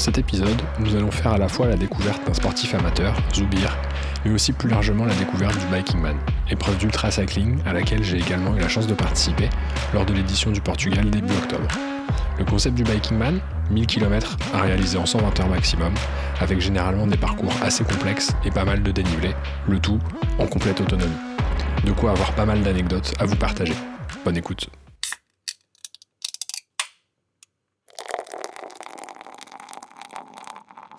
cet épisode, nous allons faire à la fois la découverte d'un sportif amateur, Zoubir, mais aussi plus largement la découverte du Biking Man, épreuve d'ultra cycling à laquelle j'ai également eu la chance de participer lors de l'édition du Portugal début octobre. Le concept du Biking Man, 1000 km à réaliser en 120 heures maximum, avec généralement des parcours assez complexes et pas mal de dénivelé, le tout en complète autonomie. De quoi avoir pas mal d'anecdotes à vous partager. Bonne écoute.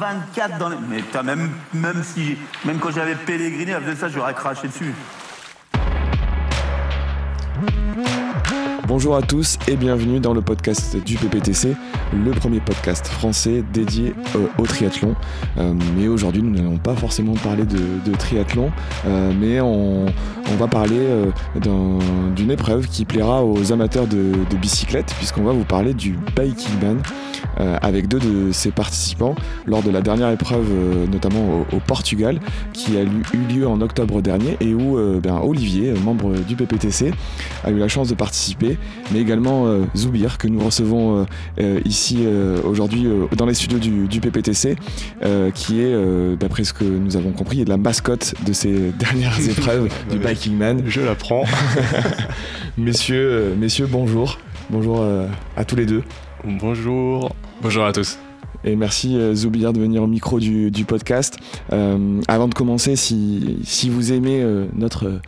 24 dans les... Mais même, même, si, même quand j'avais Pellegrini, avec ça, j'aurais craché dessus. Bonjour à tous et bienvenue dans le podcast du PPTC, le premier podcast français dédié euh, au triathlon. Euh, mais aujourd'hui, nous n'allons pas forcément parler de, triathlon, euh, mais on, va parler d'une épreuve qui plaira aux amateurs de, bicyclette, puisqu'on va vous parler du Biking. Euh, avec deux de ses participants lors de la dernière épreuve, euh, notamment au, Portugal, qui a eu lieu en octobre dernier et où euh, ben, Olivier, membre du PPTC, a eu la chance de participer, mais également Zoubir, que nous recevons ici aujourd'hui dans les studios du, PPTC, qui est, d'après ce que nous avons compris, la mascotte de ces dernières épreuves du Biking Man. Je l'apprends. messieurs, messieurs, bonjour. Bonjour à tous les deux. Bonjour. Bonjour à tous. Et merci euh, Zoubir de venir au micro du, podcast. Euh, avant de commencer, si, vous aimez euh, notre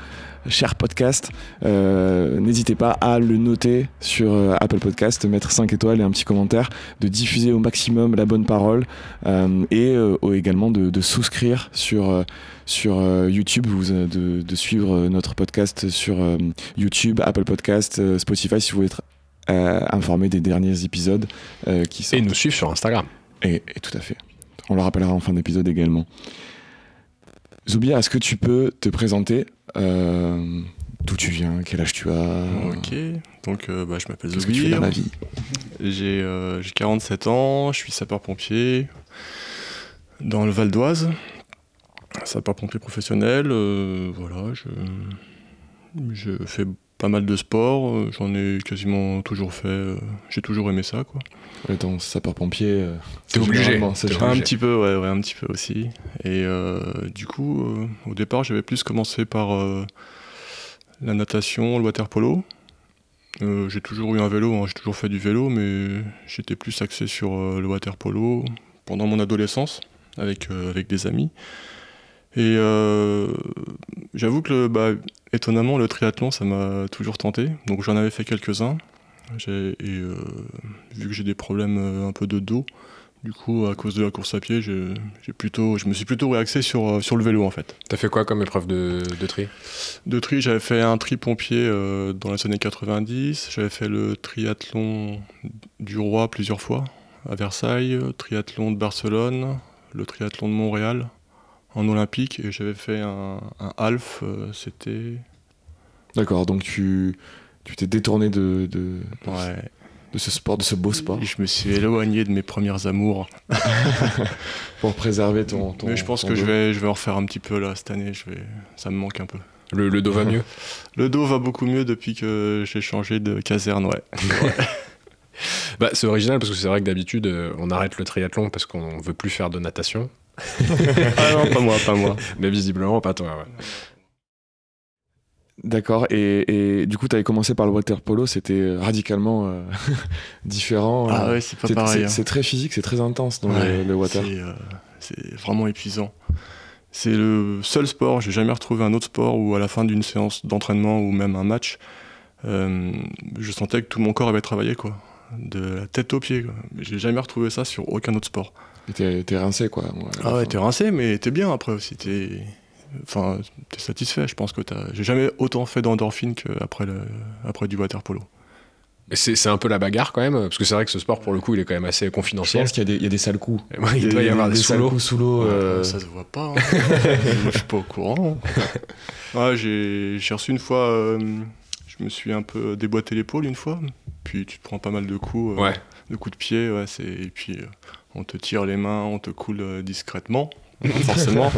cher podcast, n'hésitez pas à le noter sur Apple Podcast, mettre 5 étoiles et un petit commentaire, de diffuser au maximum la bonne parole et également de, souscrire sur, sur YouTube, de, de, suivre notre podcast sur YouTube, Apple Podcast, Spotify si vous voulez être euh, informer des derniers épisodes euh, Et nous suivre sur Instagram. Et, tout à fait. On le rappellera en fin d'épisode également. Zoubia, est-ce que tu peux te présenter euh, D'où tu viens Quel âge tu as? Ok, donc bah, je m'appelle Zoubia. Qu'est-ce que tu fais dans la vie? J'ai 47 ans, je suis sapeur-pompier dans le Val d'Oise. Sapeur-pompier professionnel, voilà, je, je fais pas mal de sport, euh, j'en ai quasiment toujours fait, euh, j'ai toujours aimé ça quoi. Étant sapeur-pompier, euh, t'es obligé. Un petit peu, ouais, ouais, un petit peu aussi. Et du coup, au départ, j'avais plus commencé par la natation, le water polo. j'ai toujours eu un vélo, hein, j'ai toujours fait du vélo, mais j'étais plus axé sur le water polo pendant mon adolescence avec, avec des amis. Et j'avoue que bah, Étonnamment, le triathlon, ça m'a toujours tenté. Donc j'en avais fait quelques-uns. Et euh, vu que j'ai des problèmes euh, un peu de dos, du coup, à cause de la course à pied, j'ai plutôt, je me suis plutôt réaxé sur, euh, sur le vélo en fait. T'as fait quoi comme épreuve de, de tri? De tri, j'avais fait un tri pompier dans les années 90. J'avais fait le triathlon du Roi plusieurs fois à Versailles, triathlon de Barcelone, le triathlon de Montréal en olympique et j'avais fait un, half, euh, c'était... D'accord, donc tu tu t'es détourné de, de, de, ce sport, de ce beau sport. Et je me suis éloigné de mes premières amours. Pour préserver ton, ton Mais je pense que je vais, je vais en refaire un petit peu là cette année, je vais, ça me manque un peu. Le, le dos va mieux? Le dos va beaucoup mieux depuis que j'ai changé de caserne, ouais. Bah, c'est original parce que c'est vrai que d'habitude euh, on arrête le triathlon parce qu'on veut plus faire de natation ah non, pas moi, pas moi. Mais visiblement, pas toi, ouais. D'accord, et, du coup, tu avais commencé par le water polo, c'était radicalement euh, différent. Ah ouais, c'est pas pareil. Hein. C'est très physique, c'est très intense dans le, water. Euh, c'est vraiment épuisant. C'est le seul sport, j'ai jamais retrouvé un autre sport où à la fin d'une séance d'entraînement ou même un match, euh, je sentais que tout mon corps avait travaillé quoi. de la tête aux pieds. Quoi. J'ai jamais retrouvé ça sur aucun autre sport. T'es t'es rincé quoi. Ah ouais, t'es rincé, mais t'es bien après aussi. T'es, enfin, t'es satisfait. Je pense que t'as. J'ai jamais autant fait d'endorphine qu'après le, après du water polo. C'est c'est un peu la bagarre quand même, parce que c'est vrai que ce sport pour le coup il est quand même assez Je confidentiel. pense qu'il y, a des- il y a des sales coups. Ouais, il doit y avoir des sales coups sous l'eau. euh, Ça se voit pas. hein. Moi, je suis pas au courant. Ouais, j'ai, j'ai reçu une fois. euh, je me suis un peu déboîté l'épaule une fois. Puis tu te prends pas mal de coups. euh, Ouais. de coups de pied, ouais, c'est... et puis euh, on te tire les mains, on te coule euh, discrètement, forcément.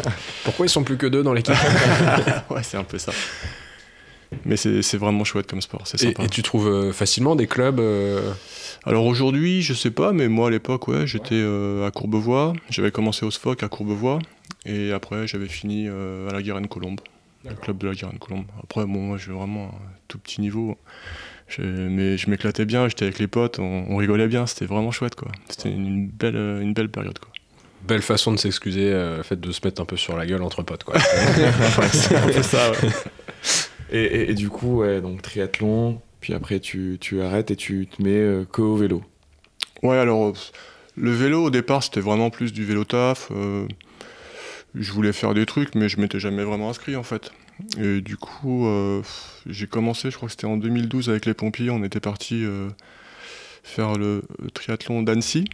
Pourquoi ils sont plus que deux dans l'équipe ouais, c'est un peu ça. Mais c'est, vraiment chouette comme sport, c'est et, sympa. et tu trouves euh, facilement des clubs euh, Alors aujourd'hui, je sais pas, mais moi à l'époque, ouais, j'étais euh, à Courbevoie, j'avais commencé au SFOC à Courbevoie, et après j'avais fini euh, à la Guérenne-Colombe, le club de la Guérenne-Colombe. Après, bon, moi j'ai vraiment un tout petit niveau, Je- mais je m'éclatais bien, j'étais avec les potes, on, on rigolait bien, c'était vraiment chouette, quoi. C'était une belle, une belle période, quoi. Belle façon de s'excuser, euh, le fait de se mettre un peu sur la gueule entre potes quoi. c'est un peu ça, ouais. Et, et- et du coup, ouais, donc triathlon, puis après tu, tu arrêtes et tu te mets euh, que au vélo. Ouais, alors, le vélo, au départ, c'était vraiment plus du vélo taf. euh, je voulais faire des trucs, mais je m'étais jamais vraiment inscrit, en fait. Et du coup, euh, j'ai commencé, je crois que c'était en 2012 avec les pompiers, on était parti euh, faire le triathlon d'Annecy.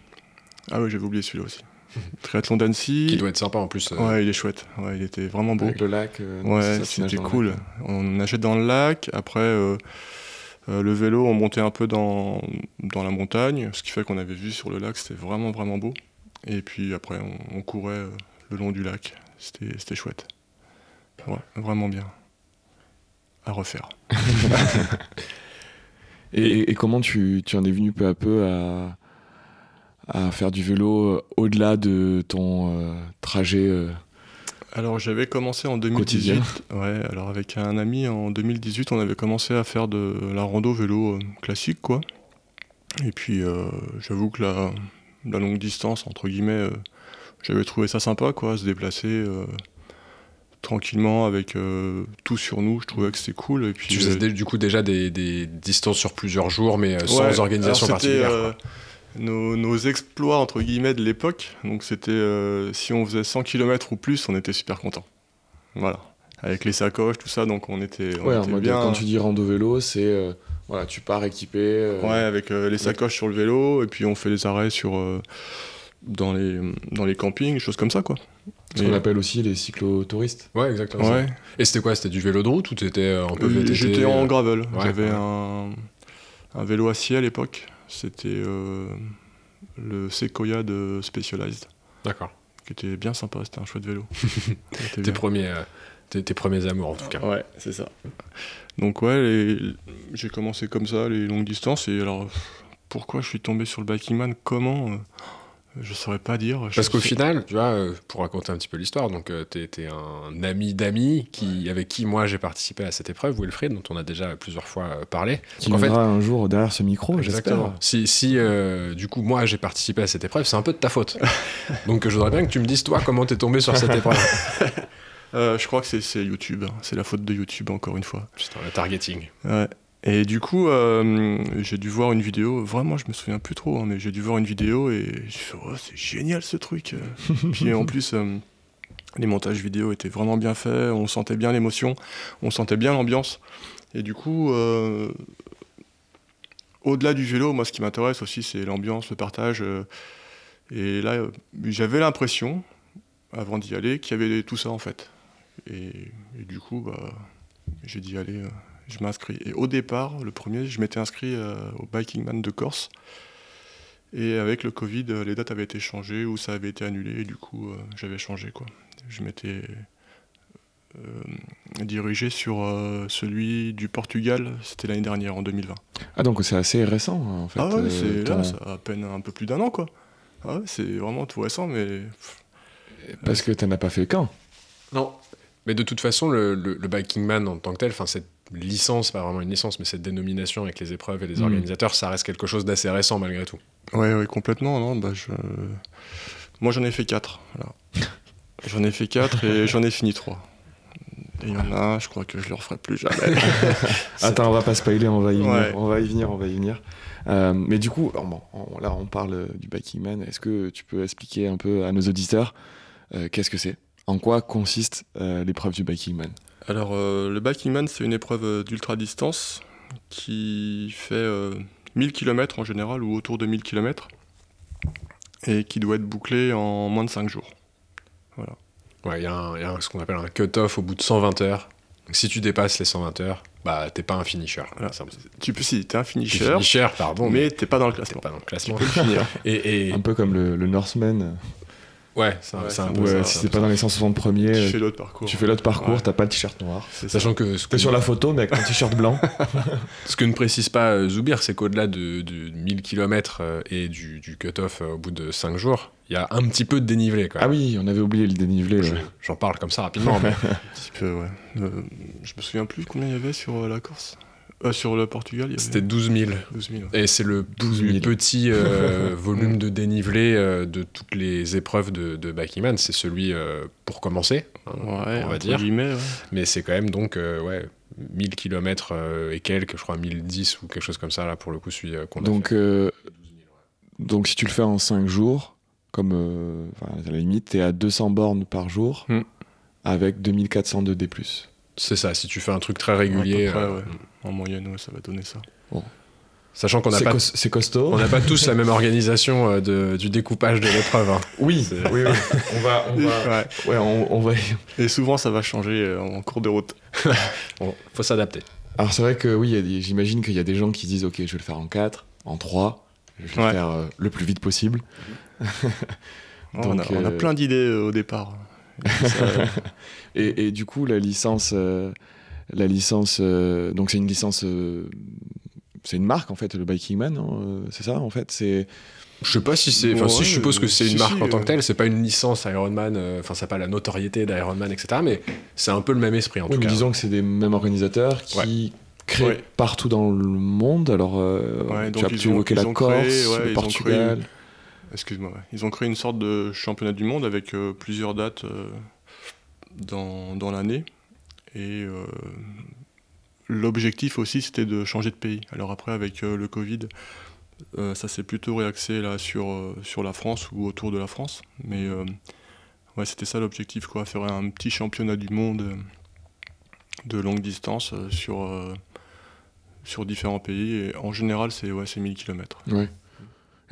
Ah oui, j'avais oublié celui-là aussi. triathlon qui d'Annecy. doit être sympa en plus. euh, Ouais, il est chouette. Ouais, il était vraiment beau. Avec le lac. euh, Ouais, c'était cool. lac. On nageait dans le lac. Après, euh, euh, le vélo, on montait un peu dans, dans la montagne, ce qui fait qu'on avait vu sur le lac, c'était vraiment, vraiment beau. Et puis après, on, on courait euh, le long du lac. C'était chouette. Ouais, vraiment bien. À refaire. Et, comment tu, tu en es venu peu à peu à, à faire du vélo euh, au-delà de ton euh, trajet euh, Alors j'avais commencé en 2018. Quotidien. Ouais, alors avec un ami en 2018, on avait commencé à faire de la rando vélo classique quoi. Et puis euh, j'avoue que la, la longue distance entre guillemets, j'avais trouvé ça sympa quoi, se déplacer euh, tranquillement avec euh, tout sur nous. Je trouvais que c'était cool. Et puis Tu faisais euh, du coup déjà des, des distances sur plusieurs jours, mais euh, sans Ouais, organisation particulière. euh, nos, nos exploits entre guillemets de l'époque. Donc c'était euh, si on faisait 100 km ou plus, on était super content. Voilà. Avec les sacoches, tout ça, donc on était, on Ouais, était bien. quand tu dis rando vélo, c'est euh, voilà, tu pars équipé. euh, Ouais, avec euh, les sacoches sur le vélo, et puis on fait les arrêts sur euh, dans les dans les campings, choses comme ça quoi. Ce qu'on appelle aussi les cyclotouristes. Ouais, exactement. Ouais. Et c'était quoi? C'était du vélo de route ou t'étais euh, un peu VTT, J'étais en euh, gravel. ouais, J'avais ouais. un, un vélo acier à l'époque. C'était euh, le Sequoia de Specialized, D'accord. qui était bien sympa. C'était un chouette vélo. Tes premiers, euh, tes, tes premiers amours en tout cas. Ouais, c'est ça. Donc ouais, les- j'ai commencé comme ça, les longues distances. Et alors, pourquoi je suis tombé sur le biking man Comment euh, Je saurais pas dire. Parce qu'au sais- final, tu vois, euh, pour raconter un petit peu l'histoire, donc euh, t'es t'es un ami d'amis qui, avec qui moi j'ai participé à cette épreuve, Wilfried, dont on a déjà plusieurs fois euh, parlé. Qui Donc, en fait, un jour derrière ce micro, Exactement. j'espère. Si, si euh, du coup, moi j'ai participé à cette épreuve, c'est un peu de ta faute. Donc je voudrais bien que tu me dises, toi, comment t'es tombé sur cette épreuve. Euh, je crois que c'est- c'est YouTube. hein. C'est la faute de YouTube, encore une fois. Putain, le targeting. Ouais. Et du coup, euh, j'ai dû voir une vidéo. Vraiment, je me souviens plus trop, hein, mais j'ai dû voir une vidéo et j'ai fait, oh, c'est génial ce truc. Puis en plus, euh, les montages vidéo étaient vraiment bien faits. On sentait bien l'émotion, on sentait bien l'ambiance. Et du coup, euh, au-delà du vélo, moi, ce qui m'intéresse aussi, c'est l'ambiance, le partage. et là, j'avais l'impression, avant d'y aller, qu'il y avait tout ça en fait. Et, et du coup, bah, j'ai dit allez, je m'inscris. Et au départ, le premier, je m'étais inscrit euh, au Biking Man de Corse. Et avec le Covid, euh, les dates avaient été changées ou ça avait été annulé. Et du coup, euh, j'avais changé. Quoi. Je m'étais euh, dirigé sur euh, celui du Portugal. C'était l'année dernière, en 2020. Ah, donc c'est assez récent, en fait. ah ouais, euh, c'est là, ça a à peine un peu plus d'un an. quoi. Ah ouais, c'est vraiment tout récent, mais Parce que t'en as pas fait qu'un. Non. Mais de toute façon, le, le, le Biking Man en tant que tel, enfin cette licence, pas vraiment une licence, mais cette dénomination avec les épreuves et les Mm. organisateurs, ça reste quelque chose d'assez récent malgré tout. Ouais, ouais, complètement. Non, bah, je... Moi, j'en ai fait 4. J'en ai fait 4 et j'en ai fini 3. Et il y en a je crois que je le referai plus jamais. Attends, on va pas spoiler, on va y venir, Ouais. on va y venir, on va y venir. Euh, mais du coup, bon, on- là on parle du Biking Man. Est-ce que tu peux expliquer un peu à nos auditeurs euh, qu'est-ce que c'est? En quoi consiste euh, l'épreuve du Biking Man? Alors, euh, le Biking Man, c'est une épreuve euh, d'ultra-distance qui fait euh, 1000 km en général ou autour de 1000 km et qui doit être bouclée en moins de 5 jours. Ouais, il y a, un- il y a un- ce qu'on appelle un cut-off au bout de 120 heures. Donc, si tu dépasses les 120 heures, bah t'es pas un finisher. Voilà. Ça- Tu peux, si, t'es un finisher, finisher, pardon, mais mais t'es pas dans le classement. pas dans le classement. Tu peux le finir. Et, et- Un peu comme le, le Northman, ouais, c'est un, Ouais, c'est un c'est peu euh, ça, si c'est pas dans les 160 premiers, tu euh, fais l'autre parcours. tu fais l'autre parcours, Ouais. t'as pas le t-shirt noir. C'est ça. Sachant que ce T'es que, sur la photo, mais avec ton t-shirt blanc. ce que ne précise pas euh, Zoubir, c'est qu'au-delà de, de 1000 km et du, du cut-off euh, au bout de 5 jours, il y a un petit peu de dénivelé. Quand Ah oui, on avait oublié le dénivelé. Je- ouais. J'en parle comme ça rapidement, mais Un petit peu, ouais. Euh, je me souviens plus combien il y avait sur euh, la Corse. Euh, sur le Portugal, il y avait c'était 12 000. 12 000. Et c'est le 12 plus 000. petit euh, volume de dénivelé euh, de toutes les épreuves de, de C'est celui euh, pour commencer, hein, Ouais, on va dire. ouais. Mais c'est quand même donc euh, ouais, 1000 km et quelques, je crois 1010 ou quelque chose comme ça, là, pour le coup, celui euh, qu'on a Donc, fait. euh, donc si tu le fais en 5 jours, comme euh, enfin, à la limite, t'es à 200 bornes par jour Hmm. avec 2402 D+. C'est ça, si tu fais un truc très régulier. Près, euh, ouais. En moyenne, ouais, ça va donner ça. Sachant qu'on n'a pas, c'est costaud. on n'a pas tous la même organisation euh, de- du découpage de l'épreuve. hein. Oui, C'est- oui, oui. On va, on va, Ouais. ouais, on, on va. Et souvent, ça va changer euh, en cours de route. Bon, faut s'adapter. Alors c'est vrai que oui, j'imagine qu'il y a des gens qui disent ok, je vais le faire en 4, en 3, je vais le faire euh, le plus vite possible. on, a, Donc, on a plein d'idées euh, au départ. Ça, Et, et du coup, la licence, euh, la licence, euh, donc c'est une licence, euh, c'est une marque en fait, le Biking Man, c'est ça en fait, c'est. Je sais pas si c'est. Enfin, Ouais, si je suppose que c'est si, une marque si, en tant que telle, c'est pas une licence Ironman, enfin, ça n'a pas la notoriété d'Ironman, etc. Mais c'est un peu le même esprit en Oui, tout mais cas. disons que c'est des mêmes organisateurs qui créent Ouais. partout dans le monde. Alors, euh, Ouais, tu as évoqué la ont Corse, créé, ouais, le Portugal. Excuse-moi. Ils ont créé une sorte de championnat du monde avec euh, plusieurs dates euh, dans, dans l'année. Et euh, l'objectif aussi, c'était de changer de pays. Alors après, avec le Covid, ça s'est plutôt réaxé là, sur, sur la France ou autour de la France. Mais ouais, c'était ça l'objectif, quoi, faire un petit championnat du monde de longue distance sur, sur différents pays. Et en général, c'est ouais, c'est 1000 km. Ouais.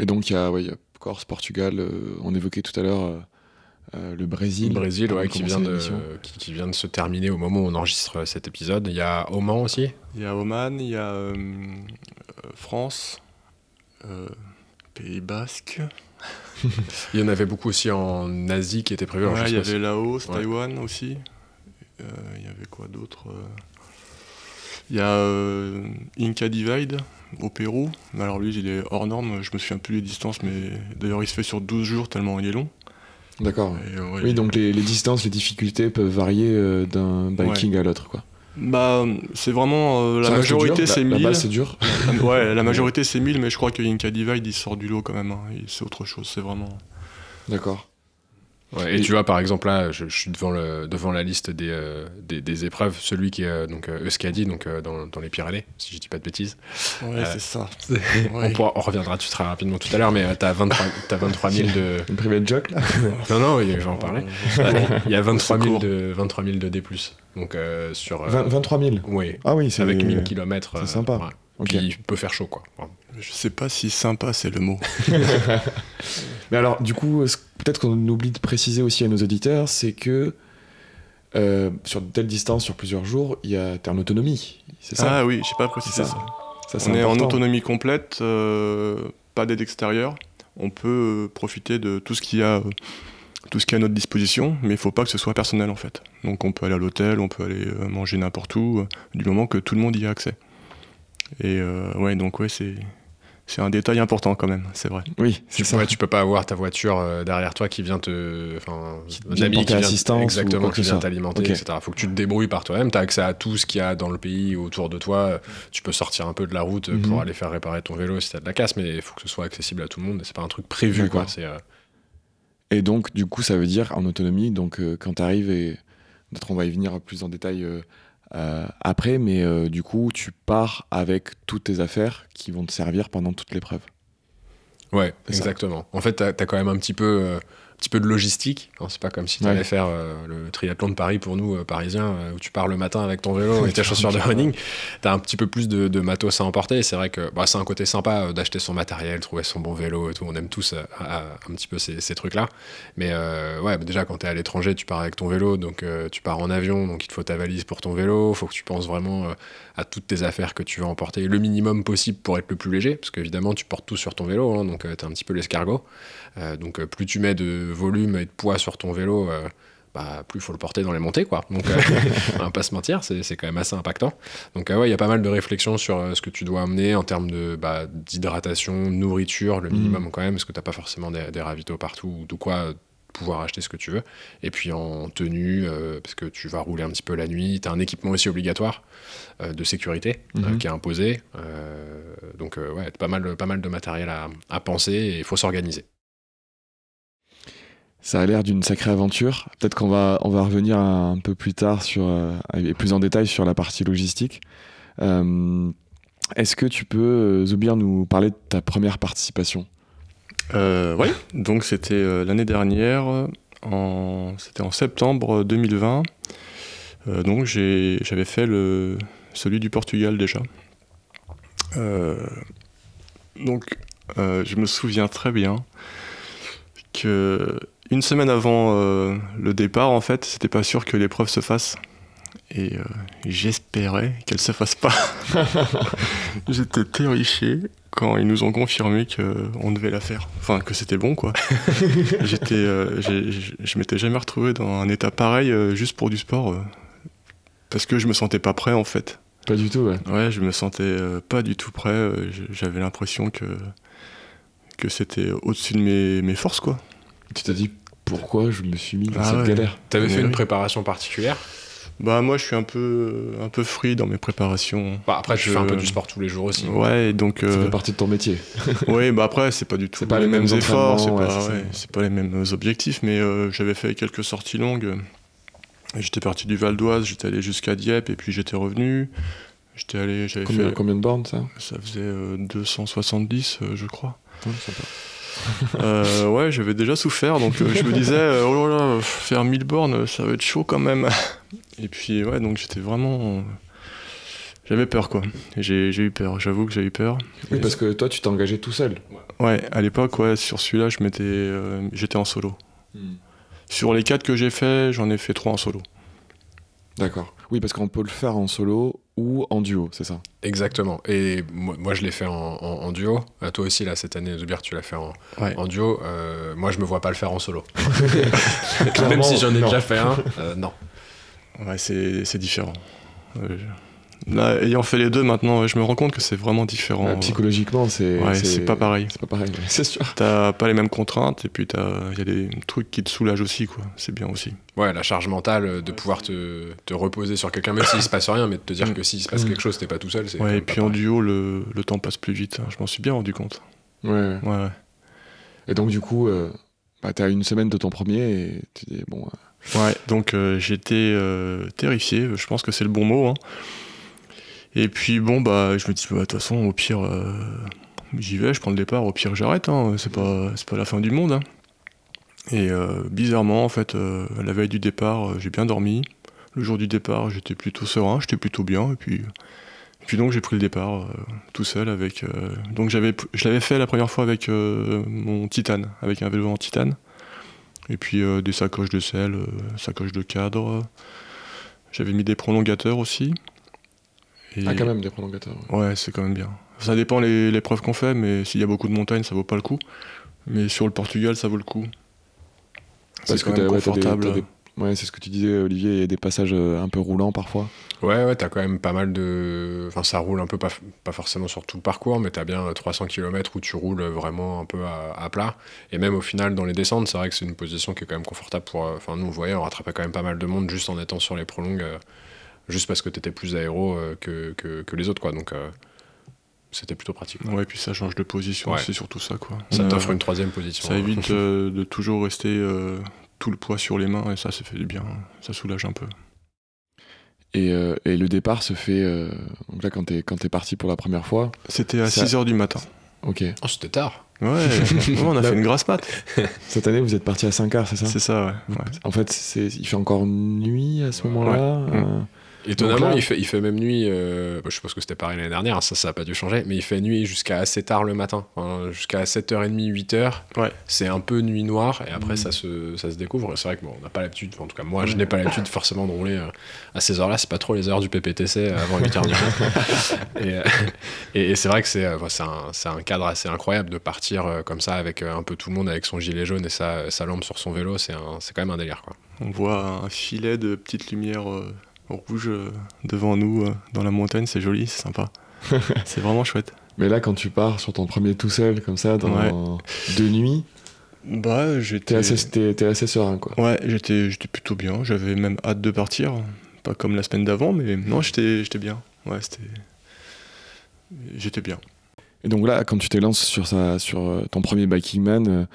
Et donc, il y, a, ouais, y a Corse, Portugal, euh, on évoquait tout à l'heure euh, euh, le Brésil. Le Brésil, ouais, qui, vient de, l'émission. qui, qui vient de se terminer au moment où on enregistre cet épisode. Il y a Oman aussi? Il y a Oman, il y a euh, France, euh, Pays Basque, Il y en avait beaucoup aussi en Asie qui étaient prévus. Ouais, il y avait Laos, Ouais. Taïwan aussi. Euh, il y avait quoi d'autre Il y a euh, Inca Divide au Pérou. Mais Alors lui, il est hors norme, je me souviens plus les distances, mais d'ailleurs il se fait sur 12 jours tellement il est long. D'accord. Euh, ouais, Oui, donc les, les distances, les difficultés peuvent varier euh, d'un biking à l'autre. quoi. Bah, c'est vraiment euh, la majorité c'est la, la 1000. base, c'est dur. ouais, la majorité c'est 1000, mais je crois que Inca Divide il sort du lot quand même. hein. C'est autre chose, c'est vraiment. D'accord. Ouais, et Et- tu vois, par exemple, là, je, je suis devant, le, devant la liste des, euh, des, des épreuves. Celui qui est euh, donc, euh, Euskadi, donc dans, dans les Pyrénées, si je dis pas de bêtises. Ouais, Euh, c'est ça. On, Ouais. pourra- on reviendra dessus très rapidement tout à l'heure, mais euh, t'as 23, t'as 23 000 de. Une private joke là Non, non, je vais en parler. Il y a 23 000 secours. de, 23 000 de D. Donc, euh, sur. euh, 20 23 000. Oui, Ah oui, c'est avec 1000 km. c'est sympa. Ok. Puis il peut faire chaud, quoi. Je sais pas si sympa c'est le mot. Mais alors, du coup, ce- peut-être qu'on oublie de préciser aussi à nos auditeurs, c'est que euh, sur de telles distances, sur plusieurs jours, il y a en autonomie. C'est ça? Ah oui, j'ai pas précisé ça. ça. Ça, On est en autonomie complète, euh, pas d'aide extérieure. On peut euh, profiter de tout ce qu'il y a, tout ce qui est à notre disposition, mais il faut pas que ce soit personnel en fait. Donc on peut aller à l'hôtel, on peut aller manger n'importe où, du moment que tout le monde y a accès. Et euh, ouais, donc ouais, c'est c'est un détail important quand même, c'est vrai. Oui, c'est Tu, ça. ouais, tu peux pas avoir ta voiture euh, derrière toi qui vient te. Enfin, Qui un ami qui vient- Exactement, qui vient t'alimenter, Ok. etc. Faut que tu te débrouilles par toi-même. Tu as accès à tout ce qu'il y a dans le pays autour de toi. Tu peux sortir un peu de la route Mhm. pour aller faire réparer ton vélo si t'as de la casse, mais il faut que ce soit accessible à tout le monde. C'est pas un truc prévu, quoi. Euh, Et donc, du coup, ça veut dire en autonomie, donc euh, quand tu arrives et Peut-être on va y venir plus en détail après, mais du coup, tu pars avec toutes tes affaires qui vont te servir pendant toute l'épreuve. Ouais, exactement. En fait, tu as, quand même un petit peu petit peu de logistique. C'est pas comme si tu allais faire euh, le triathlon de Paris pour nous, euh, parisiens, euh, où tu pars le matin avec ton vélo et tes chaussures de running. Tu as un petit peu plus de, matos à emporter. C'est vrai que bah, c'est un côté sympa d'acheter son matériel, trouver son bon vélo et tout. On aime tous un petit peu ces, trucs-là. Mais ouais, déjà, quand tu es à l'étranger, tu pars avec ton vélo, donc tu pars en avion, donc il te faut ta valise pour ton vélo. Il faut que tu penses vraiment à toutes tes affaires que tu veux emporter le minimum possible pour être le plus léger, parce qu'évidemment, tu portes tout sur ton vélo, hein, donc tu es un petit peu l'escargot. Donc plus tu mets de volume et de poids sur ton vélo, euh, bah, plus il faut le porter dans les montées. Quoi. Donc, euh, on va pas se mentir, c'est, quand même assez impactant. Donc, euh, ouais, il y a pas mal de réflexions sur ce que tu dois amener en termes bah, d'hydratation, nourriture, le minimum mm. quand même, parce que tu n'as pas forcément des, des, ravitaux partout ou de quoi pouvoir acheter ce que tu veux. Et puis en tenue, parce que tu vas rouler un petit peu la nuit, tu as un équipement aussi obligatoire de sécurité mm-hmm. qui est imposé. donc ouais, pas mal, pas mal de matériel à, à penser et il faut s'organiser. Ça a l'air d'une sacrée aventure. Peut-être qu'on va, on va revenir un, peu plus tard sur, euh, et plus en détail sur la partie logistique. Euh, est-ce que tu peux, euh, Zoubir, nous parler de ta première participation? Oui, donc c'était l'année dernière, c'était en septembre 2020. donc j'avais fait le, celui du Portugal déjà. donc je me souviens très bien que une semaine avant euh, le départ, en fait, c'était pas sûr que l'épreuve se fasse. Et euh, j'espérais qu'elle se fasse pas. J'étais terrifié quand ils nous ont confirmé qu'on devait la faire. Enfin, que c'était bon, quoi. J'étais, euh, je m'étais jamais retrouvé dans un état pareil juste pour du sport. parce que je me sentais pas prêt, en fait. Pas du tout, ouais. Ouais, je me sentais pas du tout prêt. J'avais l'impression que, que c'était au-dessus de mes, mes forces, quoi. Tu t'as dit pourquoi je me suis mis dans ah cette galère T'avais fait une préparation particulière bah moi je suis un peu un peu free dans mes préparations. Bah, après tu fais un peu du sport tous les jours aussi. Ouais donc. Ça euh, fait partie de ton métier. oui bah après c'est pas du tout pas les, mêmes, efforts, c'est pas, les mêmes objectifs mais euh, j'avais fait quelques sorties longues. J'étais parti du Val d'Oise, j'étais allé jusqu'à Dieppe et puis j'étais revenu. J'étais allé j'avais combien, fait combien de bornes ça? Ça faisait 270 euh, je crois. Ouais, sympa. Euh, ouais, j'avais déjà souffert, donc euh, je me disais, euh, oh là là, faire 1000 bornes, ça va être chaud quand même. Et puis, ouais, donc j'étais vraiment. J'avais peur, quoi. J'ai eu peur, j'avoue que j'ai eu peur. Oui, parce que toi, tu t'es engagé tout seul. Ouais, à l'époque, ouais, sur celui-là, j'étais en solo. Hmm. Sur les 4 que j'ai fait, j'en ai fait 3 en solo. D'accord. Oui, parce qu'on peut le faire en solo ou en duo, c'est ça? Exactement. Et moi, je l'ai fait en, duo. Euh, toi aussi, là, cette année, Zubir, tu l'as fait en, en duo. Euh, moi, je me vois pas le faire en solo. Même si j'en ai déjà fait un, euh, non. Ouais, c'est différent. Là, ayant fait les deux maintenant, je me rends compte que c'est vraiment différent. psychologiquement, c'est c'est pas pareil. C'est pas pareil, c'est sûr. T'as pas les mêmes contraintes et puis il y a des trucs qui te soulagent aussi, quoi. C'est bien aussi. Ouais, la charge mentale euh, de pouvoir te, te reposer sur quelqu'un, même s'il se passe rien, mais de te dire mm. que s'il se passe mm. quelque chose, t'es pas tout seul. Ouais, et puis en duo, le, le, temps passe plus vite. Hein. Je m'en suis bien rendu compte. Ouais. Ouais. Et donc, du coup, euh, bah, t'as une semaine de ton premier et tu dis, bon. Euh, ouais, donc j'étais terrifié, je pense que c'est le bon mot. Hein. Et puis bon, bah, je me dis, bah, de toute façon, au pire, euh, j'y vais, je prends le départ, au pire, j'arrête, hein, c'est pas, pas la fin du monde. Hein. Et euh, bizarrement, en fait, euh, la veille du départ, j'ai bien dormi. Le jour du départ, j'étais plutôt serein, j'étais plutôt bien. Et puis, puis donc, j'ai pris le départ tout seul avec. donc, j'avais, je l'avais fait la première fois avec mon titane, avec un vélo en titane. Et puis, des sacoches de sel, sacoches de cadre. J'avais mis des prolongateurs aussi. Ah, quand même, des prolongateurs. Ouais, c'est quand même bien. Ça dépend les, les preuves qu'on fait, mais s'il y a beaucoup de montagnes, ça vaut pas le coup. Mais sur le Portugal, ça vaut le coup. C'est quand même confortable. Ouais, c'est ce que tu disais, Olivier, il y a des passages euh, un peu roulants parfois. Ouais, ouais, t'as quand même pas mal de. Enfin, ça roule un peu, pas, pas forcément sur tout le parcours, mais t'as bien 300 km où tu roules vraiment un peu à, plat. Et même au final, dans les descentes, c'est vrai que c'est une position qui est quand même confortable pour. Euh, enfin, nous, vous voyez, on rattrapait quand même pas mal de monde juste en étant sur les prolongues. Juste parce que tu étais plus aéro euh, que, que, les autres. quoi. Donc euh, c'était plutôt pratique. Ouais, et puis ça change de position, c'est surtout ça. quoi. Ça t'offre une troisième position. Ça évite euh, de toujours rester tout le poids sur les mains et ça, ça fait du bien, ça soulage un peu. Et, euh, et le départ se fait. euh, donc là, quand t'es quand t'es parti pour la première fois, C'était à Ça- 6h du matin. ok. Oh, c'était tard. Ouais, ouais, on a Là- fait une grasse mat. Cette année, vous êtes parti à 5 heures, c'est ça? C'est ça, ouais. ouais. En fait, c'est il fait encore nuit à ce moment-là. Ouais. euh, Étonnamment, là- il, fait, il fait même nuit. euh, bah, je suppose que c'était pareil l'année dernière, ça, ça n'a pas dû changer. Mais il fait nuit jusqu'à assez tard le matin. Jusqu'à 7h30, 8h. Ouais. C'est un peu nuit noire. Et après, Mm. ça, se, ça se découvre. C'est vrai que bon, on n'a pas l'habitude. En tout cas, moi, je n'ai pas l'habitude forcément de rouler euh, à ces heures-là. C'est pas trop les heures du PPTC avant 8h du matin. et euh, et, et c'est vrai que c'est euh, un, un cadre assez incroyable de partir euh, comme ça avec euh, un peu tout le monde avec son gilet jaune et sa, sa lampe sur son vélo. C'est quand même un délire. Quoi. On voit un filet de petites lumières rouges euh, devant nous euh, dans la montagne, c'est joli, c'est sympa. c'est vraiment chouette. Mais là, quand tu pars sur ton premier tout seul, comme ça, dans de nuit, Bah, t'es j'étais assez, t'es- t'es assez serein, quoi. Ouais, j'étais plutôt bien, j'avais même hâte de partir, pas comme la semaine d'avant, mais non, j'étais bien. Ouais, c'était j'étais bien. Et donc là, quand tu t'élances sur, ça, sur euh, ton premier Biking Man,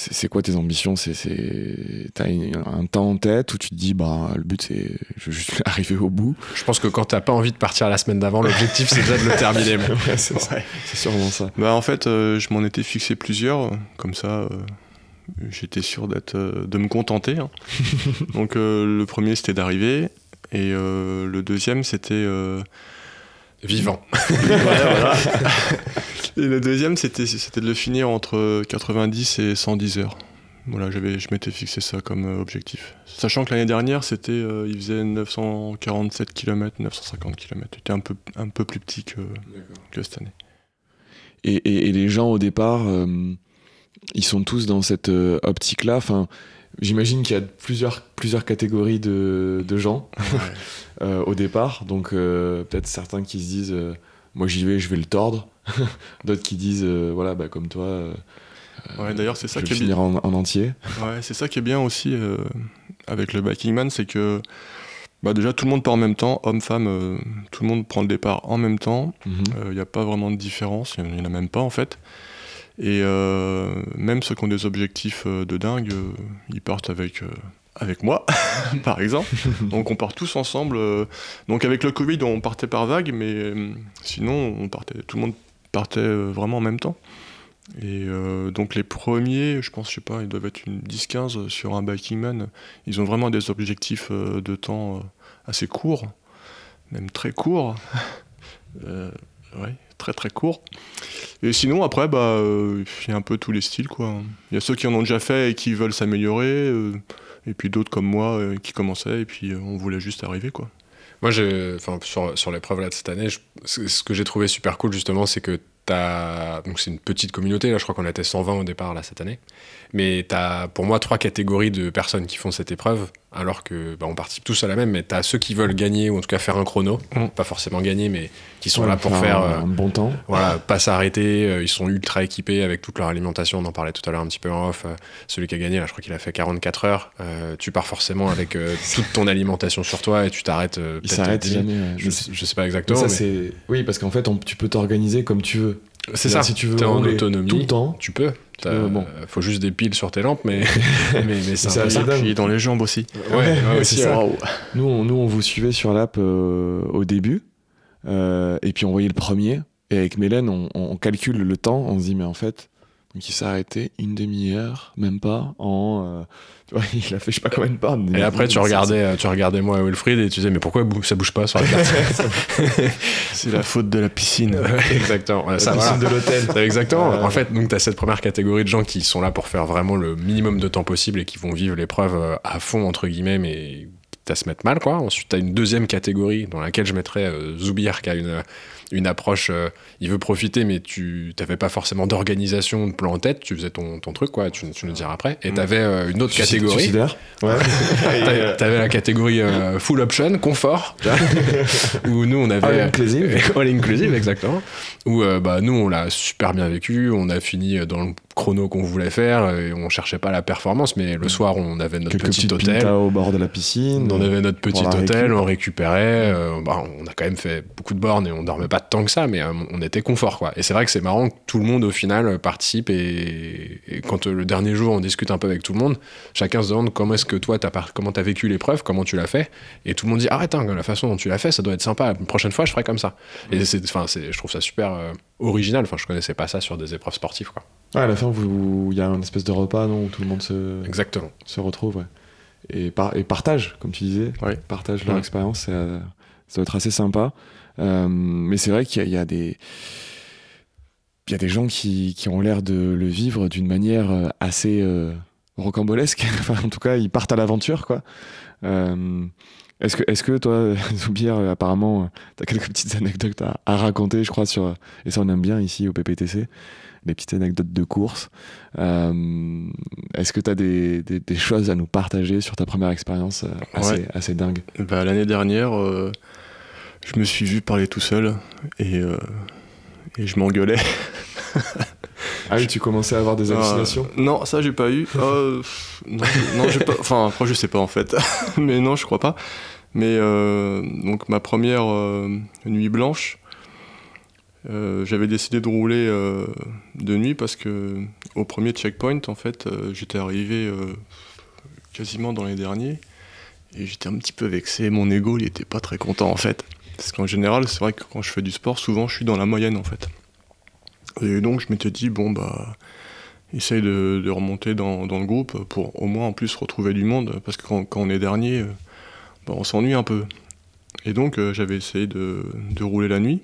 c'est quoi tes ambitions? C'est T'as un temps en tête où tu te dis, bah, le but c'est je veux juste arriver au bout? Je pense que quand t'as pas envie de partir la semaine d'avant, l'objectif c'est déjà de le terminer. Ouais, c'est sûrement ça. Bah en fait, euh, je m'en étais fixé plusieurs, comme ça, euh, j'étais sûr d'être, euh, de me contenter. hein. Donc euh, le premier c'était d'arriver, et euh, le deuxième c'était Vivant. et le deuxième c'était c'était de le finir entre 90 et 110 heures. Voilà, j'avais, je m'étais fixé ça comme euh, objectif. Sachant que l'année dernière, c'était, euh, il faisait 947 km, 950 km. Il était un peu, un peu plus petit que, que cette année. Et, et- et les gens au départ, euh, ils sont tous dans cette euh, optique-là. Enfin, j'imagine qu'il y a plusieurs, plusieurs catégories de, de gens euh, au départ. Donc euh, peut-être certains qui se disent, euh, moi j'y vais, je vais le tordre. D'autres qui disent, voilà, bah, comme toi, Ouais, d'ailleurs, c'est ça qui est bien. finir en, en entier. Ouais, c'est ça qui est bien aussi euh, avec le Biking Man, c'est que bah déjà tout le monde part en même temps, homme, femme, euh, tout le monde prend le départ en même temps. Il n'y a pas vraiment de différence, il n'y en a même pas en fait. Et euh, même ceux qui ont des objectifs euh, de dingue, euh, ils partent avec, avec moi, par exemple. Donc on part tous ensemble. donc avec le Covid, on partait par vague, mais sinon, on partait, tout le monde partait vraiment en même temps. Et euh, donc les premiers, je pense, je sais pas, ils doivent être une 10-15 sur un Biking Man. Ils ont vraiment des objectifs de temps assez courts, même très courts. Euh, ouais, très très courts. Et sinon, après, bah, euh, il y a un peu tous les styles. Il y a ceux qui en ont déjà fait et qui veulent s'améliorer, euh, et puis d'autres comme moi euh, qui commençaient, et puis on voulait juste arriver, quoi. Moi, sur, sur l'épreuve de cette année, ce que j'ai trouvé super cool justement, c'est que donc c'est une petite communauté là. Je crois qu'on était 120 au départ là cette année, mais t'as pour moi trois catégories de personnes qui font cette épreuve, alors que bah, on participe tous à la même. Mais t'as ceux qui veulent gagner ou en tout cas faire un chrono, Mm. pas forcément gagner, mais qui sont Ouais, là pour faire un, euh, un bon temps. voilà, pas s'arrêter, euh, ils sont ultra équipés avec toute leur alimentation, on en parlait tout à l'heure un petit peu en off, euh, celui qui a gagné là je crois qu'il a fait 44 heures, tu pars forcément avec toute ton alimentation sur toi et tu t'arrêtes Il s'arrête 10 minutes. jamais. ouais. Je, je sais pas mais exactement, ça, mais c'est... Oui, parce qu'en fait, on- tu peux t'organiser comme tu veux. C'est ça, Si tu veux t'es en autonomie, tout le temps, tu peux. T'as- peux, bon. euh, Faut juste des piles sur tes lampes, mais, mais, mais c'est assez dingue. Dans les jambes aussi. Ouais, ouais, Ouais, aussi, c'est ça. Nous, on, nous, on vous suivait sur l'app euh, au début, euh, et puis on voyait le premier, et avec Mélène, on, on calcule le temps, on se dit, mais en fait, donc il s'est arrêté une demi-heure, même pas, en... euh, tu vois, il a fait je sais pas combien de pas. Et après, tu regardais, euh, tu regardais moi et Wilfried et tu disais, mais pourquoi ça bouge pas sur la carte C'est la faute de la piscine. Exactement. Ça, voilà. de l'hôtel. Exactement. Euh, En fait, donc tu as cette première catégorie de gens qui sont là pour faire vraiment le minimum de temps possible et qui vont vivre l'épreuve euh, à fond, entre guillemets, mais à se mettre mal, quoi. Ensuite, tu as une deuxième catégorie dans laquelle je mettrais euh, Zoubir, qui a une, une approche, euh, il veut profiter, mais tu n'avais pas forcément d'organisation, de plan en tête, tu faisais ton, ton truc, quoi, tu, tu nous diras après. Et tu avais une autre catégorie. Suicidaire Ouais. T'a- T'avais la catégorie euh, full option, confort, tu où nous on avait All inclusive. all inclusive exactement, où euh, bah nous on l'a super bien vécu, on a fini dans le chrono qu'on voulait faire et on cherchait pas la performance, mais le soir on avait notre Quelques petit hôtel, au bord de la piscine. on avait notre petit hôtel, récup. on récupérait, euh, bah, on a quand même fait beaucoup de bornes et on dormait pas pas tant que ça, mais euh, on était confort, quoi. Et c'est vrai que c'est marrant que tout le monde, au final, participe et, et quand euh, le dernier jour, on discute un peu avec tout le monde, chacun se demande comment est-ce que toi, par- comment t'as vécu l'épreuve, comment tu l'as fait, et tout le monde dit, arrête, hein, la façon dont tu l'as fait, ça doit être sympa, la prochaine fois, je ferai comme ça. Et c'est, enfin, je trouve ça super euh, original, enfin, je connaissais pas ça sur des épreuves sportives, quoi. Ah, à la fin, il y a une espèce de repas non, où tout le monde se, Exactement. se retrouve. ouais. Et, par- et partage, comme tu disais. Ouais. Partage leur Ouais. expérience. euh, ça doit être assez sympa. Euh, mais c'est vrai qu'il y a, il y a des. Il y a des gens qui, qui ont l'air de le vivre d'une manière euh, assez euh, rocambolesque. enfin, en tout cas, ils partent à l'aventure, quoi. Euh, est-ce que, est-ce que toi, Zoubir, apparemment, tu as quelques petites anecdotes à, à raconter, je crois, sur, et ça on aime bien ici au PPTC, les petites anecdotes de course. Euh, est-ce que tu as des, des- des choses à nous partager sur ta première expérience assez, Ouais. assez dingue? Bah, L'année dernière, je me suis vu parler tout seul et, euh, et je m'engueulais. Ah oui, tu commençais à avoir des hallucinations Euh, non, ça j'ai pas eu. Euh, pff, non, non, j'ai pas. Enfin, après je sais pas en fait, mais non, je crois pas. Mais donc ma première nuit blanche, j'avais décidé de rouler de nuit parce que au premier checkpoint, en fait, j'étais arrivé quasiment dans les derniers et j'étais un petit peu vexé. Mon ego, il était pas très content en fait. Parce qu'en général, c'est vrai que quand je fais du sport, souvent je suis dans la moyenne en fait. Et donc je m'étais dit, bon bah essaye de, de remonter dans, dans le groupe pour au moins en plus retrouver du monde parce que quand, quand on est dernier, euh, bah, on s'ennuie un peu. Et donc euh, j'avais essayé de, de rouler la nuit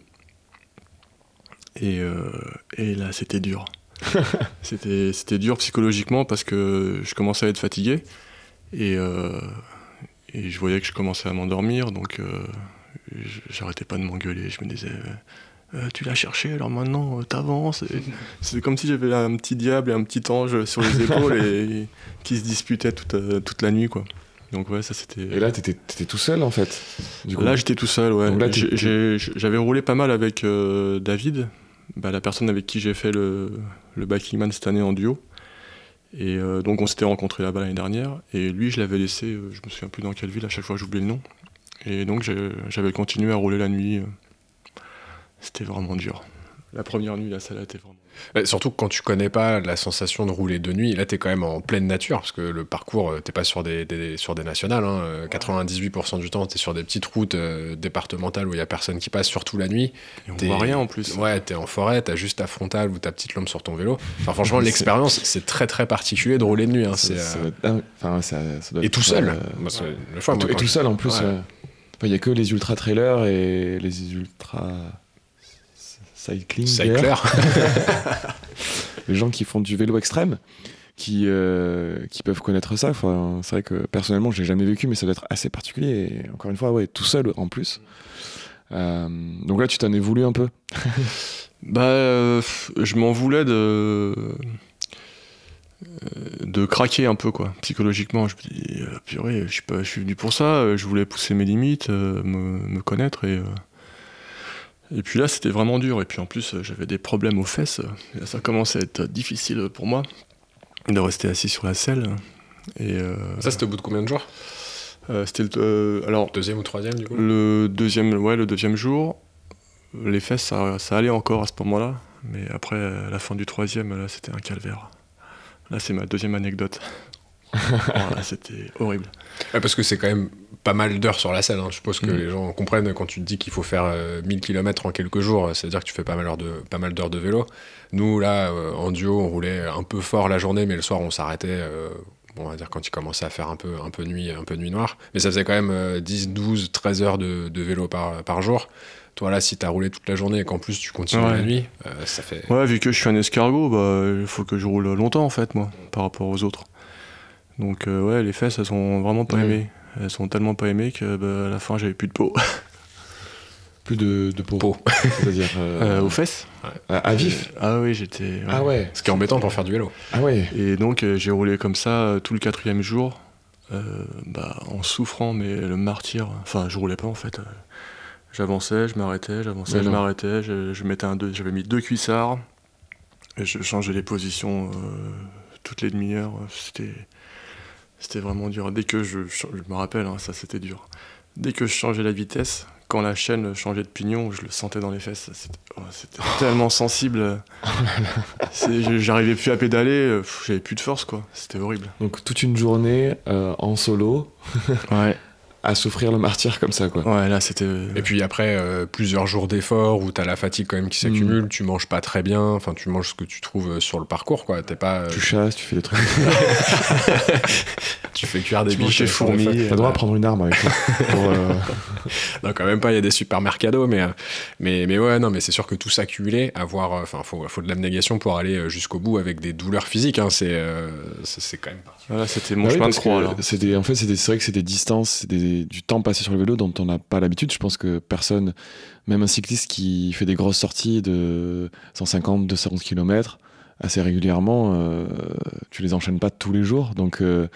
et, euh, et là c'était dur. c'était, c'était dur psychologiquement parce que je commençais à être fatigué et, euh, et je voyais que je commençais à m'endormir donc j'arrêtais pas de m'engueuler. Je me disais. euh, euh, tu l'as cherché, alors maintenant euh, t'avances. C'est comme si j'avais un petit diable et un petit ange sur les épaules et qui se disputaient toute, toute la nuit, quoi. Donc ouais, ça c'était. Et là, t'étais étais tout seul en fait. Du coup. Là, j'étais tout seul, ouais. J'avais roulé pas mal avec euh, David, bah, la personne avec qui j'ai fait le, le Biking Man cette année en duo. Et euh, donc, on s'était rencontrés là-bas l'année dernière. Et lui, je l'avais laissé, euh, je me souviens plus dans quelle ville, à chaque fois j'oublie le nom. Et donc, j'avais continué à rouler la nuit. euh. C'était vraiment dur. La première nuit, là, ça a été vraiment. Euh, Surtout quand tu connais pas la sensation de rouler de nuit, là t'es quand même en pleine nature, parce que le parcours, euh, t'es pas sur des, des- sur des nationales, hein, euh, 98% du temps t'es sur des petites routes euh, départementales où il y a personne qui passe, surtout la nuit. Et on voit rien en plus. Ouais, t'es en forêt, t'as juste ta frontale ou ta petite lampe sur ton vélo. Enfin franchement, l'expérience, c'est très très particulier de rouler de nuit. hein, Ça- c'est, ça euh, doit être dingue. Enfin, ça- ça doit Et tout seul. euh, la fois, et moi, tout- et quand tout je- seul en plus. Ouais. Il n'y a que les ultra trailers et les ultra cycling. Clair. les gens qui font du vélo extrême qui, euh, qui peuvent connaître ça. Enfin, c'est vrai que personnellement, je l'ai jamais vécu, mais ça doit être assez particulier. Et encore une fois, ouais, tout seul en plus. Euh, donc là, tu t'en es voulu un peu? Bah, euh, je m'en voulais de de craquer un peu quoi, psychologiquement. Je me dis, euh, purée, je suis pas, je suis venu pour ça. euh, Je voulais pousser mes limites, euh, me, me connaître et et puis là, c'était vraiment dur. Et puis en plus, j'avais des problèmes aux fesses. Et là, ça commençait à être difficile pour moi de rester assis sur la selle. Et euh, Ça, c'était au bout de combien de jours? euh, c'était le- euh, alors Deuxième ou troisième, du coup? le deuxième, ouais, le deuxième jour, les fesses, ça, ça allait encore à ce moment-là. Mais après, à la fin du troisième, là, c'était un calvaire. Là, c'est ma deuxième anecdote. Voilà, c'était horrible. Ouais, parce que c'est quand même pas mal d'heures sur la selle. hein. Je suppose que Mm. les gens comprennent quand tu te dis qu'il faut faire euh, 1000 km en quelques jours, c'est-à-dire que tu fais pas mal d'heures de, pas mal d'heures de vélo. Nous, là, euh, en duo, on roulait un peu fort la journée, mais le soir, on s'arrêtait. euh, bon, on va dire quand il commençait à faire un peu, un peu nuit, un peu nuit noire. Mais ça faisait quand même euh, 10, 12, 13 heures de, de vélo par, par jour. Toi, là, si t'as roulé toute la journée et qu'en plus tu continues Ouais. la nuit, euh, ça fait. Ouais, vu que je suis un escargot, bah, il faut que je roule longtemps, en fait, moi, par rapport aux autres. Donc, euh, ouais, les fesses, elles sont vraiment pas Ouais. aimées. Elles sont tellement pas aimées que, bah, à la fin, j'avais plus de peau. Plus de, de peau. Peau. C'est-à-dire euh, Euh, aux fesses à, à vif. Ah oui, j'étais... ouais. Ah ouais. Ce qui est embêtant pour faire du vélo. Ah ouais. Et donc euh, j'ai roulé comme ça euh, tout le quatrième jour, euh, bah, en souffrant, mais le martyr. Enfin, je roulais pas en fait. J'avançais, je m'arrêtais, j'avançais, je m'arrêtais. Je, je mettais un deux, j'avais mis deux cuissards et je changeais les positions euh, toutes les demi-heures. C'était, c'était vraiment dur. Dès que je, je me rappelle, hein, ça c'était dur. Dès que je changeais la vitesse, quand la chaîne changeait de pignon, je le sentais dans les fesses. C'était oh, tellement sensible. Je- J'arrivais plus à pédaler, euh, j'avais plus de force, quoi. C'était horrible. Donc toute une journée euh, en solo Ouais, à souffrir le martyr comme ça, quoi. ouais, là, c'était. Et puis après, euh, plusieurs jours d'effort où t'as la fatigue quand même qui s'accumule, tu manges pas très bien, enfin tu manges ce que tu trouves euh, sur le parcours, quoi. T'es pas. euh, Tu chasses, tu fais des trucs. tu fais cuire des biches les fourmis. T'as le droit à prendre une arme avec toi. pour, euh, Non, quand même pas, il y a des super mercados, mais, euh, mais, mais ouais, non, mais c'est sûr que tout s'accumuler, avoir. euh, Enfin, faut, faut de l'abnégation pour aller euh, jusqu'au bout avec des douleurs physiques, hein, c'est euh, c'est quand même. Voilà, c'était mon Bah oui, chemin de parce croix, là. des- en fait, c'est des- c'est vrai que c'est des distances, c'est du temps passé sur le vélo dont on n'a pas l'habitude. Je pense que personne, même un cycliste qui fait des grosses sorties de 150, 200 km assez régulièrement, euh, tu les enchaînes pas tous les jours. Donc euh,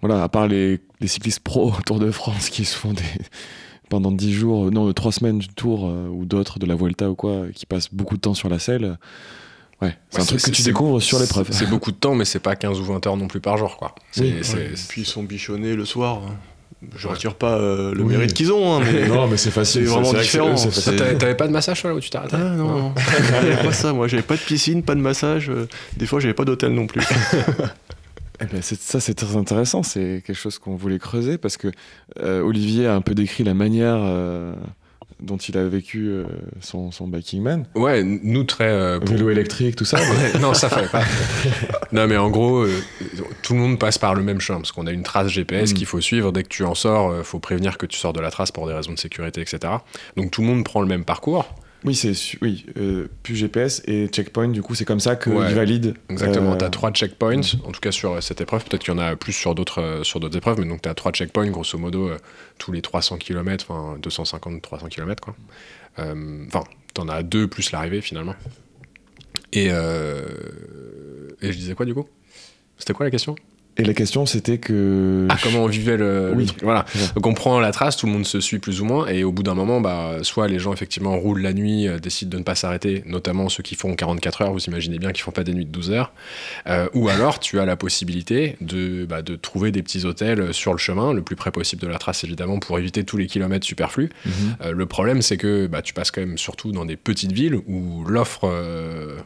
voilà, à part les, les cyclistes pro au Tour de France qui se font des pendant 10 jours, non, 3 semaines du Tour euh, ou d'autres de la Vuelta ou quoi, qui passent beaucoup de temps sur la selle. Ouais, c'est Ouais, un truc que tu découvres sur l'épreuve. C'est beaucoup de temps, mais c'est pas 15 ou 20 heures non plus par jour, quoi. Oui. Ouais, Puis ils sont bichonnés le soir. Je retire pas euh, le Oui. mérite qu'ils ont, hein, mais. Non, mais c'est facile. C'est vraiment différent, T'avais pas de massage, toi, là où tu t'arrêtais Ah non, non. j'avais pas ça, moi j'avais pas de piscine, pas de massage, euh, des fois j'avais pas d'hôtel non plus. Eh ben, ça, c'est très intéressant. C'est quelque chose qu'on voulait creuser parce que euh, Olivier a un peu décrit la manière euh, dont il a vécu euh, son, son biking man. Ouais, nous très. euh, pour- Vélo électrique, tout ça. Ouais, non, ça fallait pas. non, mais en gros, euh, tout le monde passe par le même chemin parce qu'on a une trace GPS Mm. qu'il faut suivre. Dès que tu en sors, euh, faut prévenir que tu sors de la trace pour des raisons de sécurité, etc. Donc tout le monde prend le même parcours. Oui, c'est oui, euh, plus GPS et checkpoint. Du coup, c'est comme ça qu'il Ouais. valide. Exactement. euh, Tu as trois checkpoints, en tout cas sur euh, cette épreuve. Peut-être qu'il y en a plus sur d'autres euh, sur d'autres épreuves, mais donc tu as trois checkpoints, grosso modo, tous les 300 km, enfin 250-300 km, quoi. Enfin, t'en as deux plus l'arrivée finalement. Et, et je disais quoi du coup? C'était quoi la question? Et la question, c'était que. Ah, comment on vivait le, Oui. Voilà. Donc on prend la trace, tout le monde se suit plus ou moins, et au bout d'un moment, bah, soit les gens effectivement roulent la nuit, euh, décident de ne pas s'arrêter, notamment ceux qui font 44 heures, vous imaginez bien qu'ils font pas des nuits de 12 heures, Euh, ou alors tu as la possibilité de, bah, de trouver des petits hôtels sur le chemin, le plus près possible de la trace évidemment, pour éviter tous les kilomètres superflus. Mhm. Euh, le problème, c'est que bah, tu passes quand même surtout dans des petites villes où l'offre, euh,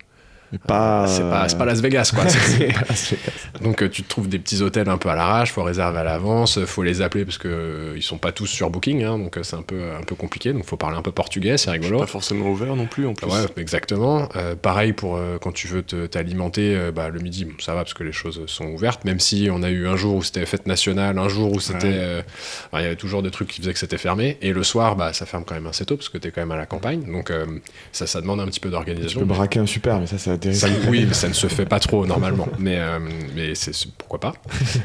pas. c'est pas, c'est pas Las Vegas, quoi. C'est- pas Las Vegas. donc euh, tu te trouves des petits hôtels un peu à l'arrache, faut réserver à l'avance, faut les appeler parce que euh, ils sont pas tous sur Booking, hein, donc euh, c'est un peu un peu compliqué. Donc faut parler un peu portugais, c'est rigolo. Pas forcément ouvert non plus en plus. Ouais, exactement. Euh, pareil pour euh, quand tu veux te- t'alimenter, euh, bah, le midi, bon, ça va parce que les choses sont ouvertes. Même si on a eu un jour où c'était fête nationale, un jour où c'était, Ouais. euh, enfin, il y avait toujours des trucs qui faisaient que c'était fermé. Et le soir, bah, ça ferme quand même assez tôt parce que t'es quand même à la campagne. Donc euh, ça, ça demande un petit peu Tu d'organisation. peux braquer un super, mais ça, c'est Ça, oui, mais ça ne se fait pas trop normalement. Mais, euh, mais c'est c'est- pourquoi pas.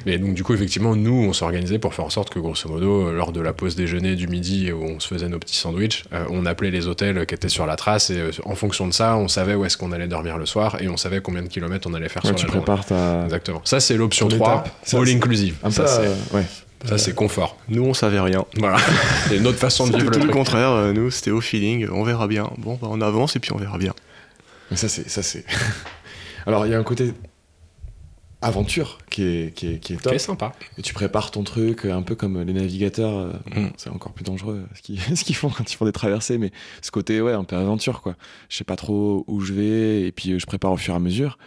Mais donc, du coup, effectivement, nous, on s'organisait pour faire en sorte que, grosso modo, lors de la pause déjeuner du midi où on se faisait nos petits sandwichs, euh, on appelait les hôtels qui étaient sur la trace et euh, en fonction de ça, on savait où est-ce qu'on allait dormir le soir et on savait combien de kilomètres on allait faire Ouais, sur tu la journée. prépares ta. Exactement. Ça, c'est l'option Ton 3, étape. Ça, all c'est inclusive. Un ça, peu. c'est, euh, ouais. ça, c'est confort. Nous on savait rien. Voilà. C'est une autre façon de vivre tout le le truc. contraire, nous c'était au feeling, on verra bien. Bon, bah, on avance et puis on verra bien. Mais ça, c'est. ça, c'est. Alors, il y a un côté aventure qui est, qui est, qui est top. Sympa. Et tu prépares ton truc euh, un peu comme les navigateurs. euh, Mm. C'est encore plus dangereux euh, ce qu'ils font quand ils font des traversées. Mais ce côté, ouais, un peu aventure, quoi. Je sais pas trop où je vais et puis je prépare au fur et à mesure.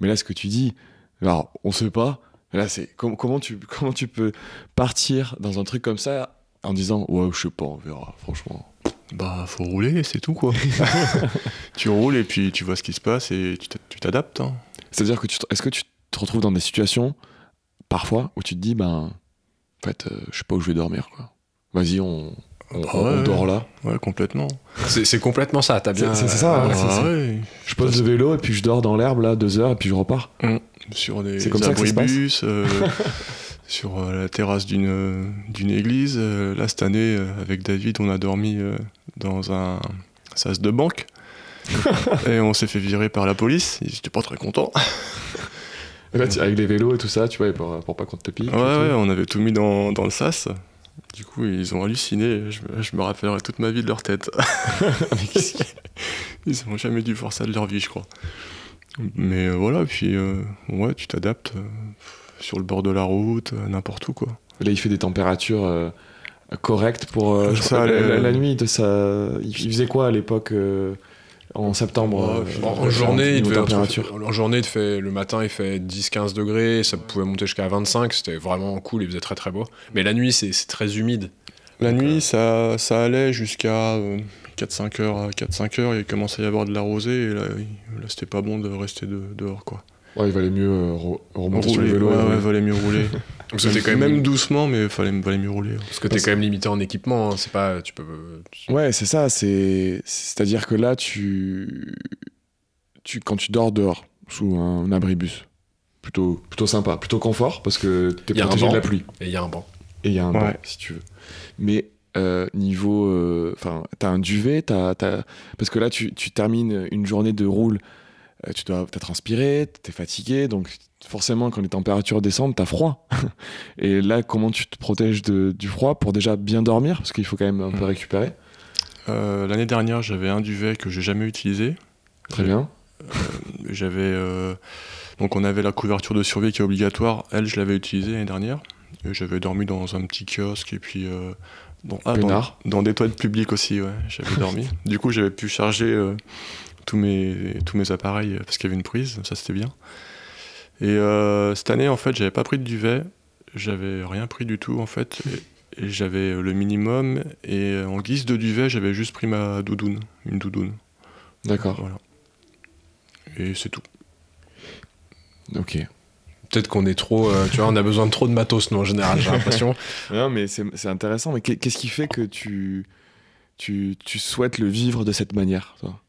Mais là, ce que tu dis, alors, on sait pas. Là, c'est com- comment, tu, comment tu peux partir dans un truc comme ça en disant, ouais, je sais pas, on verra, franchement. Bah, faut rouler, c'est tout quoi. tu roules et puis tu vois ce qui se passe et tu t'a- tu t'adaptes. hein. C'est-à-dire que tu te- est-ce que tu te retrouves dans des situations, parfois, où tu te dis, ben, en fait, euh, je sais pas où je vais dormir, quoi. Vas-y, on, on, Bah on- on ouais. dort là. Ouais, complètement. C'est complètement ça. T'as bien. C'est- ça, euh, ouais, Ah c'est- ouais, Je pose le vélo et puis je dors dans l'herbe là deux heures et puis je repars. sur des C'est comme ça que ça se passe abribus, euh, sur euh, la terrasse d'une euh, d'une église. Euh, là, cette année, euh, avec David, on a dormi euh, dans un sas de banque. et on s'est fait virer par la police. Ils étaient pas très contents. Et là, avec les vélos et tout ça, tu vois, pour, pour pas qu'on te pique. Ouais, ouais, on avait tout mis dans, dans le sas. Du coup, ils ont halluciné. Je, me- je me rappellerai toute ma vie de leur tête. ils n'ont jamais dû voir ça de leur vie, je crois. Mais euh, voilà, puis euh, ouais, tu t'adaptes euh, sur le bord de la route, euh, n'importe où, quoi. Là, il fait des températures correct pour euh, Ça crois, la, allait, la- la nuit de ça il faisait quoi à l'époque euh, en septembre Ouais, euh, En, en journée, il devait température? en journée, il fait, le matin, il fait 10-15 degrés, ça pouvait monter jusqu'à 25, c'était vraiment cool, il faisait très très beau. Mais la nuit, c'est très humide. La Donc, nuit, ça, ça allait jusqu'à euh, 4-5 heures. 4-5 heures, il commençait à y avoir de la rosée, et là, il- là, c'était pas bon de rester de- dehors, quoi. Ouais il valait mieux euh, re- remonter sur le Rouler, vélo ouais, et- ouais, valait mieux rouler. Parce que t'es quand même, même doucement, mais fallait, valait mieux rouler. parce que t'es quand même limité en équipement, hein, c'est pas. Tu peux. tu- Ouais, c'est ça. C'est c'est-à-dire que là, tu, tu quand tu dors dehors sous un abribus, plutôt plutôt sympa, plutôt confort parce que t'es protégé de la pluie Et il y a un banc. et il y a un Ouais. banc si tu veux. Mais euh, niveau, euh, enfin, t'as un duvet, t'as, t'as- parce que là, tu, tu termines une journée de roule, euh, tu dois t'as transpiré, t'es fatigué, donc forcément quand les températures descendent, t'as froid. et là, comment tu te protèges de- du froid pour déjà bien dormir? Parce qu'il faut quand même un peu Mm. récupérer. Euh, L'année dernière, j'avais un duvet que j'ai jamais utilisé. Très bien. J'avais euh, donc on avait la couverture de survie qui est obligatoire. Elle, je l'avais utilisée l'année dernière. J'avais dormi dans un petit kiosque et puis euh, dans, ah, dans, dans des toilettes publiques aussi. Ouais, j'avais dormi. Du coup, j'avais pu charger euh, tous mes tous mes appareils euh, parce qu'il y avait une prise. Ça, c'était bien. Et euh, cette année, en fait, j'avais pas pris de duvet. J'avais rien pris du tout en fait. Et, et j'avais euh, le minimum. Et en guise de duvet, j'avais juste pris ma doudoune, une doudoune. D'accord. Voilà. Et c'est tout. Ok. Peut-être qu'on est trop. euh, tu vois, on a besoin de trop de matos, nous, en général, j'ai l'impression. Non, mais c'est intéressant. Mais qu'est- qu'est-ce qui fait que tu, tu, tu souhaites le vivre de cette manière, toi?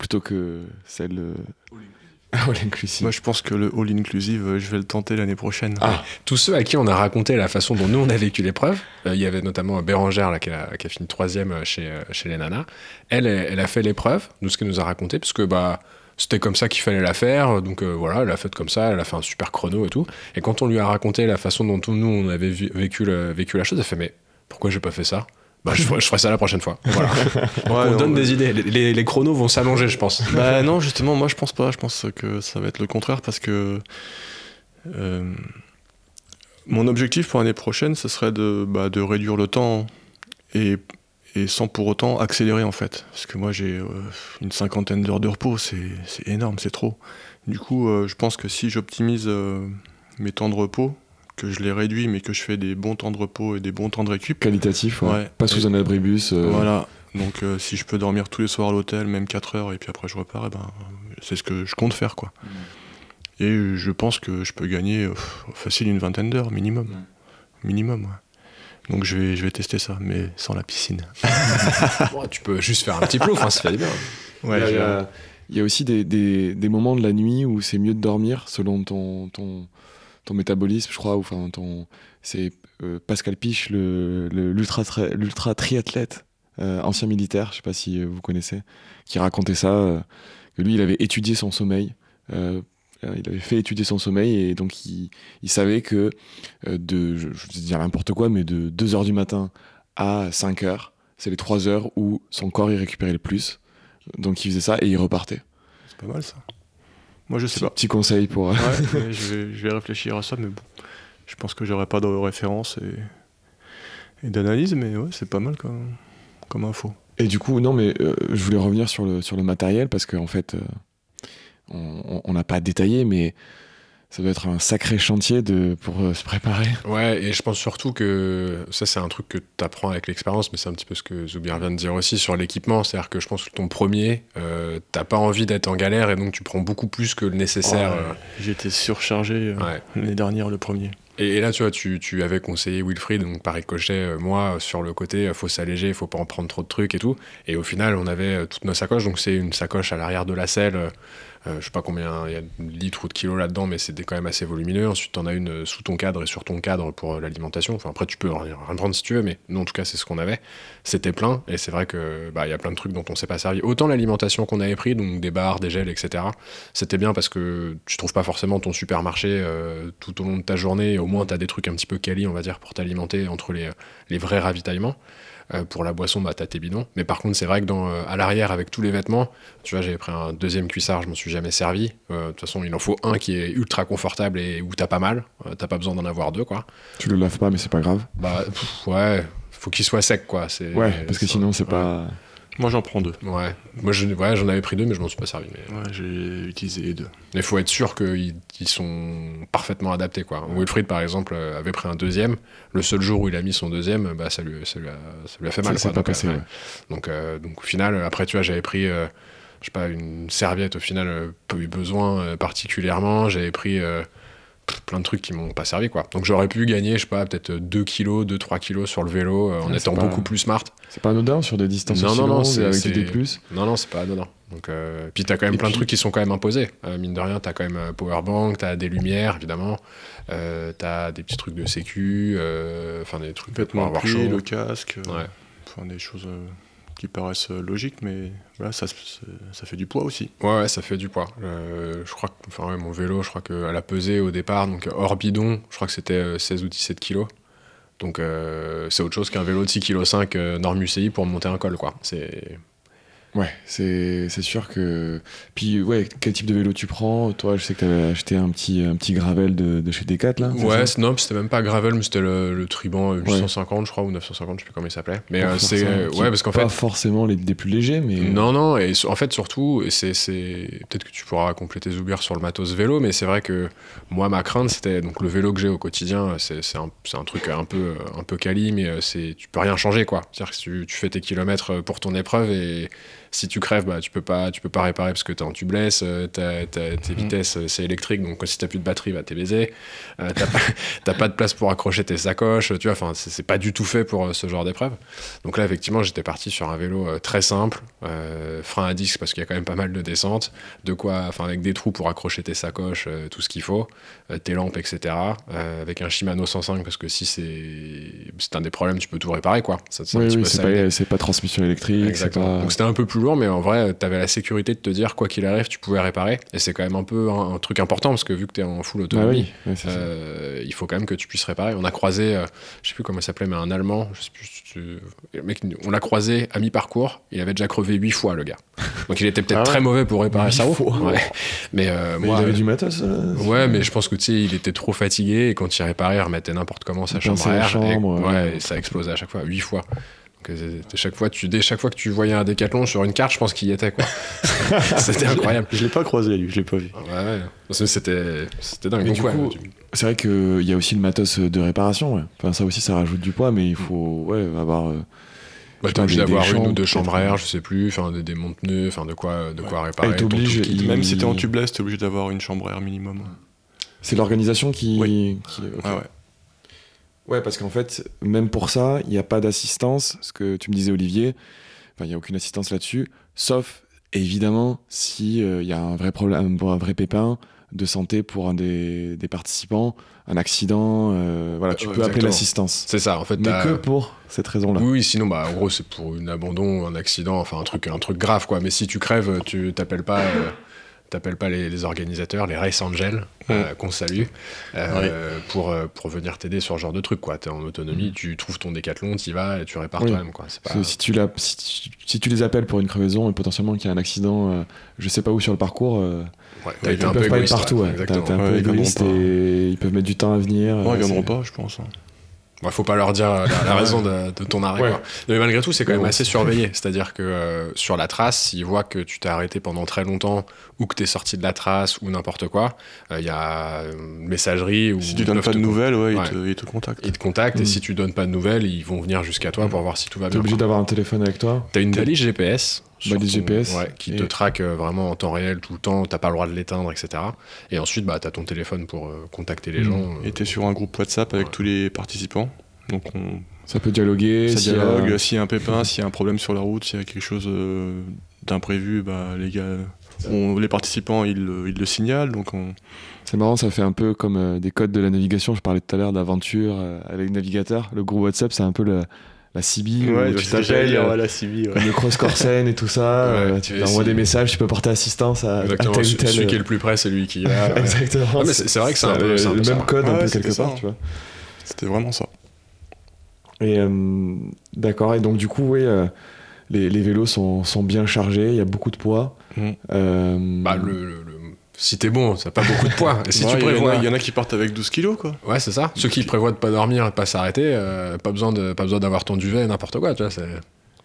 Plutôt que celle. euh, All inclusive. Moi, je pense que le all inclusive, euh, je vais le tenter l'année prochaine. Ah. Tous ceux à qui on a raconté la façon dont nous on a vécu l'épreuve, euh, il y avait notamment Bérangère là, qui, a, qui a fini troisième chez, chez les nanas. Elle, elle, elle a fait l'épreuve, nous ce qu'elle nous a raconté, parce que bah, c'était comme ça qu'il fallait la faire. Donc euh, voilà, elle a fait comme ça, elle a fait un super chrono et tout. Et quand on lui a raconté la façon dont nous on avait vu- vécu, le- vécu la chose, elle fait mais pourquoi j'ai pas fait ça? Bah, je, ferai, je ferai ça la prochaine fois. Voilà. On non, donne ouais. des idées. Les, les- les chronos vont s'allonger, je pense. Bah non, justement, moi je pense pas. Je pense que ça va être le contraire parce que euh, mon objectif pour l'année prochaine, ce serait de, bah, de réduire le temps et, et sans pour autant accélérer en fait. Parce que moi j'ai euh, une cinquantaine d'heures de repos, c'est c'est énorme, c'est trop. Du coup, euh, je pense que si j'optimise euh, mes temps de repos, que je les réduis mais que je fais des bons temps de repos et des bons temps de récup, Qualitatif, ouais. Ouais. Pas sous Et- un abribus. euh, Voilà. Donc euh, si je peux dormir tous les soirs à l'hôtel, même 4 heures, et puis après je repars, eh ben, c'est ce que je compte faire. quoi. Mm. Et je pense que je peux gagner euh, facile une vingtaine d'heures minimum. Minimum, ouais. Donc je vais, je vais tester ça, mais sans la piscine. Bon, tu peux juste faire un petit plouf, hein, ça fait du bien. Y a- il y a aussi des, des- des moments de la nuit où c'est mieux de dormir selon ton, ton, ton métabolisme, je crois. ou Enfin, ton, c'est euh, Pascal Piche, le, le- l'ultra, tri- l'ultra triathlète, euh, ancien militaire, je sais pas si euh, vous connaissez, qui racontait ça. que lui, il avait étudié son sommeil. il avait fait étudier son sommeil et donc il, il savait que de, je, je vais dire n'importe quoi, mais de 2h du matin à 5h, c'est les 3 heures où son corps il récupérait le plus. Donc il faisait ça et il repartait. C'est pas mal ça. Moi je sais Petit, pas. petit conseil pour. euh, Ouais, mais je, vais, je vais réfléchir à ça, mais bon. Je pense que j'aurai pas de référence et, et d'analyse, mais ouais, c'est pas mal comme, comme info. Et du coup, non, mais euh, je voulais revenir sur le, sur le matériel parce qu'en fait, euh, on n'a pas détaillé, mais ça doit être un sacré chantier de, pour euh, se préparer. Ouais, et je pense surtout que ça, c'est un truc que tu apprends avec l'expérience, mais c'est un petit peu ce que Zoubir vient de dire aussi sur l'équipement. C'est-à-dire que je pense que ton premier, euh, t'as pas envie d'être en galère et donc tu prends beaucoup plus que le nécessaire. Ouais, euh, été surchargé euh, ouais. l'année dernière, le premier. Et, là, tu vois, tu, tu avais conseillé Wilfried, donc par ricochet, euh, moi, sur le côté, euh, faut s'alléger, faut pas en prendre trop de trucs et tout. Et au final, on avait euh, toutes nos sacoches, donc c'est une sacoche à l'arrière de la selle. euh, je sais pas combien il y a de litres ou de kilos là-dedans, mais c'était quand même assez volumineux. Ensuite, t'en as une sous ton cadre et sur ton cadre pour l'alimentation. Enfin, après, tu peux rien prendre si tu veux, mais nous, en tout cas, c'est ce qu'on avait. C'était plein, et c'est vrai que bah, y a plein de trucs dont on s'est pas servi. Autant l'alimentation qu'on avait pris, donc des bars, des gels, etc. C'était bien parce que tu trouves pas forcément ton supermarché tout au long de ta journée. Moins, tu as des trucs un petit peu quali, on va dire, pour t'alimenter entre les, les vrais ravitaillements. Euh, pour la boisson, bah, t'as tes bidons. Mais par contre, c'est vrai que dans, euh, à l'arrière, avec tous les vêtements, tu vois, j'avais pris un deuxième cuissard, je m'en suis jamais servi. Euh, De toute façon, il en faut un qui est ultra confortable et où t'as pas mal. T'as pas besoin d'en avoir deux, quoi. Tu le laves pas, mais c'est pas grave. Bah, pff, ouais. faut qu'il soit sec, quoi. C'est, Ouais, parce que sinon, c'est ouais. pas. Moi j'en prends deux. Ouais, moi je- ouais, j'en avais pris deux, mais je m'en suis pas servi. Mais Ouais, j'ai utilisé les deux. il faut être sûr qu'ils ils sont parfaitement adaptés. Quoi. Wilfried, par exemple, euh, avait pris un deuxième. Le seul jour où il a mis son deuxième, bah, ça, lui, ça, lui a, ça lui a fait mal. Ça s'est quoi. pas Donc, passé, euh, ouais. donc, euh, donc au final, après, tu vois, j'avais pris, euh, je sais pas, une serviette au final, euh, pas eu besoin euh, particulièrement. J'avais pris euh, plein de trucs qui m'ont pas servi, quoi. Donc j'aurais pu gagner, je sais pas, peut-être 2 kilos, 2-3 kilos sur le vélo euh, en Ouais, étant pas- beaucoup plus smart. C'est pas anodin sur des distances Non, aussi non, non, longues c'est- avec c'est- du D+. Non, non, c'est pas anodin. Donc, euh, puis t'as quand même Et plein de trucs qui sont quand même imposés. Euh, mine de rien, t'as quand même un powerbank, t'as des lumières, évidemment. Euh, t'as des petits trucs de sécu, euh, enfin des trucs pour Vêtements avoir pris, chaud. le casque, euh, Ouais. enfin des choses euh, qui paraissent euh, logiques, mais voilà, ça, ça fait du poids aussi. Ouais, ouais, ça fait du poids. Euh, je crois que, enfin, mon vélo, je crois qu'elle a pesé au départ, donc hors bidon, je crois que c'était euh, 16 ou 17 kilos. Donc euh, c'est autre chose qu'un vélo de 6,5 kg euh, norme UCI pour monter un col, quoi. C'est Ouais, c'est sûr que. Puis, ouais, quel type de vélo tu prends? Toi, je sais que t'avais acheté un petit, un petit gravel de, de chez Decat, là. Ouais, non, c'était même pas gravel, mais c'était le, le Triban euh, 850, je crois, ou 950, je sais plus comment il s'appelait. Mais euh, c'est. euh, ouais, parce qu'en Pas fait. forcément les, des plus légers, mais. Non, non, et en fait, surtout, c'est. Peut-être que tu pourras compléter Zoubir sur le matos vélo, mais c'est vrai que moi, ma crainte, c'était. Donc, le vélo que j'ai au quotidien, c'est un, un truc un peu, un peu quali, mais euh, tu peux rien changer, quoi. C'est-à-dire que tu, tu fais tes kilomètres euh, pour ton épreuve et si tu crèves, bah, tu peux pas, tu peux pas réparer parce que en tubeless, euh, t'as- t'as- tes vitesses, euh, c'est électrique, donc si t'as plus de batterie, bah, t'es baisé. Euh, t'as pas, de place pour accrocher tes sacoches, tu vois, enfin, c'est pas du tout fait pour euh, ce genre d'épreuve. Donc là, effectivement, j'étais parti sur un vélo euh, très simple, euh, frein à disque parce qu'il y a quand même pas mal de descentes, de quoi, enfin, avec des trous pour accrocher tes sacoches, euh, tout ce qu'il faut, euh, tes lampes, etc. euh, avec un Shimano 105 parce que si c'est c'est un des problèmes, tu peux tout réparer, quoi. Oui, c'est pas, transmission électrique, Exactement. pas. Donc c'était un peu plus lourd, mais en vrai, tu avais la sécurité de te dire, quoi qu'il arrive, tu pouvais réparer. Et c'est quand même un peu un, un truc important, parce que vu que tu es en full Ah autonomie, oui, euh, il faut quand même que tu puisses réparer. On a croisé, euh, je sais plus comment il s'appelait, mais un Allemand, je sais plus, le mec, on l'a croisé à mi-parcours, il avait déjà crevé huit fois, le gars. Donc il était peut-être Ah ouais très mauvais pour réparer sa roue. Ouais. Mais, euh, Mais moi, il avait du matos euh, Ouais, mais je pense que tu sais, il était trop fatigué et quand il réparait, il remettait n'importe comment sa Il chambre à air. chambre, ouais, ouais. et ça explosait à chaque fois, huit fois. Euh, c'était chaque fois, tu, dès chaque fois que tu voyais un décathlon sur une carte, je pense qu'il y était quoi. c'était incroyable. Je l'ai pas croisé lui, je l'ai pas vu. Ouais, que c'était, c'était dingue. Mais Donc, du ouais, coup, tu- C'est vrai qu'il y a aussi le matos de réparation. ouais. Enfin, ça aussi, ça rajoute du poids, mais il faut ouais, avoir. euh, bah, t'es obligé d'avoir une ou deux chambres à air, je sais plus, enfin des, des monte-pneus, enfin de quoi, de quoi réparer. Ton il- Même si t'es en tubeless, t'es obligé d'avoir une chambre à air minimum. C'est l'organisation qui. Oui. qui- ok. Ah ouais. Ouais, parce qu'en fait, même pour ça, il n'y a pas d'assistance. Ce que tu me disais, Olivier, enfin, il n'y a aucune assistance là-dessus, sauf évidemment si il y a un vrai problème, un vrai pépin de santé pour un des, des participants, un accident, euh, voilà, tu Euh, peux appeler l'assistance. C'est ça, en fait. Mais que pour cette raison-là. Oui, oui, sinon, bah, en gros, c'est pour un abandon, un accident, enfin un truc, un truc grave, quoi. Mais si tu crèves, tu t'appelles pas, euh, t'appelles pas les, les organisateurs, les Race Angels, euh, qu'on salue, euh, pour, euh, pour venir t'aider sur ce genre de truc, quoi. T'es en autonomie, tu trouves ton décathlon, t'y vas et tu répares Oui. toi-même, pas... Si tu, l'as- si, tu- si tu les appelles pour une crevaison et potentiellement qu'il y a un accident, euh, je sais pas où sur le parcours, euh, Ouais, t'as ils peuvent peu pas être partout. ouais. T'es un Ouais, peu égoïste pas. et ils peuvent mettre du temps à venir. Ils viendront pas, je pense. hein. Ouais, faut pas leur dire euh, la, la raison de, de ton arrêt. Ouais. quoi. Mais malgré tout, c'est quand même bon, assez surveillé. C'est-à-dire que euh, sur la trace, s'ils voient que tu t'es arrêté pendant très longtemps ou que t'es sorti de la trace ou n'importe quoi, il y a une messagerie ou Si tu donnes pas de nouvelles, ouais, Ouais. Ils, te, ils te contactent. Ils te contactent et Mm. si tu donnes pas de nouvelles, ils vont venir jusqu'à toi pour voir si tout va bien. obligé quoi. d'avoir un téléphone avec toi. T'as une balise GPS. Sur Balise ton- GPS, ouais, qui et- te traque euh, vraiment en temps réel tout le temps, t'as pas le droit de l'éteindre, etc. Et ensuite, bah, t'as ton téléphone pour euh, contacter les Mm. gens. euh, Et t'es sur un groupe WhatsApp avec Ouais. tous les participants. Donc on, Ça peut dialoguer. ça s'il y a- dialogue, s'il y a un pépin, s'il y a un problème sur la route, s'il y a quelque chose euh, d'imprévu, bah, les gars, on- les participants, ils, le- ils le signalent. Donc on, C'est marrant, ça fait un peu comme euh, des codes de la navigation. Je parlais tout à l'heure d'aventure euh, avec le navigateur. Le groupe WhatsApp, c'est un peu le- la CB où tu t'appelles euh, la comme le cross corsen et tout ça. euh, Ouais, tu et envoies des messages, tu peux porter assistance à, à tel celui tel. celui qui est le plus près, c'est lui qui va. ouais. Exactement. Ah, mais c'est- vrai que c'est un un peu le même code un Ouais, peu quelque ça. part, tu vois. C'était vraiment ça. Et euh, d'accord. Et donc du coup, oui, euh, les, les vélos sont, sont bien chargés. Il y a beaucoup de poids. Mm. Euh, Bah, le, le- le- si t'es bon, ça n'a pas beaucoup de poids. Et si Ouais, tu il y en a- prévois. il y, en a qui partent avec 12 kilos, quoi. Ouais, c'est ça. Ceux qui prévoient de pas dormir et de pas s'arrêter, euh, pas besoin de pas besoin d'avoir ton duvet, n'importe quoi, tu vois. C'est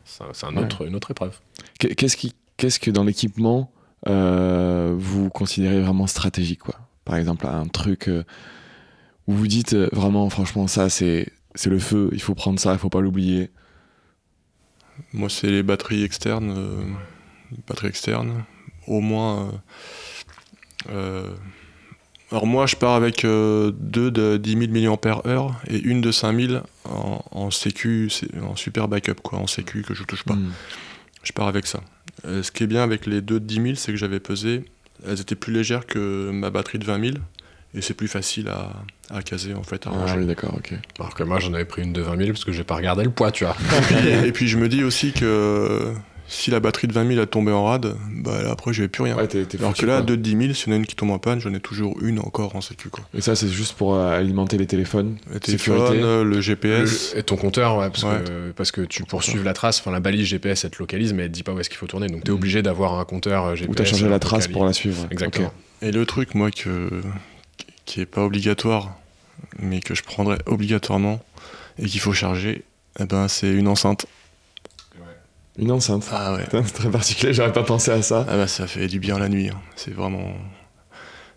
c'est un- Ouais. autre, une autre épreuve. Qu'est- Qu'est-ce qui, qu'est-ce que dans l'équipement euh, vous considérez vraiment stratégique, quoi? Par exemple, un truc euh, où vous dites euh, vraiment, franchement, ça, c'est, c'est le feu. Il faut prendre ça, il faut pas l'oublier. Moi, c'est les batteries externes. euh, batteries externes. Au moins. Euh, alors, moi, je pars avec euh, deux de 10 000 mAh et une de 5000 en, en sécu, en super backup, quoi, en sécu que je touche pas. Hmm. Je pars avec ça. Euh, ce qui est bien avec les deux de 10 000, c'est que j'avais pesé. Elles étaient plus légères que ma batterie de 20 000 et c'est plus facile à, à caser, en fait, à Ah oui, d'accord, ok. Alors que moi, j'en avais pris une de 20 000 parce que j'ai pas regardé le poids, tu vois. Et puis, et puis je me dis aussi que si la batterie de 20 000 a tombé en rade, bah là, après j'avais plus rien. Ouais, Alors foutu, que là, quoi. deux de 10 000, si on a une qui tombe en panne, j'en ai toujours une encore en sécu. Quoi. Et ça, c'est juste pour euh, alimenter les téléphones. Le téléphone, Sécurité. euh, le GPS. Le- et ton compteur, ouais, parce, Ouais. Que, parce que tu poursuives la trace, enfin la balise GPS, elle te localise, mais elle te dit pas où est-ce qu'il faut tourner. Donc t'es Mm. obligé d'avoir un compteur euh, GPS. Ou t'as changé la trace pour la suivre. Exactement. Et le truc, moi, que, qui est pas obligatoire, mais que je prendrais obligatoirement et qu'il faut charger, eh ben, c'est une enceinte. Une enceinte. Ah ouais. C'est très particulier, j'aurais pas pensé à ça. Ah bah ça fait du bien la nuit. hein. C'est vraiment.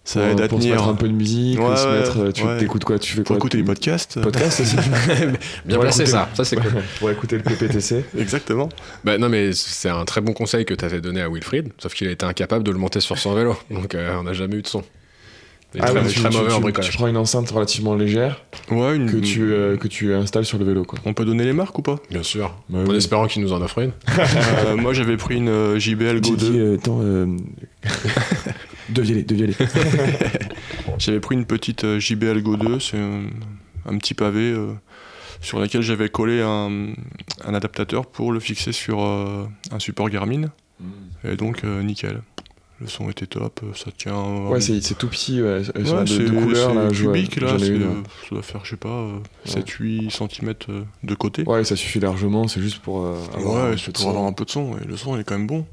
Ça pour, aide à pour se tenir. mettre un peu de musique, Ouais, ou se mettre, euh, tu ouais. t'écoutes quoi Tu fais Pour quoi écouter les tu- podcasts. Podcast aussi Bien placé ça, ça c'est cool. Pour écouter le PPTC. Exactement. Bah, non mais c'est un très bon conseil que t'avais donné à Wilfried, sauf qu'il a été incapable de le monter sur son vélo, donc euh, on n'a jamais eu de son. Ah très, ouais, tu, très tu- mauvais en tu- bricolage. tu prends une enceinte relativement légère Ouais, une. que tu, euh, que tu installes sur le vélo quoi. On peut donner les marques ou pas? Bien sûr. Bah en oui. espérant qu'il nous en offre une. Euh, Moi j'avais pris une euh, JBL Go 2. Didier, euh, attends, euh... deviez-les, deviez-les. J'avais pris une petite euh, JBL Go 2, c'est un, un petit pavé euh, sur laquelle j'avais collé un, un adaptateur pour le fixer sur euh, un support Garmin. Et donc euh, nickel. Le son était top, euh, ça tient. euh, Ouais, c'est c'est tout petit, ouais, elles sont ouais, de, c'est de couleurs c'est là. cubique là, une, ouais. ça doit faire je sais pas 7-8 cm de côté. Ouais, ça suffit largement, c'est juste pour euh, avoir un Ouais, de pour son. avoir un peu de son, et le son il est quand même bon.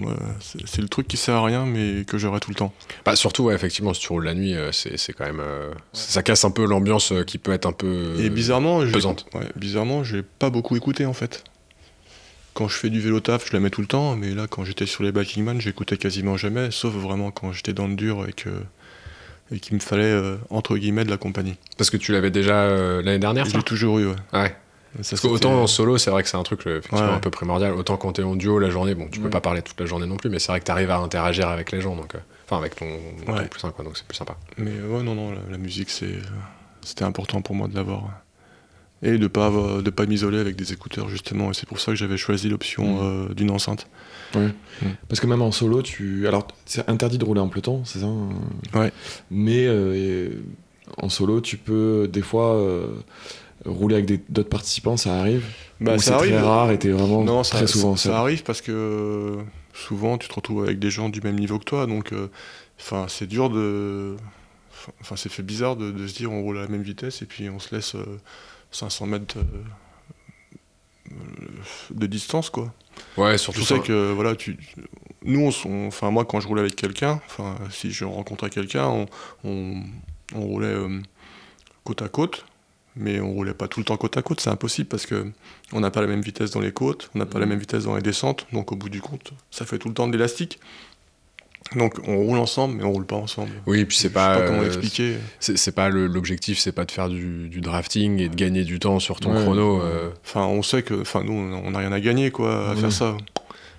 Ouais, c'est c'est le truc qui sert à rien mais que j'aurai tout le temps. Bah, surtout, ouais, effectivement, si tu roules la nuit, euh, c'est c'est quand même. euh, Ça casse un peu l'ambiance euh, qui peut être un peu. Et bizarrement, j'ai- pesante. ouais, bizarrement, j'ai pas beaucoup écouté en fait. Quand je fais du vélo taf, je la mets tout le temps, mais là, quand j'étais sur les Backing Man, j'écoutais quasiment jamais, sauf vraiment quand j'étais dans le dur et que et qu'il me fallait euh, entre guillemets de la compagnie. Parce que tu l'avais déjà euh, l'année dernière, l'ai toujours eu, ouais. Ouais. Ça, Parce qu'autant en solo, c'est vrai que c'est un truc euh, effectivement Ouais. un peu primordial. Autant quand t'es en duo la journée, bon, tu peux Ouais. pas parler toute la journée non plus, mais c'est vrai que t'arrives à interagir avec les gens, donc. euh, Enfin, avec ton, ton Ouais. plus quoi, donc c'est plus sympa. Mais ouais, non, non, la, la musique, c'est, c'était important pour moi de l'avoir. Ouais. Et de pas de pas m'isoler avec des écouteurs justement. Et c'est pour ça que j'avais choisi l'option Mhm. euh, d'une enceinte. Parce que même en solo, tu. Alors, c'est interdit de rouler en peloton, c'est ça hein? Ouais. Mais euh, en solo, tu peux des fois euh, rouler avec d'autres participants, ça arrive? Bah, c'est très rare et t'es vraiment Non, ça, très souvent ça, seul? ça arrive parce que souvent tu te retrouves avec des gens du même niveau que toi, donc enfin c'est dur de, enfin c'est fait bizarre de, de se dire on roule à la même vitesse et puis on se laisse 500 mètres de distance quoi. Ouais, surtout Je sais ça- que voilà tu, nous on, enfin moi quand je roulais avec quelqu'un, enfin si je rencontrais quelqu'un, on, on, on roulait euh, côte à côte. Mais on roulait pas tout le temps côte à côte, c'est impossible parce que on n'a pas la même vitesse dans les côtes, on n'a pas la même vitesse dans les descentes, donc au bout du compte, ça fait tout le temps de l'élastique. Donc on roule ensemble, mais on roule pas ensemble. Oui, puis c'est Je sais pas. pas comment euh, expliquer. c'est pas l'objectif, c'est pas de faire du, du drafting et de gagner du temps sur ton Ouais. chrono. euh, Enfin, on sait que, enfin nous, on n'a rien à gagner quoi à Ouais. faire ça,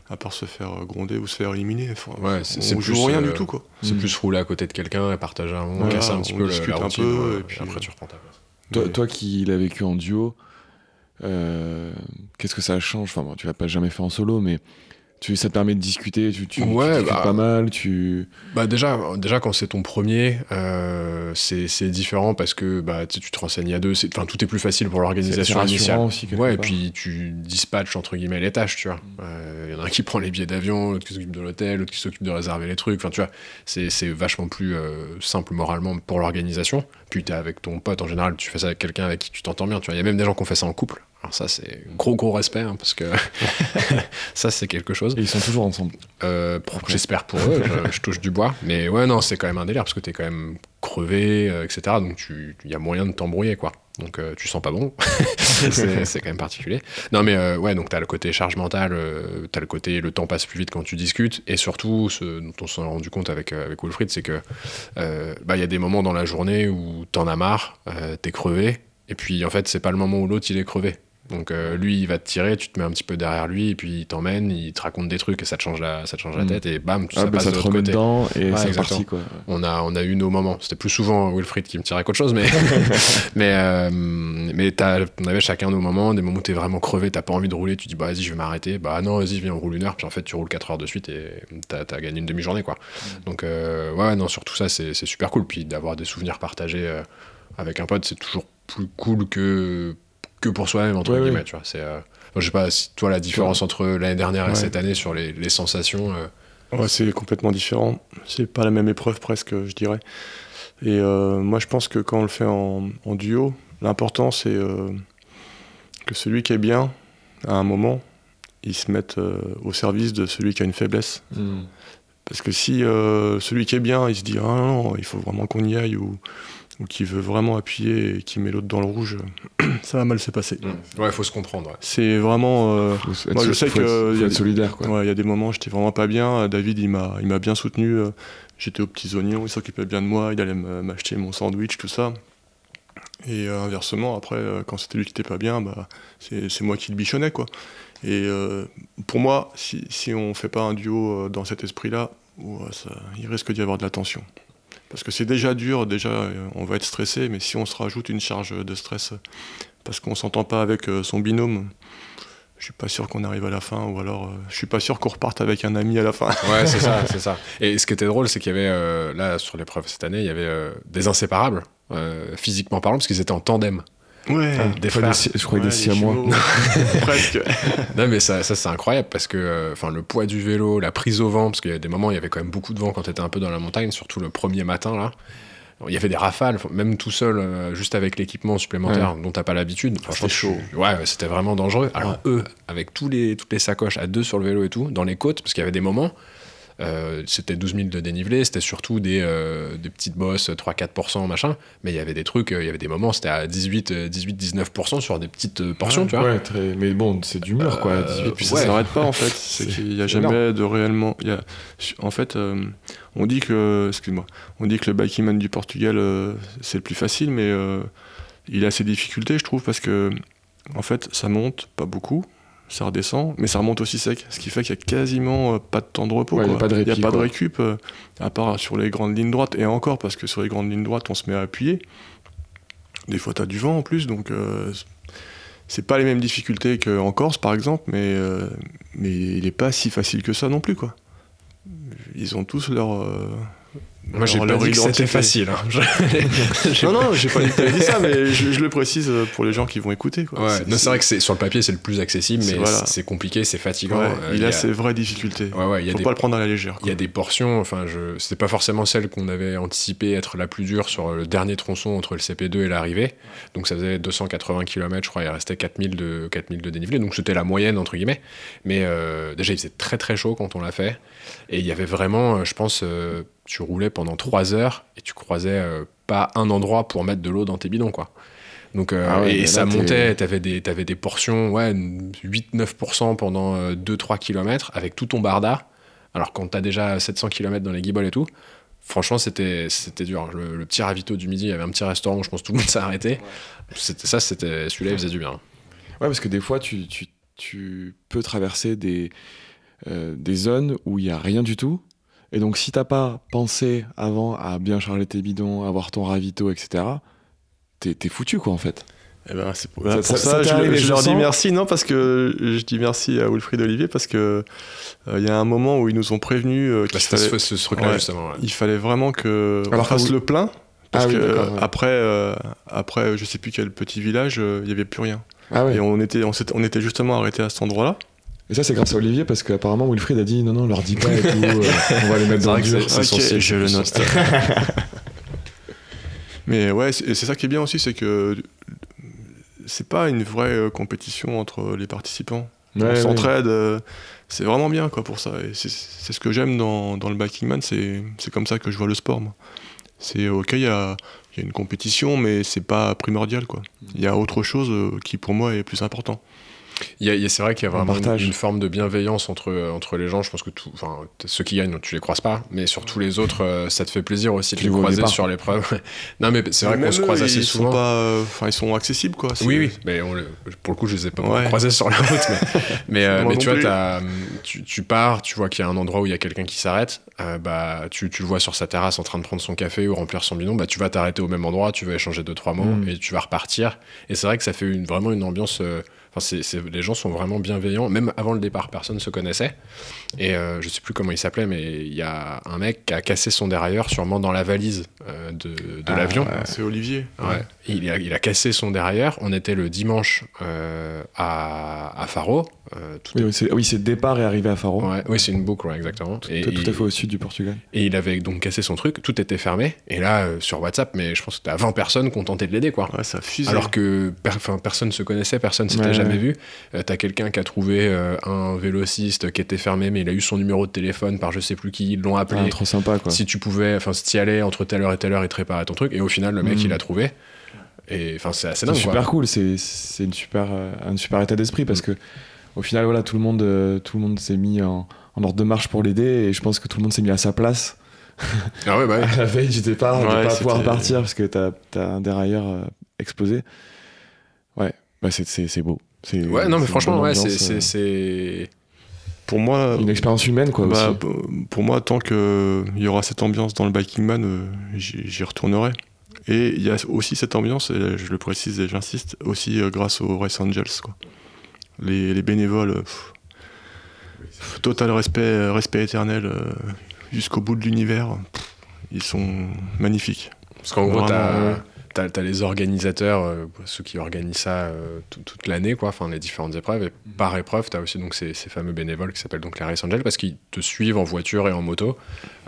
à part se faire gronder ou se faire éliminer. Enfin, Ouais, on joue plus, rien euh, du tout quoi. C'est Mm. plus rouler à côté de quelqu'un et partager un moment, Voilà, casser un petit on peu la un routine. peu, ouais, et puis, après euh, tu reprends ta place. Toi, qui l'as vécu en duo, euh, qu'est-ce que ça change Enfin, bon, tu l'as pas jamais fait en solo, mais tu, ça te permet de discuter, tu, tu, Ouais, bah, pas mal, tu... Bah déjà, déjà quand c'est ton premier, euh, c'est différent parce que bah, tu te renseignes à deux, c'est- enfin tout est plus facile pour l'organisation initiale. aussi, Ouais, et part. puis tu dispatches entre guillemets les tâches, tu vois. Il y en a un qui prend les billets d'avion, l'autre qui s'occupe de l'hôtel, l'autre qui s'occupe de réserver les trucs. Enfin, tu vois, c'est c'est vachement plus euh, simple moralement pour l'organisation. Puis t'es avec ton pote, en général, tu fais ça avec quelqu'un avec qui tu t'entends bien. Tu vois, il y a même des gens qui ont fait ça en couple. Alors ça, c'est gros gros respect hein, parce que ça, c'est quelque chose. Et ils sont toujours ensemble. Euh, J'espère pour eux, je, je touche du bois. Mais ouais, non, c'est quand même un délire parce que t'es quand même crevé, euh, etc. Donc tu- il y a moyen de t'embrouiller, quoi. Donc euh, tu sens pas bon. c'est quand même particulier. Non, mais euh, ouais, donc t'as le côté charge mentale, euh, t'as le côté le temps passe plus vite quand tu discutes. Et surtout, ce dont on s'en est rendu compte avec, avec Wilfried, c'est que bah, il y a des moments dans la journée où t'en as marre, t'es crevé. Et puis en fait, c'est pas le moment où l'autre il est crevé. Donc euh, lui, il va te tirer, tu te mets un petit peu derrière lui, et puis il t'emmène, il te raconte des trucs et ça te change la, ça te change la Mm. tête, et bam, Ah, ça bah, passe ça de te l'autre remet côté. dedans et Ouais, c'est parti quoi. On a, on a eu nos moments. C'était plus souvent Wilfried qui me tirait qu'autre chose, mais, mais, euh, mais t'as- on avait chacun nos moments, des moments où t'es vraiment crevé, t'as pas envie de rouler, tu dis bah vas-y, je vais m'arrêter. Bah non, vas-y, viens, on roule une heure, puis en fait, tu roules 4 heures de suite et t'as as gagné une demi-journée, quoi. Donc, euh, ouais, non, surtout ça, c'est c'est super cool. Puis d'avoir des souvenirs partagés euh, avec un pote, c'est toujours plus cool que, que pour soi-même, entre Ouais, guillemets, ouais. tu vois. C'est. euh, je sais pas si toi, la différence entre l'année dernière et Ouais. cette année sur les, les sensations. euh, Ouais, c'est complètement différent. C'est pas la même épreuve presque, je dirais. Et euh, moi, je pense que quand on le fait en, en duo, l'important c'est euh, que celui qui est bien, à un moment, il se mette au service de celui qui a une faiblesse. Mm. Parce que si celui qui est bien, il se dit ah non, il faut vraiment qu'on y aille ou, ou qui veut vraiment appuyer et qui met l'autre dans le rouge, ça va mal se passer. Ouais, faut se comprendre. ouais. C'est vraiment. euh, Faut Moi, je faut sais être- que faut il y a être des- solidaire quoi. Ouais, il y a des moments, j'étais vraiment pas bien. David, il m'a, il m'a bien soutenu. euh, J'étais aux petits oignons, il s'occupait bien de moi, il allait me- m'acheter mon sandwich, tout ça. Et euh, inversement, après, euh, quand c'était lui qui était pas bien, bah, c'est, moi qui le bichonnais, quoi. Et euh, pour moi, si, si on fait pas un duo dans cet esprit-là, ça, il risque d'y avoir de la tension. Parce que c'est déjà dur, déjà, euh, on va être stressé, mais si on se rajoute une charge de stress parce qu'on s'entend pas avec euh, son binôme, je suis pas sûr qu'on arrive à la fin, ou alors euh, je suis pas sûr qu'on reparte avec un ami à la fin. Ouais, c'est ça, c'est ça. Et ce qui était drôle, c'est qu'il y avait, euh, là, sur l'épreuve cette année, il y avait euh, des inséparables, physiquement parlant, parce qu'ils étaient en tandem. Ouais, Des Je crois frères. des si- je crois Ouais, des siamois. Presque. Non, mais ça, ça c'est incroyable, parce que euh, enfin, le poids du vélo, la prise au vent, parce qu'il y a des moments, il y avait quand même beaucoup de vent quand tu étais un peu dans la montagne, surtout le premier matin, là. Il y avait des rafales, même tout seul, euh, juste avec l'équipement supplémentaire dont t'as pas l'habitude. Franchement, C'était chaud. ouais, c'était vraiment dangereux. Alors eux, avec tous les, toutes les sacoches à deux sur le vélo et tout, dans les côtes, parce qu'il y avait des moments, euh, c'était 12 000 de dénivelé, c'était surtout des, euh, des petites bosses 3-4%, machin, mais il y avait des trucs, euh, il y avait des moments, c'était à 18-19% sur des petites portions, tu vois. Ouais, très- mais bon, c'est du mur quoi. Euh, 18, Puis Ouais. ça s'arrête pas en fait. C'est qu'il y a énorme. jamais de réellement. il y a- En fait, euh, on dit que, excuse-moi, on dit que le bikeman du Portugal euh, c'est le plus facile, mais euh, il a ses difficultés, je trouve, parce que en fait, ça monte pas beaucoup, ça redescend, mais ça remonte aussi sec, ce qui fait qu'il y a quasiment euh, pas de temps de repos. Ouais, il y a pas de a pas récup, euh, à part sur les grandes lignes droites, et encore parce que sur les grandes lignes droites, on se met à appuyer. Des fois, t'as du vent en plus, donc. euh, c'est pas les mêmes difficultés qu'en Corse, par exemple, mais, euh, mais il est pas si facile que ça non plus, quoi. Ils ont tous leur. Euh, Moi, j'ai pas dit que c'était facile. hein. Je- Non, non, j'ai pas dit que t'avais dit ça, mais je, je le précise pour les gens qui vont écouter. Quoi. Ouais, non, c'est vrai que c'est sur le papier c'est le plus accessible, mais C'est- voilà. compliqué, c'est fatigant. Ouais, Euh, il a ses vraies difficultés. Ouais, ouais, il Faut des pas le prendre à la légère. il y a des portions, enfin, je, c'était pas forcément celle qu'on avait anticipé être la plus dure sur le dernier tronçon entre le CP2 et l'arrivée. Donc ça faisait 280 km, je crois, il restait 4000 de, 4000 de dénivelé. Donc c'était la moyenne, entre guillemets. Mais euh, déjà, il faisait très très chaud quand on l'a fait. Et il y avait vraiment, euh, je pense, euh, tu roulais pendant 3 heures et tu croisais euh, pas un endroit pour mettre de l'eau dans tes bidons, quoi. Donc, euh, Ah ouais, et ça montait, t'avais des, t'avais des portions, ouais, 8-9% pendant 2-3 km avec tout ton barda. Alors quand t'as déjà 700 km dans les guibolles et tout, franchement c'était c'était dur. Le, le petit ravito du midi, il y avait un petit restaurant où je pense que tout le monde s'est arrêté. C'était ça, c'était celui-là, il faisait du bien. Ouais, parce que des fois, tu, tu, tu peux traverser des, euh, des zones où il n'y a rien du tout. Et donc, si t'as pas pensé avant à bien charger tes bidons, avoir ton ravito, etc., t'es foutu, quoi, en fait. Eh ben, c'est pour, Ça- pour ça- ça, ça t'est je, arrivé, je je leur dis merci, non, parce que je dis merci à Wilfried Olivier, parce que euh, il y a un moment où ils nous ont prévenus euh, Bah, qu'il fallait, ce, ce truc-là Ouais. justement. ouais. il fallait vraiment que on Alors, fasse vous- le plein. Parce Ah oui, que d'accord, ouais. après, euh, après, je sais plus quel petit village, euh, il y avait plus rien. Ah ouais. Et on était, on, on était justement arrêté à cet endroit-là. Et ça, c'est grâce à Olivier, parce qu'apparemment, Wilfried a dit non, non, leur dis pas et tout, euh, on va les mettre dans le dur. c'est- son Ok, style, je le note. Mais ouais, c'est c'est ça qui est bien aussi, c'est que c'est pas une vraie euh, compétition entre les participants. Ouais, on ouais. s'entraide, euh, c'est vraiment bien quoi pour ça. Et c'est c'est ce que j'aime dans, dans le biking man, c'est c'est comme ça que je vois le sport. moi. C'est ok, il y a, il y a une compétition, mais c'est pas primordial quoi. Il y a autre chose euh, qui pour moi est plus important. C'est vrai qu'il y a vraiment une, forme de bienveillance entre, entre les gens. Je pense que tout, ceux qui gagnent, tu les croises pas, mais sur tous les autres, euh, ça te fait plaisir aussi de les croiser sur l'épreuve. non, mais c'est vrai qu'on se croise assez ils souvent. Sont pas, euh, enfin, ils sont accessibles quoi. Oui, oui, mais on pour le coup, je les ai pas Ouais. croisés sur la route. Mais, mais, euh, mais tu vois, tu, tu pars, tu vois qu'il y a un endroit où il y a quelqu'un qui s'arrête, euh, bah, tu, tu le vois sur sa terrasse en train de prendre son café ou remplir son bidon, bah, tu vas t'arrêter au même endroit, tu vas échanger deux, trois mots Mm. et tu vas repartir. Et c'est vrai que ça fait une, vraiment une ambiance. Enfin, les gens sont vraiment bienveillants. Même avant le départ, personne se connaissait. Et euh, je sais plus comment il s'appelait, mais il y a un mec qui a cassé son dérailleur, sûrement dans la valise euh, de, de Ah, l'avion. ouais. C'est Olivier. Ouais. Il, a, il a cassé son derrière. On était le dimanche euh, à, à Faro. Euh, tout Oui, oui, c'est oui, c'est départ et arrivé à Faro. Ouais, oui, c'est une boucle, ouais, exactement. Tout, Et, tout à fait au sud du Portugal. et il avait donc cassé son truc, tout était fermé. Et là, euh, sur WhatsApp, mais je pense que t'as 20 personnes qui ont tenté de l'aider, quoi. Ouais, ça fuse. Alors que per- enfin, personne se connaissait, personne s'était Ouais, jamais ouais. vu. Euh, T'as quelqu'un qui a trouvé euh, un vélociste qui était fermé, mais il a eu son numéro de téléphone par je sais plus qui, ils l'ont appelé. Ah, trop sympa quoi. si tu pouvais, enfin, si t'y allais entre telle heure et telle heure, il te réparait ton truc. Et au final, le mec, Mm. il a trouvé. Et enfin, c'est assez C'est dingue, super quoi. cool, c'est c'est une super, euh, un super état d'esprit parce que au final voilà tout le monde, euh, tout le monde s'est mis en, en ordre de marche pour l'aider et je pense que tout le monde s'est mis à sa place Ah ouais, bah ouais. à la veille du départ de Ouais, pas pouvoir partir parce que t'as as un dérailleur euh, explosé. Ouais, bah c'est- c'est c'est beau. Ouais, non, mais franchement, ouais, c'est, ambiance, c'est, euh, c'est- pour moi, une expérience humaine quoi bah, aussi. pour moi, tant qu'il y aura cette ambiance dans le Biking Man, euh, j'y retournerai. Et il y a aussi cette ambiance, et je le précise et j'insiste, aussi euh, grâce aux Race Angels. Quoi. Les, les bénévoles, euh, pff, pff, total respect, euh, respect éternel euh, jusqu'au bout de l'univers. Ils sont magnifiques. Parce qu'en gros, t'as, T'as- t'as les organisateurs, euh, ceux qui organisent ça euh, tout- toute l'année, quoi, enfin les différentes épreuves. Et par épreuve, t'as aussi donc ces, ces fameux bénévoles qui s'appellent donc les Race Angels parce qu'ils te suivent en voiture et en moto.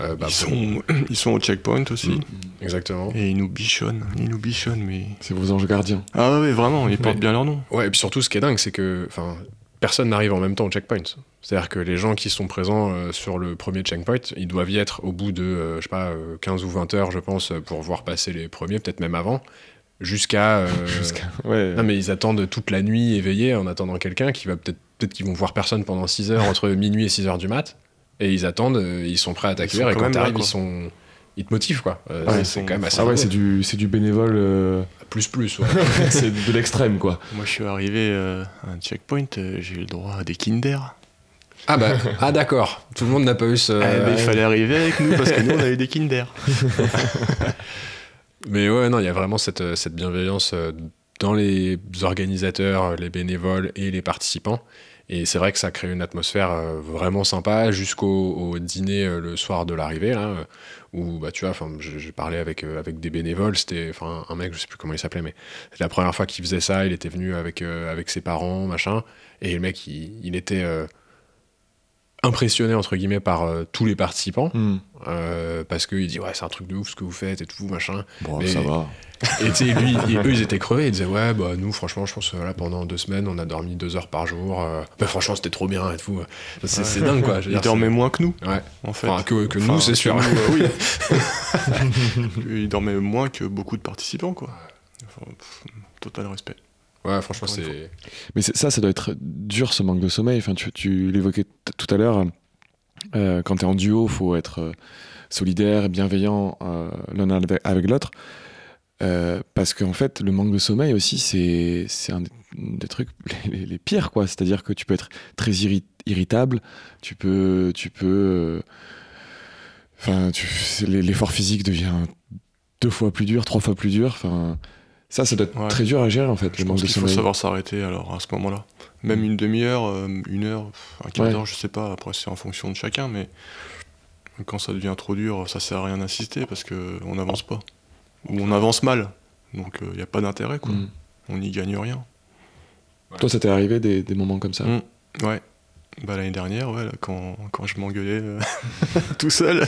Euh, bah, Ils pour- sont, ils sont au checkpoint aussi. Mm. Exactement. Et ils nous bichonnent. Ils nous bichonnent, mais. C'est vos anges gardiens. Ah ouais, ouais, vraiment, ils portent bien leur nom. Ouais, et puis surtout, ce qui est dingue, c'est que enfin, personne n'arrive en même temps au checkpoint. C'est-à-dire que les gens qui sont présents euh, sur le premier checkpoint, ils doivent y être au bout de, euh, je sais pas, euh, 15 ou 20 heures, je pense, pour voir passer les premiers, peut-être même avant, jusqu'à. euh, Ouais. Non, mais ils attendent toute la nuit éveillés en attendant quelqu'un qui va peut-être. Peut-être qu'ils vont voir personne pendant 6 heures, entre minuit et 6 heures du mat. Et ils attendent, euh, ils sont prêts à t'accueillir. Et quand t'arrives, ils sont. Ils te motivent, quoi. Euh, Ouais, c'est- quand même assez. Ah ouais, c'est du, c'est du bénévole, euh, Plus, plus, ouais. c'est de l'extrême quoi. Moi, je suis arrivé euh, à un checkpoint, euh, j'ai eu le droit à des Kinder. ah bah, ah d'accord. Tout le monde n'a pas eu ce. Eh ben, il fallait arriver avec nous parce que nous, on avait des Kinder. Mais ouais, non, il y a vraiment cette, cette bienveillance dans les organisateurs, les bénévoles et les participants. Et c'est vrai que ça crée une atmosphère vraiment sympa jusqu'au au dîner le soir de l'arrivée, là, où bah, tu vois, enfin, j'ai parlé avec, euh, avec des bénévoles, c'était enfin, un mec, je sais plus comment il s'appelait, mais c'est la première fois qu'il faisait ça, il était venu avec, euh, avec ses parents, machin, et le mec, il, il était euh, impressionné, entre guillemets, par euh, tous les participants, euh, parce qu'il dit, ouais, c'est un truc de ouf ce que vous faites et tout, machin. Bon, Mais- ça va. Et tu sais, lui, ils- eux, ils étaient crevés. Ils disaient, ouais, bah, nous, franchement, je pense que là, pendant deux semaines, on a dormi deux heures par jour. euh, bah, franchement, c'était trop bien et tout. C'est dingue, quoi. Ils dire, dormaient moins que nous, c'est- Ouais. en fait. Enfin, que, que Enfin, nous, c'est sûr. que nous, euh, oui. Ils dormaient moins que beaucoup de participants, quoi. Enfin, pff, total respect. Ouais, franchement, c'est. Mais ça, ça doit être dur ce manque de sommeil. Enfin, tu, tu l'évoquais tout à l'heure. euh, quand tu es en duo, faut être euh, solidaire, bienveillant euh, l'un avec, avec l'autre. Euh, parce qu'en fait, le manque de sommeil aussi, c'est un des, trucs les, les- les pires, quoi. C'est-à-dire que tu peux être très irri- irritable, tu peux, tu peux, enfin, l'effort physique devient deux fois plus dur, trois fois plus dur. Enfin, ça, ça doit être Ouais. très dur à gérer en fait, Je le pense qu'il faut savoir s'arrêter alors à ce moment-là. Même une demi-heure, euh, une heure, un quart Ouais. d'heure, je sais pas. Après, c'est en fonction de chacun, mais quand ça devient trop dur, ça sert à rien d'insister parce que on n'avance pas ou on avance mal. Donc il n'y a pas d'intérêt, quoi. Mm. On n'y gagne rien. Toi, ça t'est arrivé des, des moments comme ça? Mm. Ouais. Bah, l'année dernière, ouais, là, quand, quand je m'engueulais euh, tout seul.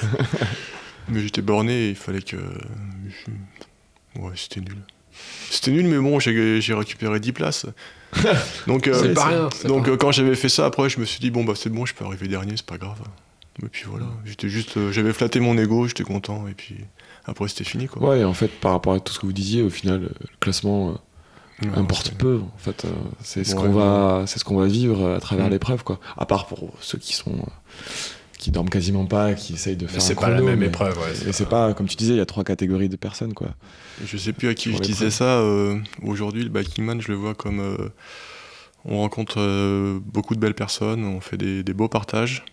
Mais j'étais borné et il fallait que. Ouais, c'était nul. C'était nul, mais bon, j'ai récupéré 10 places. donc, euh, C'est pas rien. c'est donc pas euh, quand j'avais fait ça, après, je me suis dit, bon, bah c'est bon, je peux arriver dernier, c'est pas grave. Et puis voilà, j'étais juste, euh, j'avais flatté mon ego, j'étais content, et puis après, c'était fini, quoi. Ouais, et en fait, par rapport à tout ce que vous disiez, au final, le classement euh, Ouais, importe peu. En fait, euh, c'est ce Ouais, qu'on va, c'est ce qu'on va vivre à travers Mm. l'épreuve, quoi. À part pour ceux qui sont, euh, qui dorment quasiment pas, qui essayent de Mais faire. c'est pas la même mais- épreuve. Ouais, Et c'est pas, comme tu disais, il y a trois catégories de personnes, quoi. Je sais plus à qui je disais ça. euh, Aujourd'hui, le biking man, je le vois comme. euh, on rencontre euh, beaucoup de belles personnes, on fait des, des beaux partages.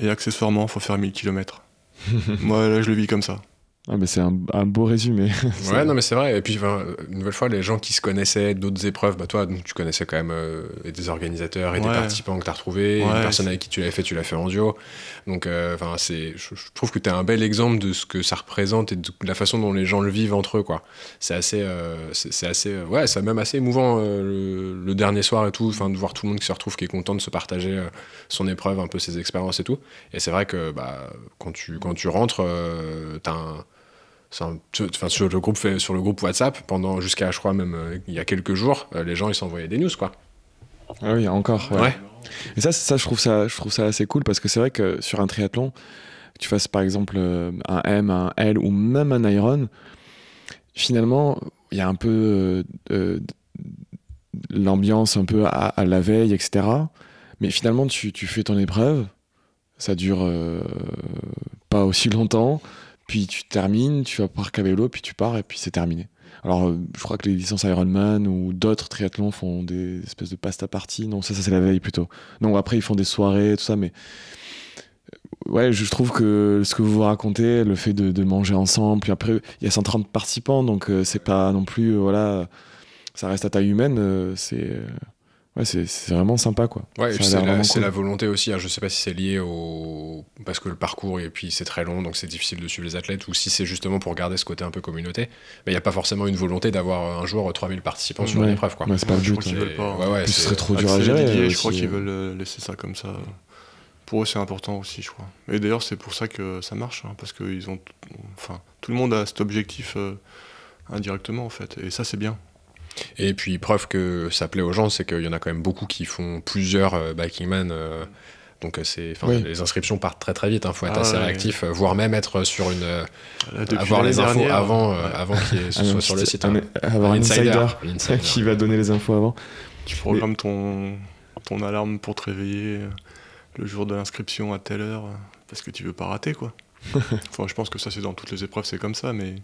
Et accessoirement, il faut faire 1000 km. Moi, là, je le vis comme ça. Ah, mais c'est un, un beau résumé. Ouais, non, mais c'est vrai. Et puis, enfin, une nouvelle fois, les gens qui se connaissaient d'autres épreuves, bah, toi, donc, tu connaissais quand même euh, des organisateurs et des participants que tu as retrouvés, une Ouais, personne c'est- avec qui tu l'avais fait, tu l'as fait en duo. Donc, euh, enfin, c'est, je, je trouve que tu es un bel exemple de ce que ça représente et de la façon dont les gens le vivent entre eux, quoi. C'est assez, euh, c'est, assez, euh, ouais, c'est même assez émouvant euh, le, le dernier soir et tout, enfin, de voir tout le monde qui se retrouve, qui est content de se partager euh, son épreuve, un peu ses expériences et tout. Et c'est vrai que, bah, quand tu, quand tu rentres, euh, t'as un un- tu- enfin, sur le groupe sur le groupe WhatsApp pendant jusqu'à je crois même euh, il y a quelques jours euh, les gens ils s'envoyaient des news quoi Ah oui, encore. ouais. Ouais. Et ça, ça, je trouve ça, je trouve ça assez cool parce que c'est vrai que sur un triathlon, tu fasses par exemple euh, un M, un L ou même un Iron, finalement, il y a un peu euh, l'ambiance un peu à, à la veille, etc. Mais finalement, tu, tu fais ton épreuve, ça dure pas aussi longtemps, puis tu termines, tu vas parc à vélo, puis tu pars et puis c'est terminé. Alors, euh, je crois que les licences Ironman ou d'autres triathlons font des espèces de pasta party. Non, ça, ça c'est la veille plutôt. Non, après, ils font des soirées, tout ça, mais. euh, Ouais, je trouve que ce que vous racontez, le fait de, manger ensemble, puis après, il y a 130 participants, donc euh, c'est pas non plus. voilà, ça reste à taille humaine, c'est. Ouais, c'est c'est vraiment sympa, quoi. ouais c'est la, cool. volonté aussi hein, je sais pas si c'est lié au parce que le parcours et puis c'est très long donc c'est difficile de suivre les athlètes ou si c'est justement pour garder ce côté un peu communauté mais il y a pas forcément une volonté d'avoir un jour 3000 participants sur Ouais. une épreuve quoi Ouais, c'est pas le Je but. ouais, Puis ce serait trop dur à gérer. Didier, euh, je crois qu'ils veulent euh, laisser ça comme ça. Pour eux, c'est important aussi, je crois. Et d'ailleurs, c'est pour ça que ça marche, hein, parce que ils ont, enfin, tout le monde a cet objectif euh, indirectement, en fait. Et ça, c'est bien. Et puis, preuve que ça plaît aux gens, c'est qu'il y en a quand même beaucoup qui font plusieurs euh, biking man. euh, donc, euh, c'est, enfin, Oui. les inscriptions partent très très vite. Il faut être Ah assez ouais. réactif, euh, voire même être sur une. euh, Là, avoir les infos dernière, avant, euh, ouais, avant qu'il Un soit petit- sur le site. un- hein. avoir un insider, qui va donner les infos avant. tu programmes ton, ton alarme pour te réveiller le jour de l'inscription à telle heure, parce que tu veux pas rater, quoi. enfin, je pense que ça, c'est dans toutes les épreuves, c'est comme ça, mais.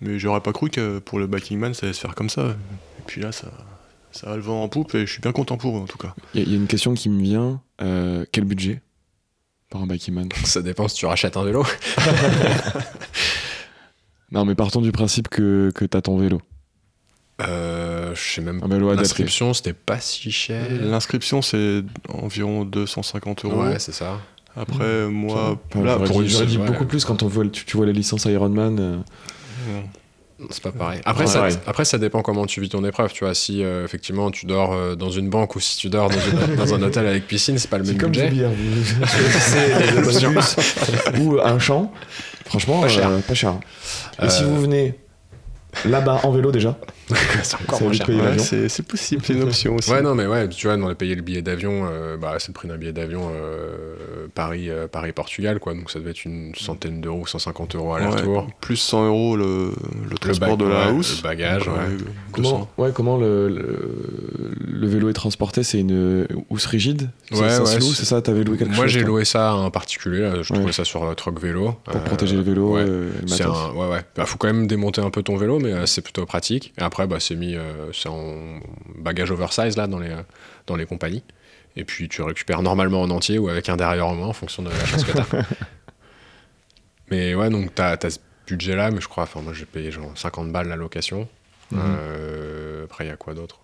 Mais j'aurais pas cru que pour le biking man, ça allait se faire comme ça. Et puis là, ça, ça a le vent en poupe et je suis bien content pour eux, en tout cas. Il y, a- il y a une question qui me vient. euh, quel budget pour un biking man? Ça dépend si tu rachètes un vélo. Non, mais partons du principe que, que t'as ton vélo. Euh, je sais même adapté. L'inscription, c'était pas si cher. L'inscription, c'est environ 250 euros. Ouais, c'est ça. Après, moi, Enfin, là, j'aurais pour dit, une j'aurais dit ouais. beaucoup plus quand on voit, tu, tu vois la licence Ironman. Euh, C'est pas pareil. Après, Ouais, ça, après, ça dépend comment tu vis ton épreuve. Tu vois, si euh, effectivement tu dors euh, dans une banque ou si tu dors dans, une- dans un hôtel avec piscine, c'est pas le même budget. Les autobus ou un champ. Franchement, Pas cher. euh, pas cher. Et Euh, si vous venez là-bas en vélo déjà, c'est encore moins cher. Ouais, c'est possible, c'est une option aussi. Ouais, non, mais ouais, tu vois, dans les payer le billet d'avion, euh, bah, c'est le prix d'un billet d'avion euh, Paris, euh, Paris-Portugal, quoi. Donc ça devait être une centaine d'euros, 150 euros Ouais, aller-retour. plus 100 euros le, le transport bag- de la ouais, house. le bagage, Donc, ouais. ouais, 200. comment, ouais, comment le, le, le vélo est transporté? C'est une housse rigide? Ouais, ça, ouais, c'est- ça? T'avais loué quelque Moi, chose j'ai toi? loué ça à un particulier. là, Je Ouais. trouvais ça sur Truck Vélo. pour Euh, protéger le vélo ouais. euh, le ouais, ouais. Bah, faut quand même démonter un peu ton vélo, mais euh, c'est plutôt pratique. Et après, bah, c'est mis, euh, c'est en bagage oversize là dans les, euh, dans les compagnies. Et puis tu récupères normalement en entier ou avec un derrière en moins en fonction de la chance que t'as. mais ouais, donc t'as as ce budget là, mais je crois, enfin moi j'ai payé genre 50 balles la location. Mhm. Euh, après, il y a quoi d'autre?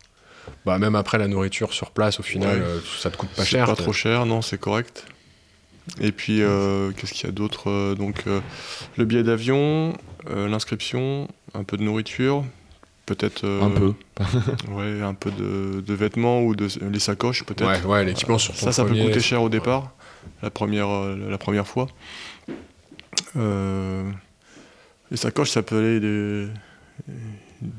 Bah même après la nourriture sur place, au final, Ouais. euh, ça te coûte pas cher. Pas trop cher, non, c'est correct. Et puis, euh, qu'est-ce qu'il y a d'autre euh, Donc, euh, le billet d'avion, euh, l'inscription, un peu de nourriture, peut-être. Un peu. Ouais, un peu de, de vêtements ou de les sacoches, peut-être. Ouais, ouais, l'équipement sur ton Ça, ça peut coûter cher au départ, la première, la première fois. Les sacoches, ça peut aller des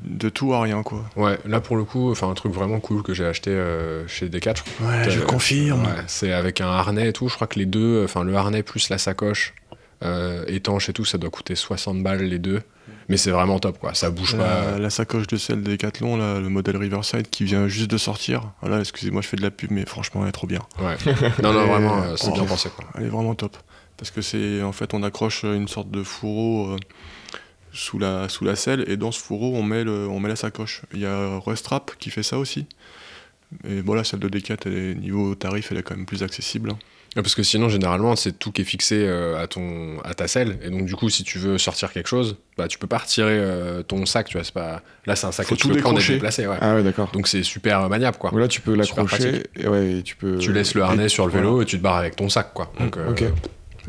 de tout à rien, quoi. Ouais, là pour le coup, enfin un truc vraiment cool que j'ai acheté euh, chez Decathlon. Ouais, je Euh, confirme. Ouais, c'est avec un harnais et tout. Je crois que les deux, enfin le harnais plus la sacoche euh, étanche et tout, ça doit coûter 60 balles les deux. Mais c'est vraiment top quoi, ça bouge pas. La, la sacoche de sel Decathlon, là, le modèle Riverside qui vient juste de sortir. Voilà, excusez-moi, je fais de la pub, mais franchement, elle est trop bien. Ouais. Non, non, vraiment, euh, c'est bien pensé quoi. Elle est vraiment top. Parce que c'est en fait on accroche une sorte de fourreau sous, la, sous la selle et dans ce fourreau on met, le, on met la sacoche. Il y a Rustrap qui fait ça aussi. Et voilà, celle de Decat, elle est, niveau tarif, elle est quand même plus accessible. hein. Ouais, Parce que sinon, généralement, c'est tout qui est fixé euh, à, ton, à ta selle. Et donc, du coup, si tu veux sortir quelque chose, bah, tu peux pas retirer euh, ton sac. Tu vois, c'est pas... Là, c'est un sac Faut que tu peux prendre et déplacer. Ouais. Ah ouais, d'accord. Donc, c'est super euh, maniable, quoi. Voilà, tu peux l'accrocher ouais, tu peux. Tu laisses le harnais et- sur le vélo et tu te barres avec ton sac, quoi. Donc, euh, Ok.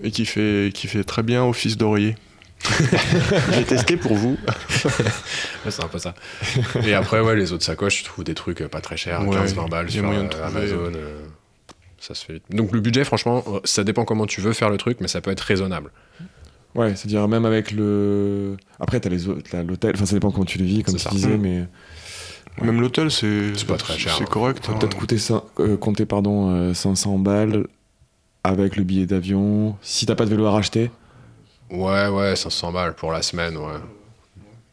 Et qui fait, qui fait très bien office d'oreiller. J'ai testé pour vous. ouais, c'est un peu ça. et après, ouais, les autres sacoches, tu trouves des trucs pas très chers, Ouais, 15-20 balles sur moyen de euh. Amazon. euh, ça se fait. Donc, le budget, franchement, euh, ça dépend comment tu veux faire le truc, mais ça peut être raisonnable. Ouais, c'est-à-dire même avec le. Après, t'as les autres, t'as l'hôtel. Enfin, ça dépend comment tu le vis, comme tu ça. disais, Mm. mais Même l'hôtel, c'est C'est pas très cher, C'est correct. hein. peut-être coûter euh, compter pardon euh, 500 balles avec le billet d'avion. Si t'as pas de vélo à racheter. Ouais, ouais, 500 balles pour la semaine, ouais.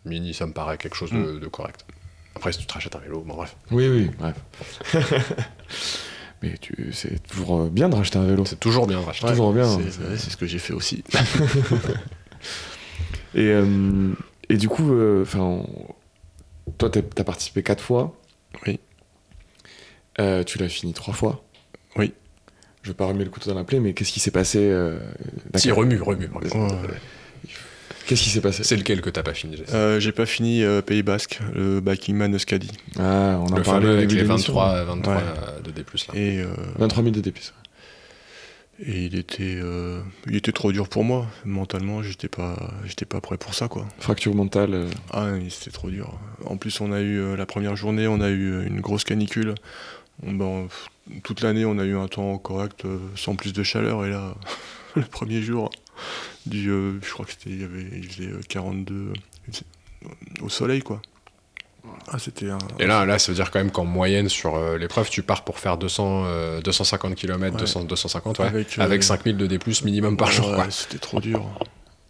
Mini, ça me paraît quelque chose Mm. de, de correct. Après, si tu te rachètes un vélo, bon, bref. Oui, oui, bref. mais tu, c'est toujours euh, bien de racheter un vélo. C'est toujours bien de racheter. toujours bien. C'est hein. c'est ce que j'ai fait aussi. Et, euh, et du coup, euh, enfin, toi, t'as t'as participé quatre fois. Oui. Euh, tu l'as fini trois fois. Oui. Je vais pas remettre le couteau dans la plaie, mais qu'est-ce qui s'est passé euh, Si, remue, remue. remue. Qu'est-ce qui s'est passé C'est lequel que t'as pas fini, Euh, j'ai pas fini euh, Pays Basque, le Bikingman Euskadi. Ah, on en Le parlait avec les de l'émission. 23, 23 Ouais. euh, de D+, là. Et, euh, 23 000 de DP. et il, était, euh, il était trop dur pour moi. Mentalement, j'étais pas, j'étais pas prêt pour ça, quoi. Fracture mentale. euh, Ah, c'était trop dur. En plus, on a eu la première journée, on a eu une grosse canicule. Ben, toute l'année, on a eu un temps correct, euh, sans plus de chaleur. Et là, le premier jour, du, euh, je crois que c'était, il, y avait, il faisait euh, 42 euh, au soleil, quoi. Ah, c'était un. Et là, là, ça veut dire quand même qu'en moyenne, sur euh, l'épreuve, tu pars pour faire 200, euh, 250 km, Ouais. 200, 250, ouais. Avec, Avec, euh, 5000 de D+, minimum par jour. C'était trop dur.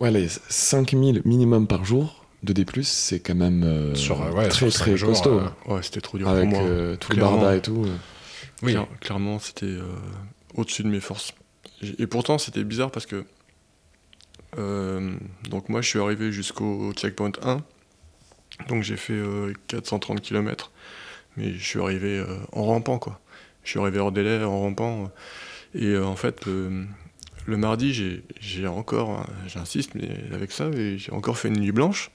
Ouais, les 5000 minimum par jour de D+, c'est quand même euh, Sur, euh, ouais, très sur très jours, costaud. euh, Ouais, c'était trop dur avec pour moi. euh, tout le barda et tout. euh. Oui. Claire- clairement, c'était euh, au-dessus de mes forces. Et pourtant, c'était bizarre parce que. euh, donc, moi, je suis arrivé jusqu'au checkpoint 1. Donc, j'ai fait euh, 430 km. Mais je suis arrivé euh, en rampant, quoi. Je suis arrivé hors délai, en rampant. Et euh, en fait, le, le mardi, j'ai- encore. hein, J'insiste, mais avec ça, j'ai encore fait une nuit blanche.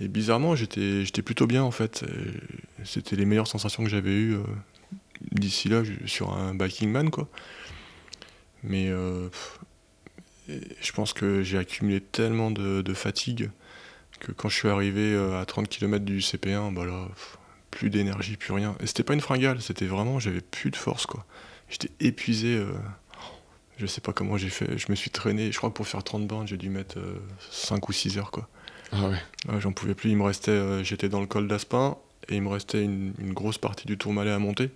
Et bizarrement, j'étais plutôt bien, en fait. C'était les meilleures sensations que j'avais eues. euh, d'ici là sur un biking man quoi. Mais euh, je pense que j'ai accumulé tellement de, fatigue que quand je suis arrivé euh, à 30 km du CP1, bah là, plus d'énergie, plus rien. Et c'était pas une fringale, c'était vraiment, j'avais plus de force quoi. J'étais épuisé. euh, je sais pas comment j'ai fait, je me suis traîné, je crois que pour faire 30 bandes, j'ai dû mettre euh, 5 ou 6 heures quoi. Ah ouais. Ouais, J'en pouvais plus, il me restait, euh, j'étais dans le col d'Aspin et il me restait une, une grosse partie du Tourmalet à monter.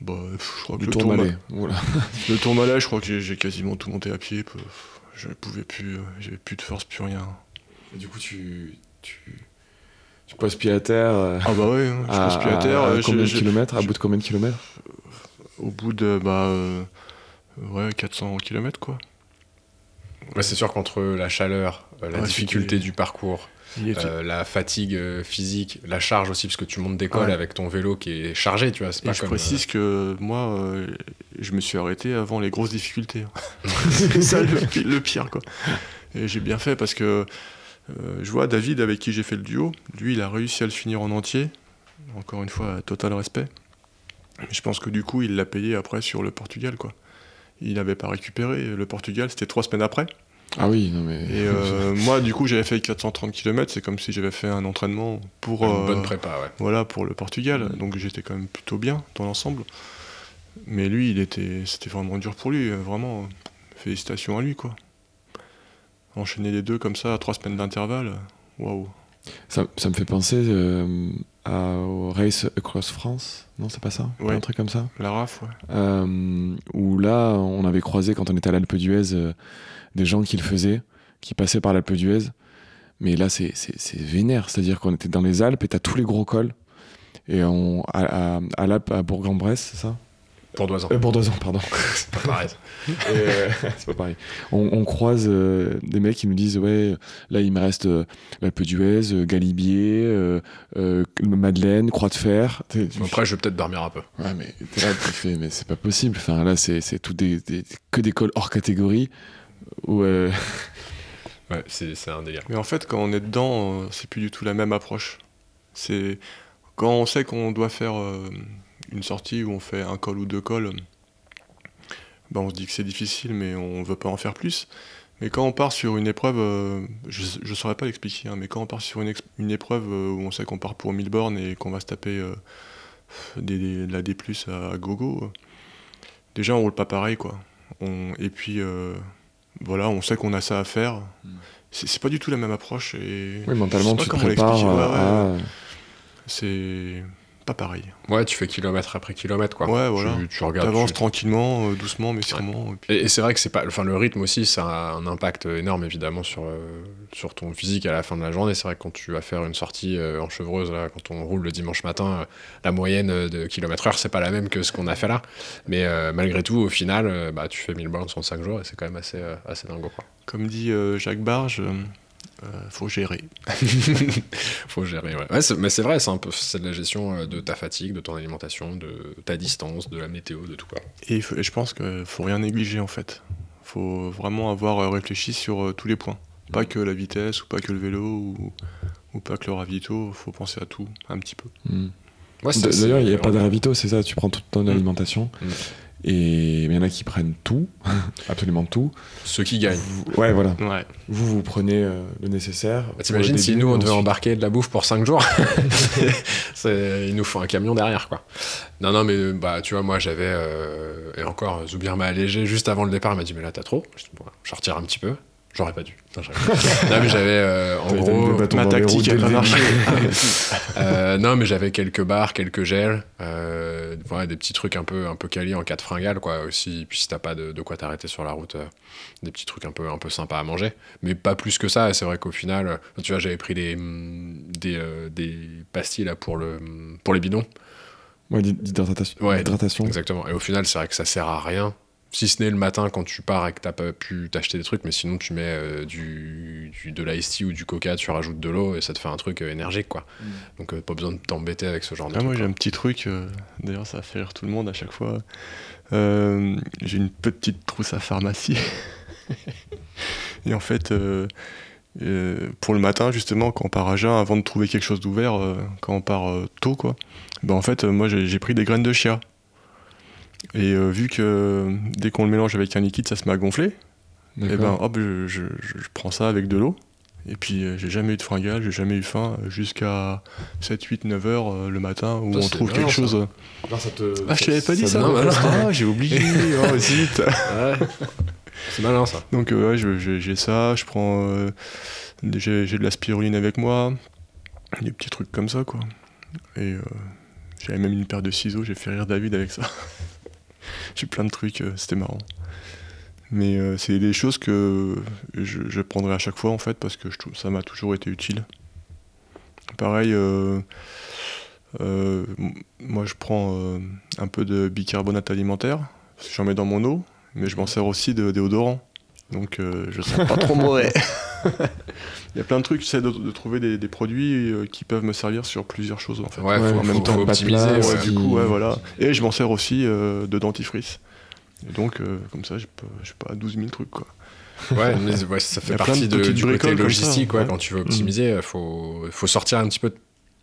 Bah, pff, je crois que le tour Tourmalet. Voilà. le Tourmalet, je crois que j'ai- quasiment tout monté à pied. pff, Je pouvais plus, euh, j'avais plus de force, plus rien. Et du coup, tu, tu, tu poses pied à terre. euh, Ah bah ouais, hein, je à, pied à terre. à combien de kilomètres À bout de combien de kilomètres Au bout de bah euh, ouais 400 km quoi. Ouais, c'est sûr qu'entre la chaleur, la Ouais, difficulté du parcours, euh, la fatigue euh, physique, la charge aussi, parce que tu montes d'école Ouais. avec ton vélo qui est chargé, tu vois. C'est Et pas je comme, précise que moi, euh, je me suis arrêté avant les grosses difficultés. c'est ça le, pi- le pire, quoi. Et j'ai bien fait parce que euh, je vois David avec qui j'ai fait le duo, lui, il a réussi à le finir en entier. Encore une fois, total respect. Mais je pense que du coup, il l'a payé après sur le Portugal, quoi. Il n'avait pas récupéré. Le Portugal, c'était trois semaines après. Ah oui, non mais. Et euh, moi, du coup, j'avais fait 430 km. C'est comme si j'avais fait un entraînement pour. Une euh, bonne prépa, ouais. voilà pour le Portugal donc j'étais quand même plutôt bien dans l'ensemble mais lui il était c'était vraiment dur pour lui euh, vraiment euh, félicitations à lui quoi enchaîner les deux comme ça à trois semaines d'intervalle euh, waouh Ça, ça me fait penser euh, à- au Race Across France. Non, c'est pas ça? Pas Ouais. Un truc comme ça? La RAF, ouais. Euh, Où là, on avait croisé quand on était à l'Alpe d'Huez euh, des gens qui le faisaient, qui passaient par l'Alpe d'Huez. Mais là, c'est- c'est c'est vénère. C'est-à-dire qu'on était dans les Alpes et t'as tous les gros cols. Et on, à, à, à l'Alpe, à Bourg-en-Bresse, c'est ça? Ans. euh, Bourg-d'Oisans, pardon. Pas pareil. Euh, c'est pas pareil. On, on croise euh, des mecs qui nous disent ouais là il me reste euh, l'Alpe d'Huez, Galibier, Madeleine, Croix de Fer. Après, je vais peut-être dormir un peu. ouais mais t'es là tu fais mais c'est pas possible. Enfin là c'est c'est tout des, des- que des cols hors catégorie. Où, euh, Ouais, c'est c'est un délire. Mais en fait, quand on est dedans, euh, c'est plus du tout la même approche. C'est quand on sait qu'on doit faire euh, une sortie où on fait un col ou deux cols, ben on se dit que c'est difficile, mais on veut pas en faire plus. Mais quand on part sur une épreuve, euh, je ne saurais pas l'expliquer, hein, mais quand on part sur une, ex- une épreuve euh, où on sait qu'on part pour 1000 bornes et qu'on va se taper euh, des, des- de la D+, à, à gogo, déjà on roule pas pareil, quoi. On- et puis, euh, voilà, on sait qu'on a ça à faire. C'est c'est pas du tout la même approche. Et oui mentalement je sais tu te prépares l'expliquer, ouais, à, ouais. C'est pas pareil. Ouais, tu fais kilomètre après kilomètre, quoi. Ouais, voilà. Tu, tu regardes. T'avances tu- tranquillement, euh, doucement, mais sûrement. et puis- Et, et c'est vrai que c'est pas, enfin le rythme aussi, ça a un impact énorme évidemment sur euh, sur ton physique à la fin de la journée. C'est vrai que quand tu vas faire une sortie euh, en chevreuse là, quand on roule le dimanche matin, la moyenne de kilomètres heure c'est pas la même que ce qu'on a fait là. Mais malgré tout, au final, bah tu fais 1000 bornes en 5 jours et c'est quand même assez assez dingo quoi. Comme dit Jacques Barge, euh, faut gérer. Faut gérer. Ouais. Mais c'est vrai, c'est un peu c'est de la gestion euh, de ta fatigue, de ton alimentation, de ta distance, de la météo, de tout quoi. Et, je pense qu'il faut rien négliger en fait. faut vraiment avoir euh, réfléchi sur euh, tous les points. Pas que la vitesse, ou pas que le vélo, ou, ou pas que le ravito. faut penser à tout, un petit peu. Ouais, c'est- D'ailleurs, il n'y a pas de ravito, c'est ça, tu prends toute ton Mm. alimentation. Mm. Et il y en a qui prennent tout, absolument tout. Ceux qui gagnent. Vous- ouais, voilà. Ouais. Vous, vous prenez euh, le nécessaire. Bah, T'imagines si nous on devait embarquer de la bouffe pour 5 jours Il nous faut un camion derrière quoi. Non, non, mais bah tu vois, moi j'avais. euh, et encore, Zoubir m'a allégé juste avant le départ, il m'a dit Mais là t'as trop. Je, je retire un petit peu. J'aurais pas dû. Non, mais j'avais euh, en gros. Ma tactique dès a le pas début. marché. Euh, non, mais j'avais quelques barres, quelques gels, euh, voilà, des petits trucs un peu, un peu quali en cas de fringale, quoi. Aussi, puis si t'as pas de, de quoi t'arrêter sur la route, euh, des petits trucs un peu, un peu sympas à manger, mais pas plus que ça. Et c'est vrai qu'au final, tu vois, j'avais pris des, hum, des, euh, des pastilles là pour le, pour les bidons. Ouais, d'hy- d'hydratation. Ouais. Exactement. Et au final, c'est vrai que ça sert à rien. Si ce n'est le matin quand tu pars et que t'as pas pu t'acheter des trucs, mais sinon tu mets euh, du, du- de l'ice tea ou du coca, tu rajoutes de l'eau et ça te fait un truc euh, énergique quoi. Donc euh, pas besoin de t'embêter avec ce genre de Ah, moi truc. j'ai un petit truc, d'ailleurs ça fait rire tout le monde à chaque fois. J'ai une petite trousse à pharmacie. Et en fait, pour le matin justement, quand on part à jeun, avant de trouver quelque chose d'ouvert, quand on part tôt quoi, ben en fait, moi j'ai pris des graines de chia. Et euh, vu que euh, dès qu'on le mélange avec un liquide, ça se met à gonfler, et ben D'accord. hop, je, je- je- je prends ça avec de l'eau. Et puis euh, j'ai jamais eu de fringale, j'ai jamais eu faim jusqu'à 7, 8, 9 heures euh, le matin où Ça, on trouve quelque ça. chose. Non, ça te- Ah, je t'avais pas dit ça. Ah, j'ai oublié. oh, zut. Ouais. C'est malin ça. Donc euh, ouais, j'ai ça, je prends, euh, j'ai j'ai de la spiruline avec moi, des petits trucs comme ça quoi. Et euh, j'avais même une paire de ciseaux, j'ai fait rire David avec ça. j'ai plein de trucs, euh, c'était marrant. Mais euh, c'est des choses que je, je prendrai à chaque fois en fait parce que je ça m'a toujours été utile. Pareil, euh, euh, moi je prends un peu de bicarbonate alimentaire, parce que j'en mets dans mon eau, mais je m'en sers aussi de déodorant. Donc je sens pas trop mauvais. Il y a plein de trucs, j'essaie de, de trouver des, des produits euh, qui peuvent me servir sur plusieurs choses en fait. Ouais, Ouais, faut, en même faut- temps, faut optimiser. place, ouais. Ouais, du coup, ouais, voilà. Et je m'en sers aussi euh, de dentifrice. Et donc, euh, comme ça, j'ai pas, j'ai pas 12 000 trucs, quoi. Ouais, mais ouais, ça fait partie de du côté ça, logistique. ouais, ouais. Quand tu veux optimiser, il faut, faut sortir un petit peu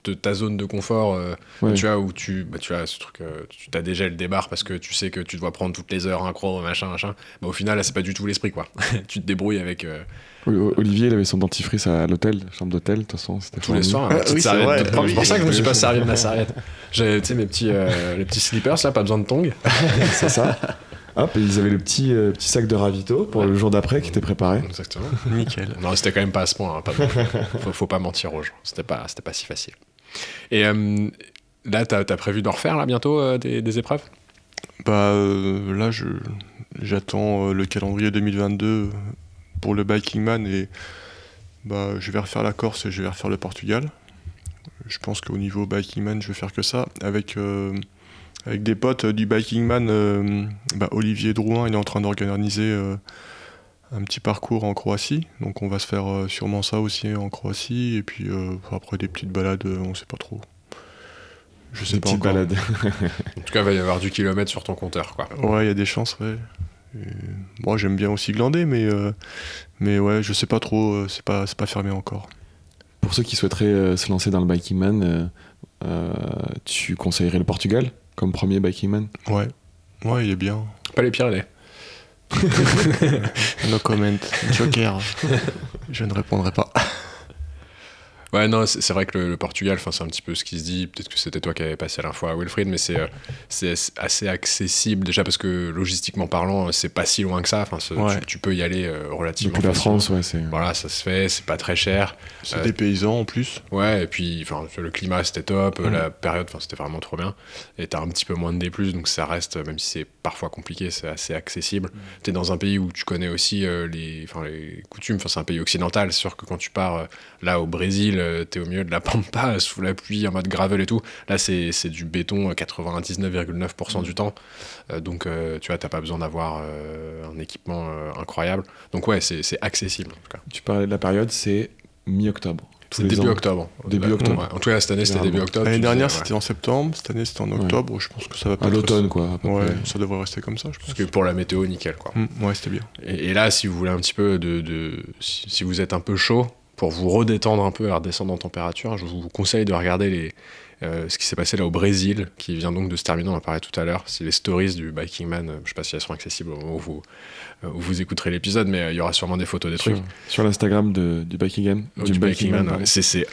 de ta zone de confort. euh, Ouais. Tu vois, où tu, bah, tu as ce truc, euh, tu as déjà le débarre parce que tu sais que tu dois prendre toutes les heures un croc, machin, machin. Bah, au final, là, c'est pas du tout l'esprit, quoi. tu te débrouilles avec euh, Olivier, il avait son dentifrice à l'hôtel, chambre d'hôtel, de toute façon, c'était tous les soirs. Ah, oui, c'est Oui. pour ça que je me suis pas servi de ma serviette. J'ai, tu sais, mes petits, euh, les petits slippers, là, pas besoin de tongs. C'est ça Hop, et ils avaient le petit, euh, petit sac de ravito pour le jour d'après qui était préparé. Exactement. Nickel. Non, c'était quand même pas à ce point. hein, pas faut, faut pas mentir aux gens. C'était pas, c'était pas si facile. Et euh, là, t'as as prévu d'en refaire là bientôt euh, des, des épreuves? Bah euh, là, je j'attends euh, le calendrier 2022 pour le Biking Man et bah je vais refaire la Corse et je vais refaire le Portugal. Je pense qu'au niveau Biking Man, je vais faire que ça avec euh, avec des potes du Biking Man. euh, bah, Olivier Drouin, il est en train d'organiser euh, un petit parcours en Croatie, donc on va se faire euh, sûrement ça aussi en Croatie et puis euh, après des petites balades, on sait pas trop. Je sais Des pas petites encore. balades. En tout cas, il va y avoir du kilomètre sur ton compteur, quoi. Ouais, il y a des chances, ouais. Et Moi, j'aime bien aussi glander, mais, euh, mais ouais, je sais pas trop, euh, c'est pas, c'est pas fermé encore. Pour ceux qui souhaiteraient euh, se lancer dans le biking man, euh, euh, tu conseillerais le Portugal comme premier biking man? Ouais, ouais, il est bien. Pas les Pyrénées. No comment. Joker. je ne répondrai pas. Ouais, non, c'est vrai que le, le Portugal, enfin, c'est un petit peu ce qui se dit. Peut-être que c'était toi qui avais passé l'info à Wilfried, mais c'est euh, c'est assez accessible déjà parce que logistiquement parlant, c'est pas si loin que ça. Enfin, c'est- Ouais. tu, tu peux y aller euh, relativement. Depuis la. France, ouais, c'est. Voilà, ça se fait, c'est pas très cher. C'est Euh, des paysans en plus. Ouais, et puis enfin, le climat c'était top, la période enfin, c'était vraiment trop bien. Et t'as un petit peu moins de D, donc ça reste, même si c'est parfois compliqué, c'est assez accessible. T'es dans un pays où tu connais aussi euh, les, enfin, les coutumes, enfin, c'est un pays occidental. C'est sûr que quand tu pars euh, là au Brésil, euh, t'es au milieu de la pampa, sous la pluie, en mode gravel et tout. Là, c'est c'est du béton euh, 99,9% du temps. Euh, donc, euh, tu vois, t'as pas besoin d'avoir euh, un équipement euh, incroyable. Donc, ouais, c'est accessible en tout cas. Tu parlais de la période, c'est mi-octobre. Tous C'est début ans. octobre. Début octobre. ouais. En tout cas, cette année, c'était début octobre. L'année dernière, ouais. c'était en septembre. Cette année, c'était en octobre. Je pense que ça va pas À être- l'automne, quoi. à Ouais, près. ça devrait rester comme ça, je pense. Parce que pour la météo, nickel. Quoi. Mm, ouais, c'était bien. Et, et là, si vous voulez un petit peu de. de- si, si vous êtes un peu chaud, pour vous redétendre un peu et redescendre en température, je vous conseille de regarder les, euh, ce qui s'est passé là au Brésil, qui vient donc de se terminer, on en parlait tout à l'heure. C'est les stories du Biking Man. euh, Je sais pas si elles seront accessibles au moment où vous, euh, où vous écouterez l'épisode, mais euh, il y aura sûrement des photos, des Sur, trucs. sur l'Instagram de- du Biking Man. Oh, du Biking Man, c'est c'est-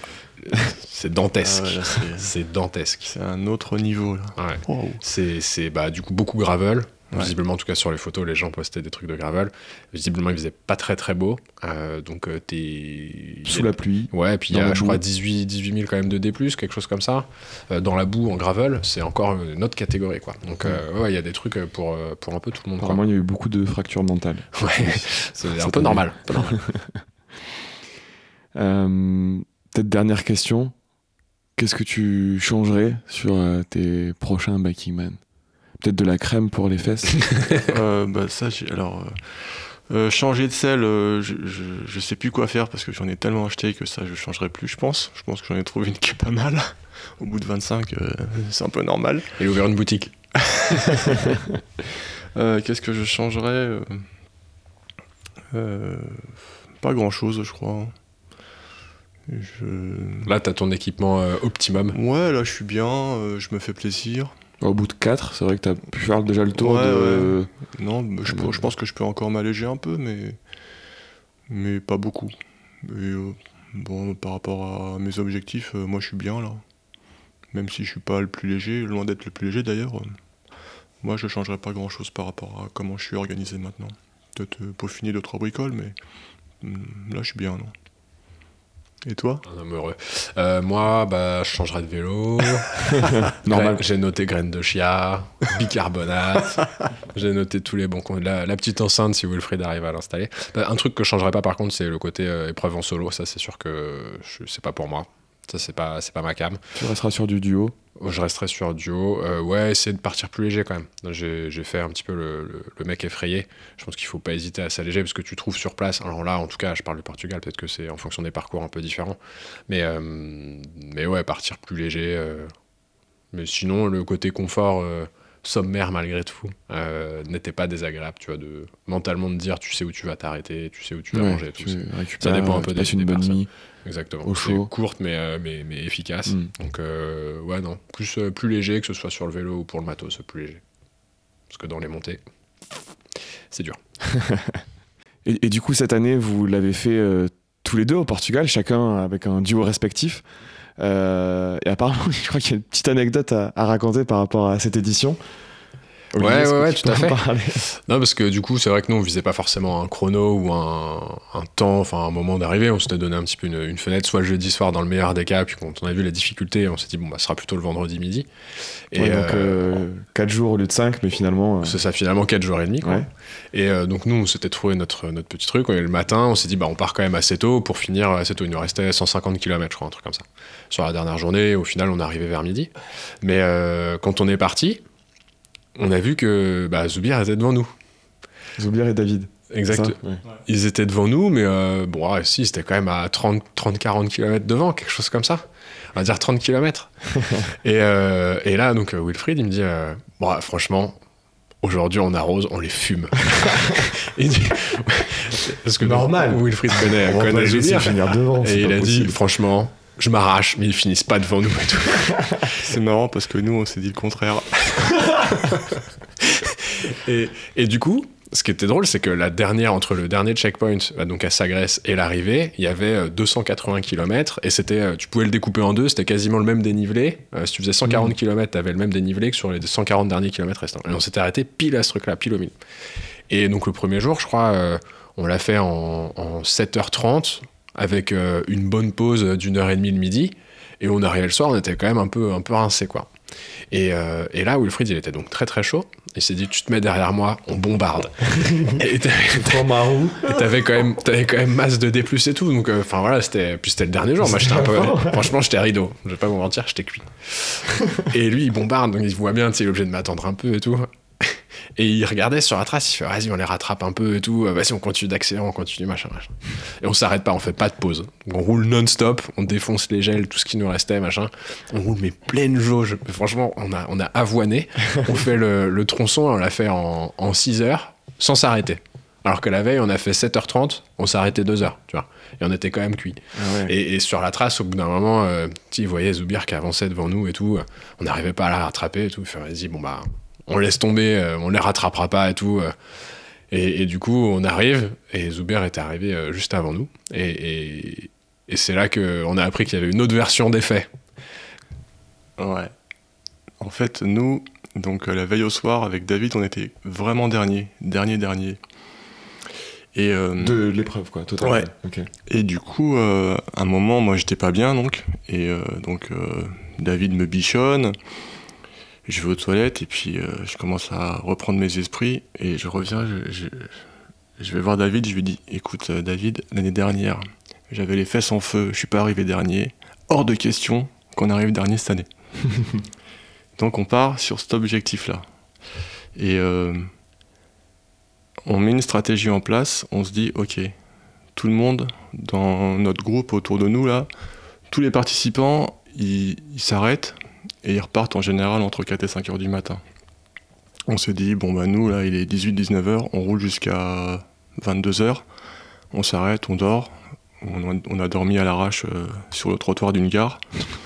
c'est dantesque. Ah ouais, c'est- c'est dantesque. C'est un autre niveau, là. Ouais. Wow. C'est c'est, bah, du coup beaucoup gravel. Ouais. Visiblement, en tout cas sur les photos, les gens postaient des trucs de gravel. Visiblement, il faisait pas très très beau. Euh, donc, euh, t'es. Sous la pluie. Ouais, et puis il y a, je boue. crois, 18, 18 000 quand même de D, quelque chose comme ça. Euh, dans la boue, en gravel, c'est encore une autre catégorie, quoi. Donc, euh, ouais, il y a des trucs pour, pour un peu tout le monde. Apparemment, il y a eu beaucoup de fractures mentales. Ouais, c'est un peu normal. peu normal. Peut-être dernière question. Qu'est-ce que tu changerais sur tes prochains Biking Man? Peut-être de la crème pour les fesses Euh, bah, ça, j'ai- alors. euh, euh, changer de sel, euh, je, je, je sais plus quoi faire parce que j'en ai tellement acheté que ça, je changerai plus, je pense. Je pense que j'en ai trouvé une qui est pas mal. Au bout de 25, euh, c'est un peu normal. A ouvert une boutique. Euh, Qu'est-ce que je changerais Pas grand chose, je crois. Je... Là, t'as ton équipement euh, optimum. Ouais, là, je suis bien, euh, je me fais plaisir. Au bout de 4, c'est vrai que tu as pu faire déjà le tour Ouais, de. Non, bah, je, pense que je peux encore m'alléger un peu, mais, mais pas beaucoup. Et euh, bon, par rapport à mes objectifs, euh, moi je suis bien là. Même si je suis pas le plus léger, loin d'être le plus léger d'ailleurs, euh, moi je changerais pas grand chose par rapport à comment je suis organisé maintenant. Peut-être peaufiner deux trois bricoles, mais hum, là je suis bien, non. Et toi Un homme heureux. Euh, moi, bah, je changerai de vélo. Normal. J'ai noté graines de chia, bicarbonate. J'ai noté tous les bons. La, la petite enceinte, si Wilfried arrive à l'installer. Bah, un truc que je changerais pas, par contre, c'est le côté euh, épreuve en solo. Ça, c'est sûr que c'est pas pour moi. Ça, c'est pas, c'est pas ma cam. Tu resteras sur du duo. Je resterai sur duo. Euh, ouais, essayer de partir plus léger quand même. J'ai j'ai fait un petit peu le, le- le mec effrayé. Je pense qu'il faut pas hésiter à s'alléger parce que tu trouves sur place. Alors là, en tout cas, je parle du Portugal. Peut-être que c'est en fonction des parcours un peu différents. Mais, euh, mais ouais, partir plus léger. euh. Mais sinon, le côté confort sommaire malgré tout euh, n'était pas désagréable. Tu vois, de mentalement de dire tu sais où tu vas t'arrêter, tu sais où tu vas Ouais, manger. Tout ça. dépend un peu des- une des bonne personnes. nuit. Exactement. Au C'est chaud. courte mais, euh, mais, mais efficace. Mm. Donc euh, ouais non, plus, euh, plus léger que ce soit sur le vélo ou pour le matos, plus léger. Parce que dans les montées, c'est dur. Et, et du coup, cette année, vous l'avez fait tous les deux au Portugal, chacun avec un duo respectif. Euh, et apparemment, je crois qu'il y a une petite anecdote à, à raconter par rapport à cette édition. Olivier, Ouais, ouais, ouais, tu tout à fait. Non, parce que du coup, c'est vrai que nous, on visait pas forcément un chrono ou un, un temps, enfin un moment d'arrivée. On s'était donné un petit peu une, une fenêtre, soit le jeudi soir dans le meilleur des cas, puis quand on a vu la difficulté, on s'est dit, bon, bah, ce sera plutôt le vendredi midi. Et Ouais, donc euh, 4 jours au lieu de 5, mais finalement. euh, c'est ça, finalement, 4 jours et demi. Quoi. Ouais. Et euh, donc, nous, on s'était trouvé notre, notre petit truc. Et le matin, on s'est dit, bah, on part quand même assez tôt pour finir assez tôt. Il nous restait 150 km, je crois, un truc comme ça. Sur la dernière journée, au final, on est arrivé vers midi. Mais euh, quand on est parti, on a vu que bah, Zoubir était devant nous. Zoubir et David. Exact. ça Ouais. Ils étaient devant nous, mais euh, bon, ouais, si, c'était quand même à 30-40 km devant, quelque chose comme ça. On va dire 30 km. et, euh, et là, donc, euh, Wilfried, il me dit euh, Bon, franchement, aujourd'hui, on arrose, on les fume. il dit, Parce que Normal. Wilfried connaît, On connaît Zoubir. finir devant. c'est Et il a dit. Franchement, je m'arrache, mais ils finissent pas devant nous et tout. C'est marrant parce que nous, on s'est dit le contraire. Et, et du coup, ce qui était drôle, c'est que la dernière, entre le dernier checkpoint, bah, donc à Sagresse, et l'arrivée, il y avait euh, 280 km, et c'était, euh, tu pouvais le découper en deux, c'était quasiment le même dénivelé. Euh, si tu faisais 140 km, tu avais le même dénivelé que sur les 140 derniers kilomètres restants. Et on s'était arrêté pile à ce truc-là, pile au milieu. Et donc le premier jour, je crois, euh, on l'a fait en, en 7h30, avec euh, une bonne pause d'une heure et demie le midi, et on arrivait le soir, on était quand même un peu, un peu rincé, quoi. Et, euh, et là, Wilfried, il était donc très très chaud. Il s'est dit, tu te mets derrière moi, on bombarde. et t'avais- quand même, t'avais quand même masse de D+ et tout. Donc, enfin voilà, c'était, puis c'était le dernier jour. Moi, j'étais un peu, franchement, j'étais rideau. Je vais pas vous mentir, j'étais cuit. et lui, il bombarde, donc il voit bien, tu sais, il est obligé de m'attendre un peu et tout. Et il regardait sur la trace, il fait vas-y, on les rattrape un peu et tout, Euh, vas-y, on continue d'accélérer, on continue, machin, machin. Et on s'arrête pas, on fait pas de pause. Donc, on roule non-stop, on défonce les gels, tout ce qui nous restait, machin. On roule, mais pleine jauge. Mais franchement, on a, on a avoiné. On fait le, le tronçon, on l'a fait en, en 6 heures, sans s'arrêter. Alors que la veille, on a fait 7h30, on s'est arrêté 2 heures, tu vois. Et on était quand même cuit. Ah ouais. Et, et sur la trace, au bout d'un moment, euh, tu voyait Zoubir qui avançait devant nous et tout. On n'arrivait pas à la rattraper et tout. Il fait, vas-y, bon bah, on laisse tomber, euh, on les rattrapera pas et tout. euh. Et, et du coup, on arrive et Zoubir était arrivé euh, juste avant nous. Et, et- et c'est là qu'on a appris qu'il y avait une autre version des faits. Ouais. En fait, nous, donc euh, la veille au soir, avec David, on était vraiment dernier, dernier, dernier. Et, euh, De l'épreuve, quoi, totalement. Ouais. Et du coup, euh, à un moment, moi, j'étais pas bien, donc. Et euh, donc, euh, David me bichonne. Je vais aux toilettes et puis euh, je commence à reprendre mes esprits. Et je reviens, je, je- je vais voir David, je lui dis Écoute, euh, David, l'année dernière, j'avais les fesses en feu, je suis pas arrivé dernier. Hors de question qu'on arrive dernier cette année. Donc on part sur cet objectif-là. Et euh, on met une stratégie en place, on se dit, ok, tout le monde dans notre groupe autour de nous, là, tous les participants, ils ils s'arrêtent et ils repartent en général entre 4 et 5 heures du matin. On se dit, bon bah nous, là, il est 18-19 heures, on roule jusqu'à 22 heures, on s'arrête, on dort, on a, on a dormi à l'arrache euh, sur le trottoir d'une gare.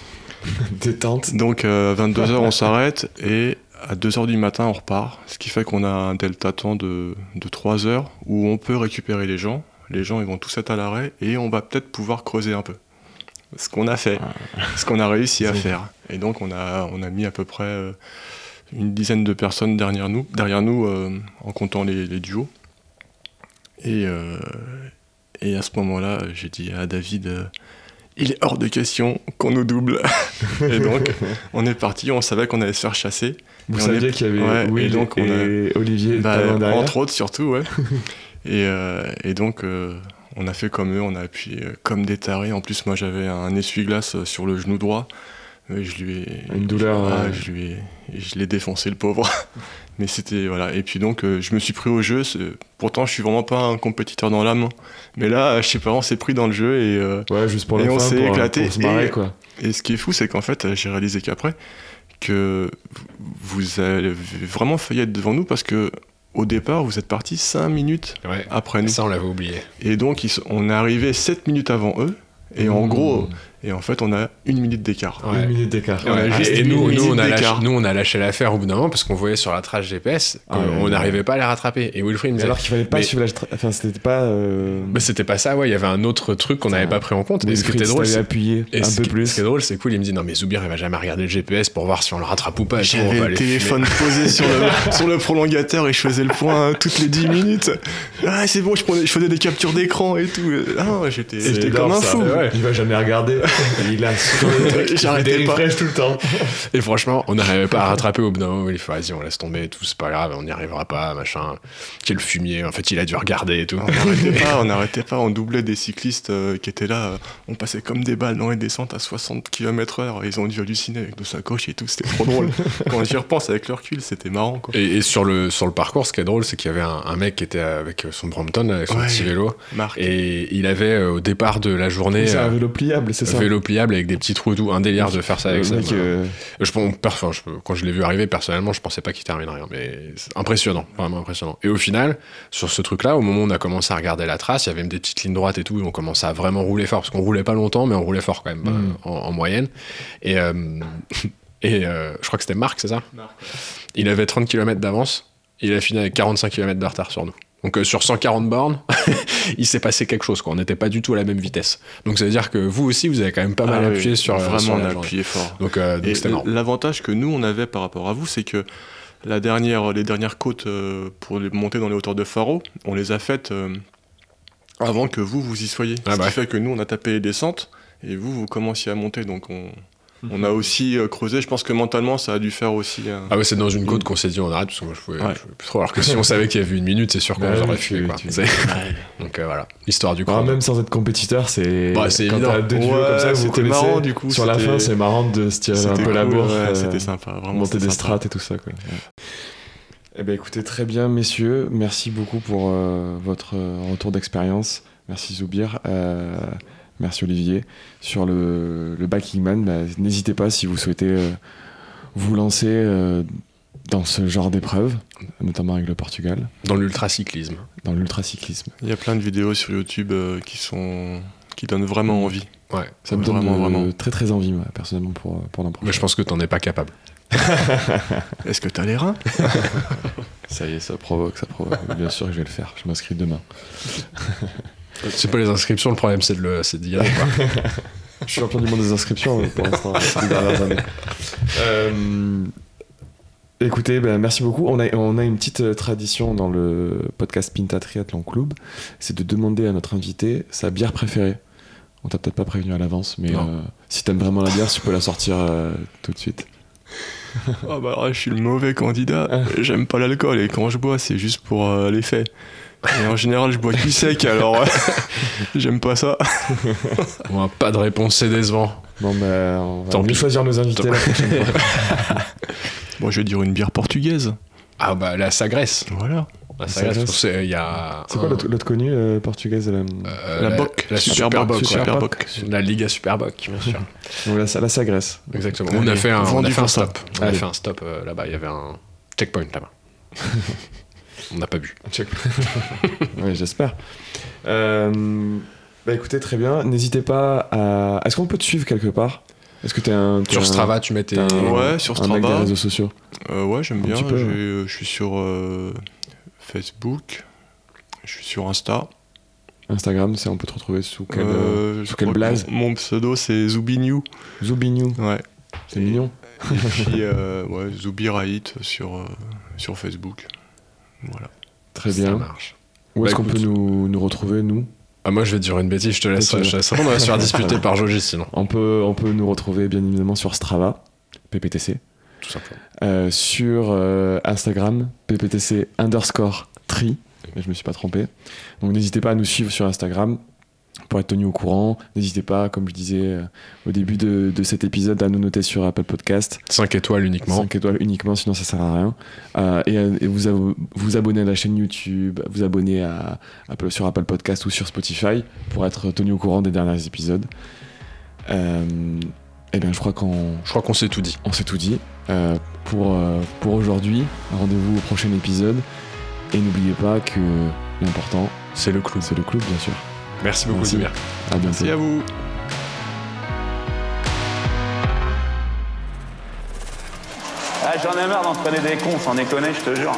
Détente. Donc euh, 22h on s'arrête et à 2h du matin on repart, ce qui fait qu'on a un delta temps de, de 3 heures où on peut récupérer les gens. Les gens ils vont tous être à l'arrêt et on va peut-être pouvoir creuser un peu. Ce qu'on a fait, ce qu'on a réussi à faire. Et donc on a, on a mis à peu près euh, une dizaine de personnes derrière nous, derrière nous euh, en comptant les, les duos. Et, euh, et à ce moment-là, j'ai dit à David, euh, il est hors de question qu'on nous double. et donc, on est parti, on savait qu'on allait se faire chasser. Vous saviez est- qu'il y avait ouais, Will et donc on a- et Olivier Bah, entre autres, surtout, ouais. et, et donc, on a fait comme eux, on a appuyé euh, comme des tarés. En plus, moi, j'avais un essuie-glace euh, sur le genou droit. Je lui ai. Une douleur, Ah, je lui ai- je l'ai défoncé, le pauvre. Mais c'était. Voilà. Et puis donc, euh, je me suis pris au jeu. Pourtant, je suis vraiment pas un compétiteur dans l'âme. Mais là, je sais pas, on s'est pris dans le jeu et. euh, Ouais, juste pour Et on s'est éclaté, pour se marrer, et- quoi. Et ce qui est fou, c'est qu'en fait, j'ai réalisé qu'après, que vous avez vraiment failli être devant nous parce que au départ, vous êtes parti 5 minutes Ouais. après nous. Ça, on l'avait oublié. Et donc, ils on est arrivé 7 minutes avant eux. Et en Mmh. gros, Et en fait, on a une minute d'écart. Ouais. Une minute d'écart. Ouais, et nous, nous, on a lâché, d'écart. nous, on a lâché l'affaire au bout d'un moment parce qu'on voyait sur la trace GPS qu'on Ah ouais. n'arrivait pas à les rattraper. Et Wilfried disait, alors qu'il fallait pas Mais- suivre la. tra- Enfin, c'était pas. euh, mais c'était pas ça, ouais, il y avait un autre truc qu'on n'avait pas pris en compte. Et ce qui Wilfried était drôle, appuyé et un ce peu qui- plus. Ce qui est drôle, c'est cool. Il me dit non, mais Zoubir, il va jamais regarder le GPS pour voir si on le rattrape ou pas. J'avais va le téléphone posé sur le, sur le prolongateur et je faisais le point toutes les 10 minutes. Ah, c'est bon, je, prenais, je faisais des captures d'écran et tout. Ah, j'étais comme un fou. Il va jamais regarder. il a J'arrêtais pas. tout le temps. Et franchement, on n'arrivait pas à rattraper au bout d'un moment. Il fait vas-y, on laisse tomber et tout, c'est pas grave, on n'y arrivera pas, machin. Quel fumier, en fait, il a dû regarder et tout. On n'arrêtait pas, on n'arrêtait pas, on doublait des cyclistes euh, qui étaient là, euh, on passait comme des balles dans les descentes à 60 km heure, et ils ont dû halluciner avec nos sacoches et tout, c'était trop drôle. Quand j'y repense avec le recul, c'était marrant quoi. Et, et sur, le, sur le parcours, ce qui est drôle, c'est qu'il y avait un, un mec qui était avec son Brompton, avec son Ouais. petit vélo, Marc, et il avait euh, au départ de la journée C'est un vélo pliable, c'est ça vélo pliable avec des petits trous et tout, un délire de faire ça avec ça. euh, Je, pense- enfin, je- quand je l'ai vu arriver, personnellement, je pensais pas qu'il terminerait. hein, mais c'est impressionnant, vraiment impressionnant. Et au final, sur ce truc-là, au moment où on a commencé à regarder la trace, il y avait même des petites lignes droites et tout, et on commençait à vraiment rouler fort, parce qu'on roulait pas longtemps, mais on roulait fort quand même, Mm. euh, en, en moyenne. Et, euh, et euh, je crois que c'était Marc, c'est ça? Il avait 30 km d'avance, il a fini avec 45 km de retard sur nous. Donc euh, sur 140 bornes, il s'est passé quelque chose, quoi. On n'était pas du tout à la même vitesse. Donc ça veut dire que vous aussi, vous avez quand même pas mal Ah oui, appuyé sur, euh, Vraiment, sur on la a appuyé fort. Donc euh, c'était marrant. l'avantage que nous on avait par rapport à vous, c'est que la dernière, les dernières côtes euh, pour les monter dans les hauteurs de Faro, on les a faites avant que vous vous y soyez. Ah Ce bah. qui fait que nous on a tapé les descentes et vous vous commenciez à monter, donc on, on a aussi euh, creusé. Je pense que mentalement ça a dû faire aussi. euh, Ah ouais, c'est dans une côte qu'on s'est dit on arrête parce que moi je pouvais, Ouais. je pouvais plus trop. Alors que si on savait qu'il y avait une minute, c'est sûr qu'on Bah oui, aurait fui. Donc euh, voilà, l'histoire du bah, chrono. même sans être compétiteur, c'est. Bah, c'est évident. deux Ouais, comme ça, c'était marrant, du coup, Sur la fin, c'est marrant de se tirer un peu la bourre. ouais, euh, C'était sympa, vraiment. monter des strates et tout ça. Quoi. Ouais. Eh ben écoutez, très bien, messieurs. Merci beaucoup pour euh, votre retour d'expérience. Merci Zoubir. Euh, merci Olivier. Sur le, le Backing Man, bah, n'hésitez pas si vous souhaitez euh, vous lancer euh, dans ce genre d'épreuve, notamment avec le Portugal, Dans l'ultracyclisme. dans l'ultracyclisme. Il y a plein de vidéos sur YouTube euh, qui sont qui donnent vraiment envie. Ouais. Ça me donne vraiment, vraiment. très très envie, moi, personnellement, pour, pour l'an prochain. Mais je pense que t'en es pas capable. Est-ce que t'as les reins? Ça y est, ça provoque, ça provoque. Bien sûr que je vais le faire. Je m'inscris demain. C'est pas les inscriptions, le problème c'est de le- c'est d'y aller. quoi. Je suis champion du monde des inscriptions pour l'instant, ces dernières années. Euh, écoutez, ben, merci beaucoup. On a, on a une petite euh, tradition dans le podcast Pinta Triathlon Club, c'est de demander à notre invité sa bière préférée. On t'a peut-être pas prévenu à l'avance, mais euh, si t'aimes vraiment la bière, tu peux la sortir euh, tout de suite. Ah bah alors là, je suis le mauvais candidat. J'aime pas l'alcool et quand je bois, c'est juste pour euh, l'effet. Et en général, je bois du sec, alors j'aime pas ça. Bon, pas de réponse, c'est décevant. Bon, ben, on va Tant mieux pis. choisir nos invités la prochaine fois. Bon, je vais dire une bière portugaise. Ah bah la Sagresse. Voilà. La Sagresse. Sagresse, c'est- il y a. C'est quoi un- l'autre l'autre connue euh, portugaise la, euh, la Boc. La Super Super Boc, Boc. Super ouais. Boc. La Liga Superboc, bien sûr. donc la, la Sagresse. Exactement. On a fait un, on a vendu fait un pour ça. stop. On a Allez. fait un stop euh, là-bas. Il y avait un checkpoint là-bas. On n'a pas bu. Oui, j'espère. Euh, bah écoutez, très bien. N'hésitez pas à. Est-ce qu'on peut te suivre quelque part? Est-ce que t'es un. Sur un- Strava, tu mettais. t'es un- Ouais, sur un mec des Strava. réseaux sociaux. Euh, ouais, j'aime bien. peu, ouais. je suis sur euh, Facebook. Je suis sur Insta. Instagram, c'est on peut te retrouver sous quel. Euh, sous quel blaze? Mon mon pseudo, c'est Zoubignou. Zoubignou. Ouais. C'est mignon. Et puis, euh, ouais, Zoubiraït sur, euh, sur Facebook. Voilà. Très Ça bien. marche. Où est-ce Bah, qu'on peut nous, nous retrouver, nous? Ah, moi, je vais te dire une bêtise. Je te laisse. Vas-y. Je te laisse répondre. On va se faire disputer par Joji sinon. on peut, on peut nous retrouver bien évidemment sur Strava, PPTC. Tout simplement. Euh, sur euh, Instagram, PPTC underscore tri. Je me suis pas trompé. Donc n'hésitez pas à nous suivre sur Instagram pour être tenu au courant. N'hésitez pas, comme je disais euh, au début de, de cet épisode, à nous noter sur Apple Podcast. 5 étoiles uniquement. 5 étoiles uniquement, sinon ça sert à rien. Euh, et à- et vous, abo- vous abonner à la chaîne YouTube, vous abonner à, Apple- sur Apple Podcast ou sur Spotify pour être tenu au courant des derniers épisodes. Euh, et bien, je crois qu'on Je crois qu'on s'est tout dit. on s'est tout dit. Euh, pour euh, pour aujourd'hui, rendez-vous au prochain épisode. Et n'oubliez pas que l'important, C'est le clou. c'est le club, bien sûr. Merci beaucoup, Merci. À bientôt. À vous. Ah, J'en ai marre d'entraîner des cons, sans déconner, je te jure.